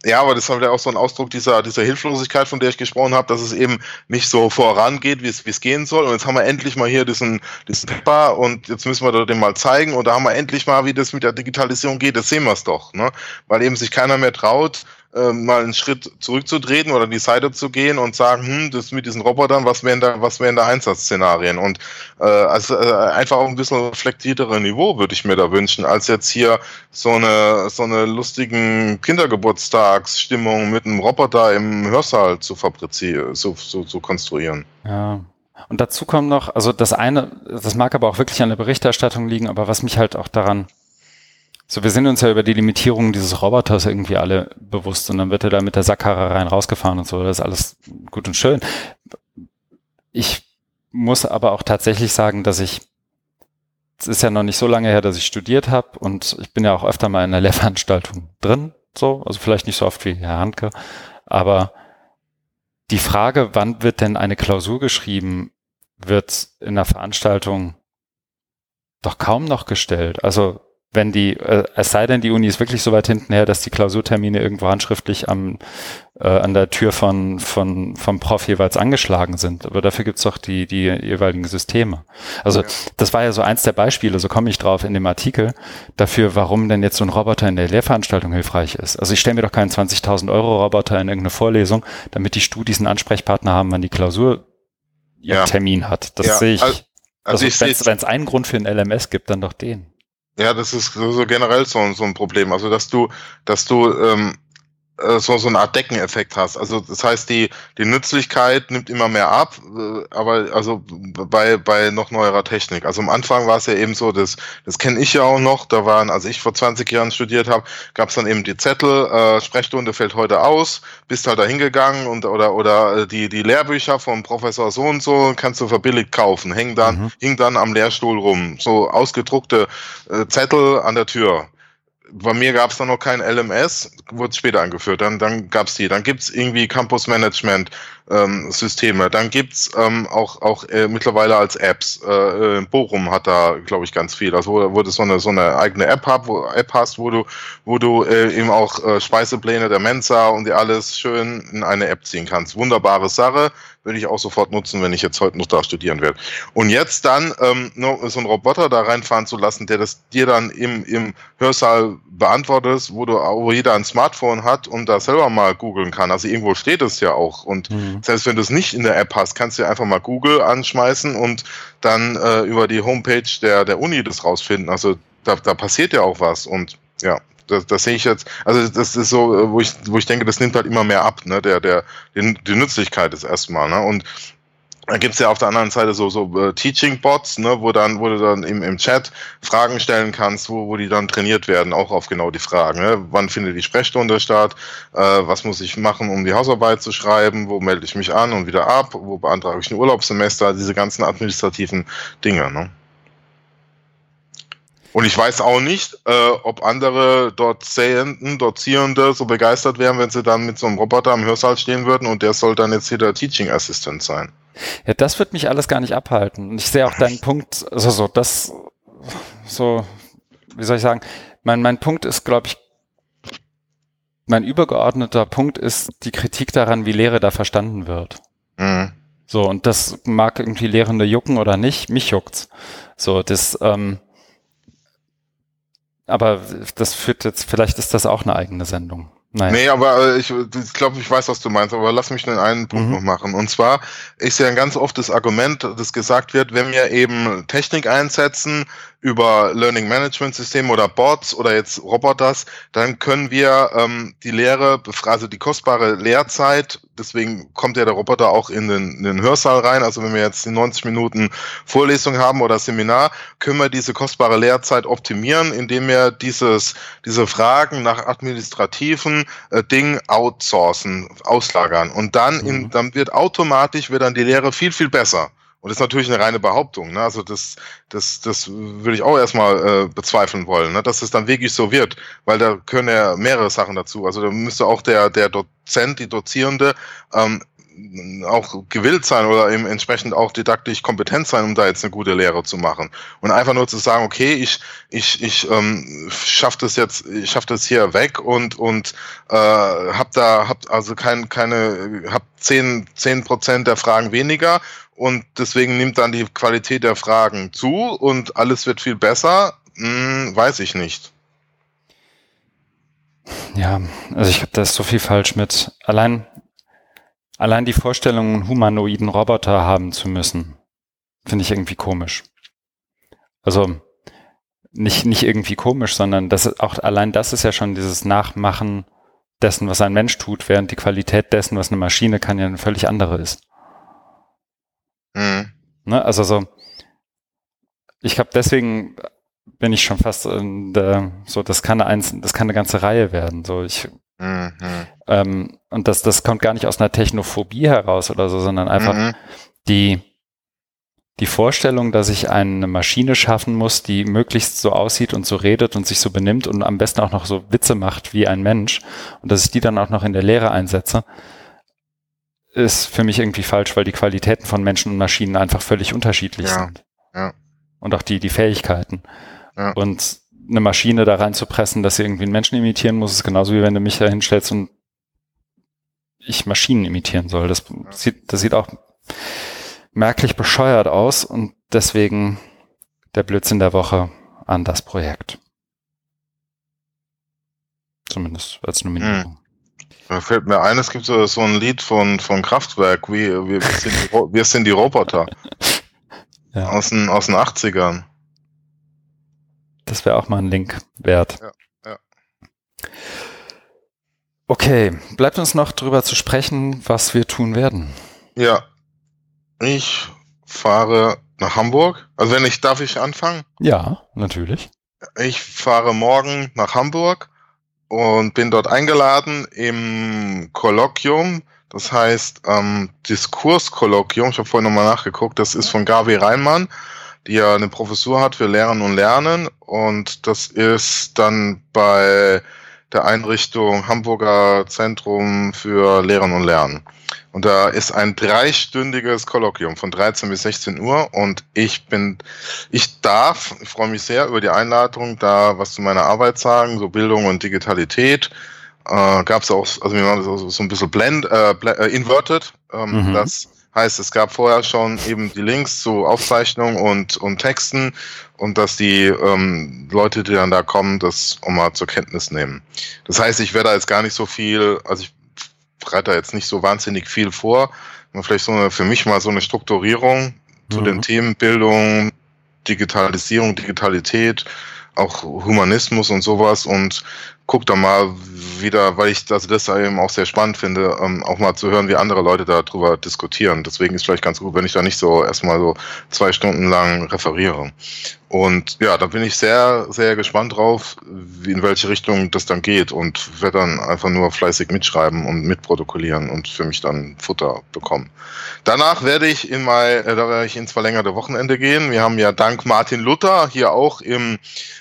ja, aber das ist halt auch so ein Ausdruck dieser, dieser Hilflosigkeit, von der ich gesprochen habe, dass es eben nicht so vorangeht, wie es, wie es gehen soll. Und jetzt haben wir endlich mal hier diesen, diesen Pepper und jetzt müssen wir den mal zeigen. Und da haben wir endlich mal, wie das mit der Digitalisierung geht. Das sehen wir es doch. Ne? Weil eben sich keiner mehr traut, äh, mal einen Schritt zurückzutreten oder die Seite zu gehen und sagen, hm, das mit diesen Robotern, was wären da, was wären da Einsatzszenarien? Und äh, also äh, einfach auf ein bisschen reflektiertere Niveau würde ich mir da wünschen, als jetzt hier so eine so eine lustigen Kindergeburtstagsstimmung mit einem Roboter im Hörsaal zu fabrizieren, zu, zu, zu konstruieren. Ja. Und dazu kommt noch, also das eine, das mag aber auch wirklich an der Berichterstattung liegen, aber was mich halt auch daran so, wir sind uns ja über die Limitierung dieses Roboters irgendwie alle bewusst und dann wird er da mit der Sackkarre rein rausgefahren und so. Das ist alles gut und schön. Ich muss aber auch tatsächlich sagen, dass ich, es ist ja noch nicht so lange her, dass ich studiert habe und ich bin ja auch öfter mal in der *laughs* Lehrveranstaltung drin, so, also vielleicht nicht so oft wie Herr Handke, aber die Frage, wann wird denn eine Klausur geschrieben, wird in der Veranstaltung doch kaum noch gestellt. Also wenn die, äh, es sei denn, die Uni ist wirklich so weit hinten her, dass die Klausurtermine irgendwo handschriftlich am, äh, an der Tür von, von, vom Prof jeweils angeschlagen sind. Aber dafür gibt's doch die, die jeweiligen Systeme. Also ja. das war ja so eins der Beispiele, so komme ich drauf in dem Artikel, dafür, warum denn jetzt so ein Roboter in der Lehrveranstaltung hilfreich ist. Also ich stelle mir doch keinen 20.000 Euro Roboter in irgendeine Vorlesung, damit die Studis einen Ansprechpartner haben, wann die Klausur ja. Termin hat. Das ja. sehe ich. Also, also, also wenn es einen Grund für ein LMS gibt, dann doch den. Ja, das ist so generell so, so ein Problem. Also, dass du, dass du ähm, äh, so, so eine Art Deckeneffekt hast. Also das heißt, die, die Nützlichkeit nimmt immer mehr ab, äh, aber also bei, bei noch neuerer Technik. Also am Anfang war es ja eben so, das, das kenne ich ja auch noch, da waren, als ich vor 20 Jahren studiert habe, gab es dann eben die Zettel, äh, Sprechstunde fällt heute aus, bist halt da hingegangen und oder oder äh, die, die Lehrbücher vom Professor so und so kannst du verbilligt kaufen, hängen dann, mhm. hing dann am Lehrstuhl rum. So ausgedruckte äh, Zettel an der Tür bei mir gab es dann noch kein LMS, wurde später eingeführt. Dann, dann gab es die. Dann gibt's irgendwie Campus Management ähm, Systeme. Dann gibt's ähm, auch, auch äh, mittlerweile als Apps. Äh, äh Bochum hat da, glaube ich, ganz viel. Also wo, wo du so eine, so eine eigene App, hab, wo, App hast, wo du, wo du äh, eben auch äh, Speisepläne der Mensa und dir alles schön in eine App ziehen kannst. Wunderbare Sache würde ich auch sofort nutzen, wenn ich jetzt heute noch da studieren werde. Und jetzt dann ähm, so einen Roboter da reinfahren zu lassen, der das dir dann im, im Hörsaal beantwortet, wo du wo jeder ein Smartphone hat und da selber mal googeln kann. Also irgendwo steht es ja auch. Und mhm. Selbst wenn du es nicht in der App hast, kannst du einfach mal Google anschmeißen und dann äh, über die Homepage der, der Uni das rausfinden. Also da, da passiert ja auch was. Und ja, das, das sehe ich jetzt, also das ist so, wo ich, wo ich denke, das nimmt halt immer mehr ab, ne? Der, der, die, die Nützlichkeit ist erstmal, ne? Und da gibt's ja auf der anderen Seite so, so uh, Teaching-Bots, ne, wo dann, wo du dann im, im Chat Fragen stellen kannst, wo, wo die dann trainiert werden, auch auf genau die Fragen. Ne? Wann findet die Sprechstunde statt? Äh, was muss ich machen, um die Hausarbeit zu schreiben? Wo melde ich mich an und wieder ab? Wo beantrage ich ein Urlaubssemester? Diese ganzen administrativen Dinge. Ne? Und ich weiß auch nicht, äh, ob andere Dozenten, Dozierende so begeistert wären, wenn sie dann mit so einem Roboter am Hörsaal stehen würden und der soll dann jetzt hier der Teaching Assistant sein. Ja, das wird mich alles gar nicht abhalten. Ich sehe auch deinen Punkt, also so, das, so, wie soll ich sagen, mein, mein Punkt ist, glaube ich, mein übergeordneter Punkt ist die Kritik daran, wie Lehre da verstanden wird. Mhm. So, und das mag irgendwie Lehrende jucken oder nicht, mich juckt's. So, das, ähm, aber das führt jetzt, vielleicht ist das auch eine eigene Sendung. Nein. Nee, aber äh, ich, ich glaube, ich weiß, was du meinst, aber lass mich nur einen Punkt mhm. noch machen. Und zwar ist ja ganz oft das Argument, das gesagt wird, wenn wir eben Technik einsetzen, über Learning Management System oder Bots oder jetzt Roboters, dann können wir ähm, die Lehre, also die kostbare Lehrzeit, deswegen kommt ja der Roboter auch in den, in den Hörsaal rein. Also wenn wir jetzt die 90 Minuten Vorlesung haben oder Seminar, können wir diese kostbare Lehrzeit optimieren, indem wir dieses, diese Fragen nach administrativen äh, Dingen outsourcen, auslagern. Und dann, in, mhm. dann wird automatisch wird dann die Lehre viel, viel besser. Und das ist natürlich eine reine Behauptung. Ne? Also das, das, das würde ich auch erstmal äh, bezweifeln wollen, ne? dass es dann wirklich so wird, weil da können ja mehrere Sachen dazu. Also da müsste auch der, der Dozent, die Dozierende ähm, auch gewillt sein oder eben entsprechend auch didaktisch kompetent sein, um da jetzt eine gute Lehre zu machen. Und einfach nur zu sagen, okay, ich, ich, ich ähm, schaffe das jetzt, ich schaffe das hier weg und, und äh, hab da, hab also kein, keine, hab zehn zehn Prozent der Fragen weniger und deswegen nimmt dann die Qualität der Fragen zu und alles wird viel besser, hm, weiß ich nicht. Ja, also ich habe da so viel falsch mit. Allein Allein die Vorstellung, einen humanoiden Roboter haben zu müssen, finde ich irgendwie komisch. Also nicht, nicht irgendwie komisch, sondern das ist auch allein das ist ja schon dieses Nachmachen dessen, was ein Mensch tut, während die Qualität dessen, was eine Maschine kann, ja eine völlig andere ist. Mhm. Ne? Also so, ich glaube, deswegen bin ich schon fast in der, so, das kann eine, das kann eine ganze Reihe werden. So, ich Mhm. Ähm, und das, das kommt gar nicht aus einer Technophobie heraus oder so, sondern einfach mhm. die, die Vorstellung, dass ich eine Maschine schaffen muss, die möglichst so aussieht und so redet und sich so benimmt und am besten auch noch so Witze macht wie ein Mensch und dass ich die dann auch noch in der Lehre einsetze, ist für mich irgendwie falsch, weil die Qualitäten von Menschen und Maschinen einfach völlig unterschiedlich ja. sind. Ja. Und auch die, die Fähigkeiten. Ja. Und eine Maschine da reinzupressen, dass sie irgendwie einen Menschen imitieren muss, ist genauso wie wenn du mich da hinstellst und ich Maschinen imitieren soll. Das sieht, das sieht auch merklich bescheuert aus und deswegen der Blödsinn der Woche an das Projekt. Zumindest als Nominierung. Hm. Da fällt mir ein, es gibt so, so ein Lied von, von Kraftwerk, wie wir, sind, die, wir sind die Roboter. *laughs* ja. aus, den, aus den 80ern. Das wäre auch mal ein Link wert. Ja, ja. Okay, bleibt uns noch drüber zu sprechen, was wir tun werden. Ja, ich fahre nach Hamburg. Also wenn ich, darf ich anfangen? Ja, natürlich. Ich fahre morgen nach Hamburg und bin dort eingeladen im Kolloquium. Das heißt ähm, Diskurskolloquium. Ich habe vorhin nochmal nachgeguckt. Das ist von Gavi Reinmann, die ja eine Professur hat für Lehren und Lernen. Und das ist dann bei der Einrichtung Hamburger Zentrum für Lehren und Lernen. Und da ist ein dreistündiges Kolloquium von 13 bis 16 Uhr und ich bin, ich darf, ich freue mich sehr über die Einladung, da was zu meiner Arbeit sagen, so Bildung und Digitalität. Äh, Gab es auch, also wir machen so, so ein bisschen blend, äh, äh, inverted. Ähm, mhm. Das heißt, es gab vorher schon eben die Links zu Aufzeichnungen und, und Texten und dass die ähm, Leute, die dann da kommen, das auch mal zur Kenntnis nehmen. Das heißt, ich werde da jetzt gar nicht so viel, also ich bereite da jetzt nicht so wahnsinnig viel vor. Vielleicht so eine, für mich mal so eine Strukturierung mhm. zu den mhm. Themen Bildung, Digitalisierung, Digitalität, auch Humanismus und sowas und guck da mal wieder, weil ich also das eben auch sehr spannend finde, ähm, auch mal zu hören, wie andere Leute darüber diskutieren. Deswegen ist vielleicht ganz gut, wenn ich da nicht so erstmal so zwei Stunden lang referiere. Und ja, da bin ich sehr, sehr gespannt drauf, wie, in welche Richtung das dann geht und werde dann einfach nur fleißig mitschreiben und mitprotokollieren und für mich dann Futter bekommen. Danach werde ich in mein, äh, da werde ich ins verlängerte Wochenende gehen. Wir haben ja dank Martin Luther hier auch im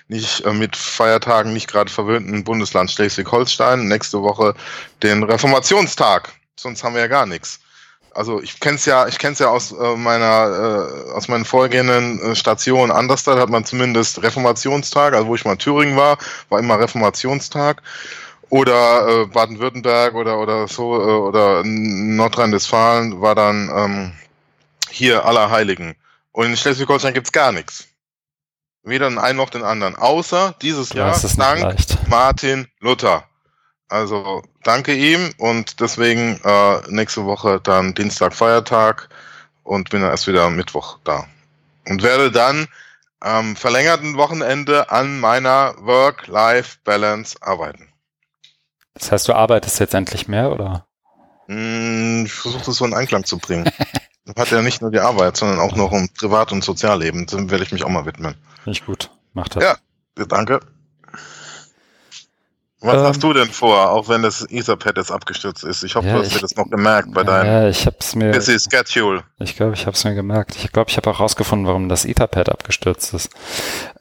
nicht äh, mit Feiertagen nicht gerade verwöhnten Bundesland Schleswig-Holstein nächste Woche den Reformationstag. Sonst haben wir ja gar nichts also ich kenne es ja, ich kenne es ja aus äh, meiner, äh, aus meinen vorgehenden äh, Stationen. Anderstal hat man zumindest Reformationstag, also wo ich mal in Thüringen war, war immer Reformationstag. Oder äh, Baden-Württemberg oder oder so äh, oder Nordrhein-Westfalen war dann ähm, hier Allerheiligen. Und in Schleswig-Holstein gibt's gar nichts. Weder den einen noch den anderen. Außer dieses ja, Jahr dank Martin Luther. Also danke ihm und deswegen äh, nächste Woche dann Dienstag Feiertag und bin dann erst wieder am Mittwoch da. Und werde dann am verlängerten Wochenende an meiner Work-Life-Balance arbeiten. Das heißt, du arbeitest jetzt endlich mehr, oder? Hm, ich versuche das so in Einklang zu bringen. *laughs* Hat ja nicht nur die Arbeit, sondern auch noch ein Privat- und Sozialleben. Dem werde ich mich auch mal widmen. Nicht gut. Macht das. Ja, danke. Was ähm, hast du denn vor, auch wenn das Etherpad jetzt abgestürzt ist? Ich hoffe, ja, du hast ich, dir das noch gemerkt bei deinem ja, ich hab's mir, busy Schedule. Ich glaube, ich habe es mir gemerkt. Ich glaube, ich habe auch rausgefunden, warum das Etherpad abgestürzt ist.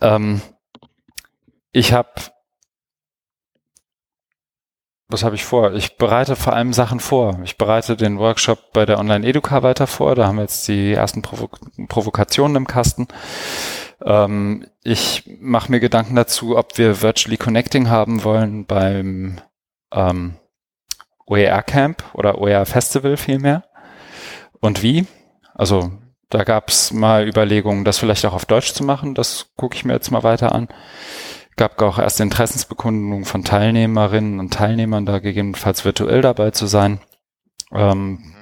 Ähm, ich habe was habe ich vor? Ich bereite vor allem Sachen vor. Ich bereite den Workshop bei der Online Educa weiter vor. Da haben wir jetzt die ersten Provo Provokationen im Kasten. Ähm, ich mache mir Gedanken dazu, ob wir Virtually Connecting haben wollen beim ähm, OER Camp oder OER Festival vielmehr. Und wie? Also da gab es mal Überlegungen, das vielleicht auch auf Deutsch zu machen. Das gucke ich mir jetzt mal weiter an. Gab auch erste Interessensbekundungen von Teilnehmerinnen und Teilnehmern, da gegebenenfalls virtuell dabei zu sein. Ähm,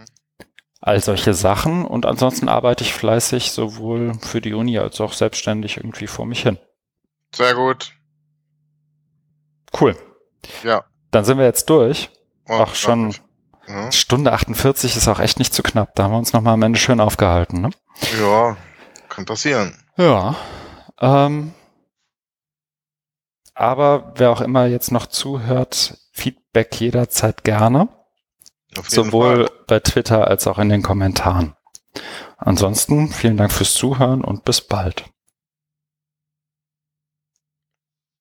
all solche Sachen und ansonsten arbeite ich fleißig sowohl für die Uni als auch selbstständig irgendwie vor mich hin. Sehr gut. Cool. Ja. Dann sind wir jetzt durch. Oh, auch schon ja. Stunde 48 ist auch echt nicht zu knapp. Da haben wir uns nochmal am Ende schön aufgehalten. Ne? Ja, kann passieren. Ja. Ähm, aber wer auch immer jetzt noch zuhört, Feedback jederzeit gerne. Sowohl Fall. bei Twitter als auch in den Kommentaren. Ansonsten vielen Dank fürs Zuhören und bis bald.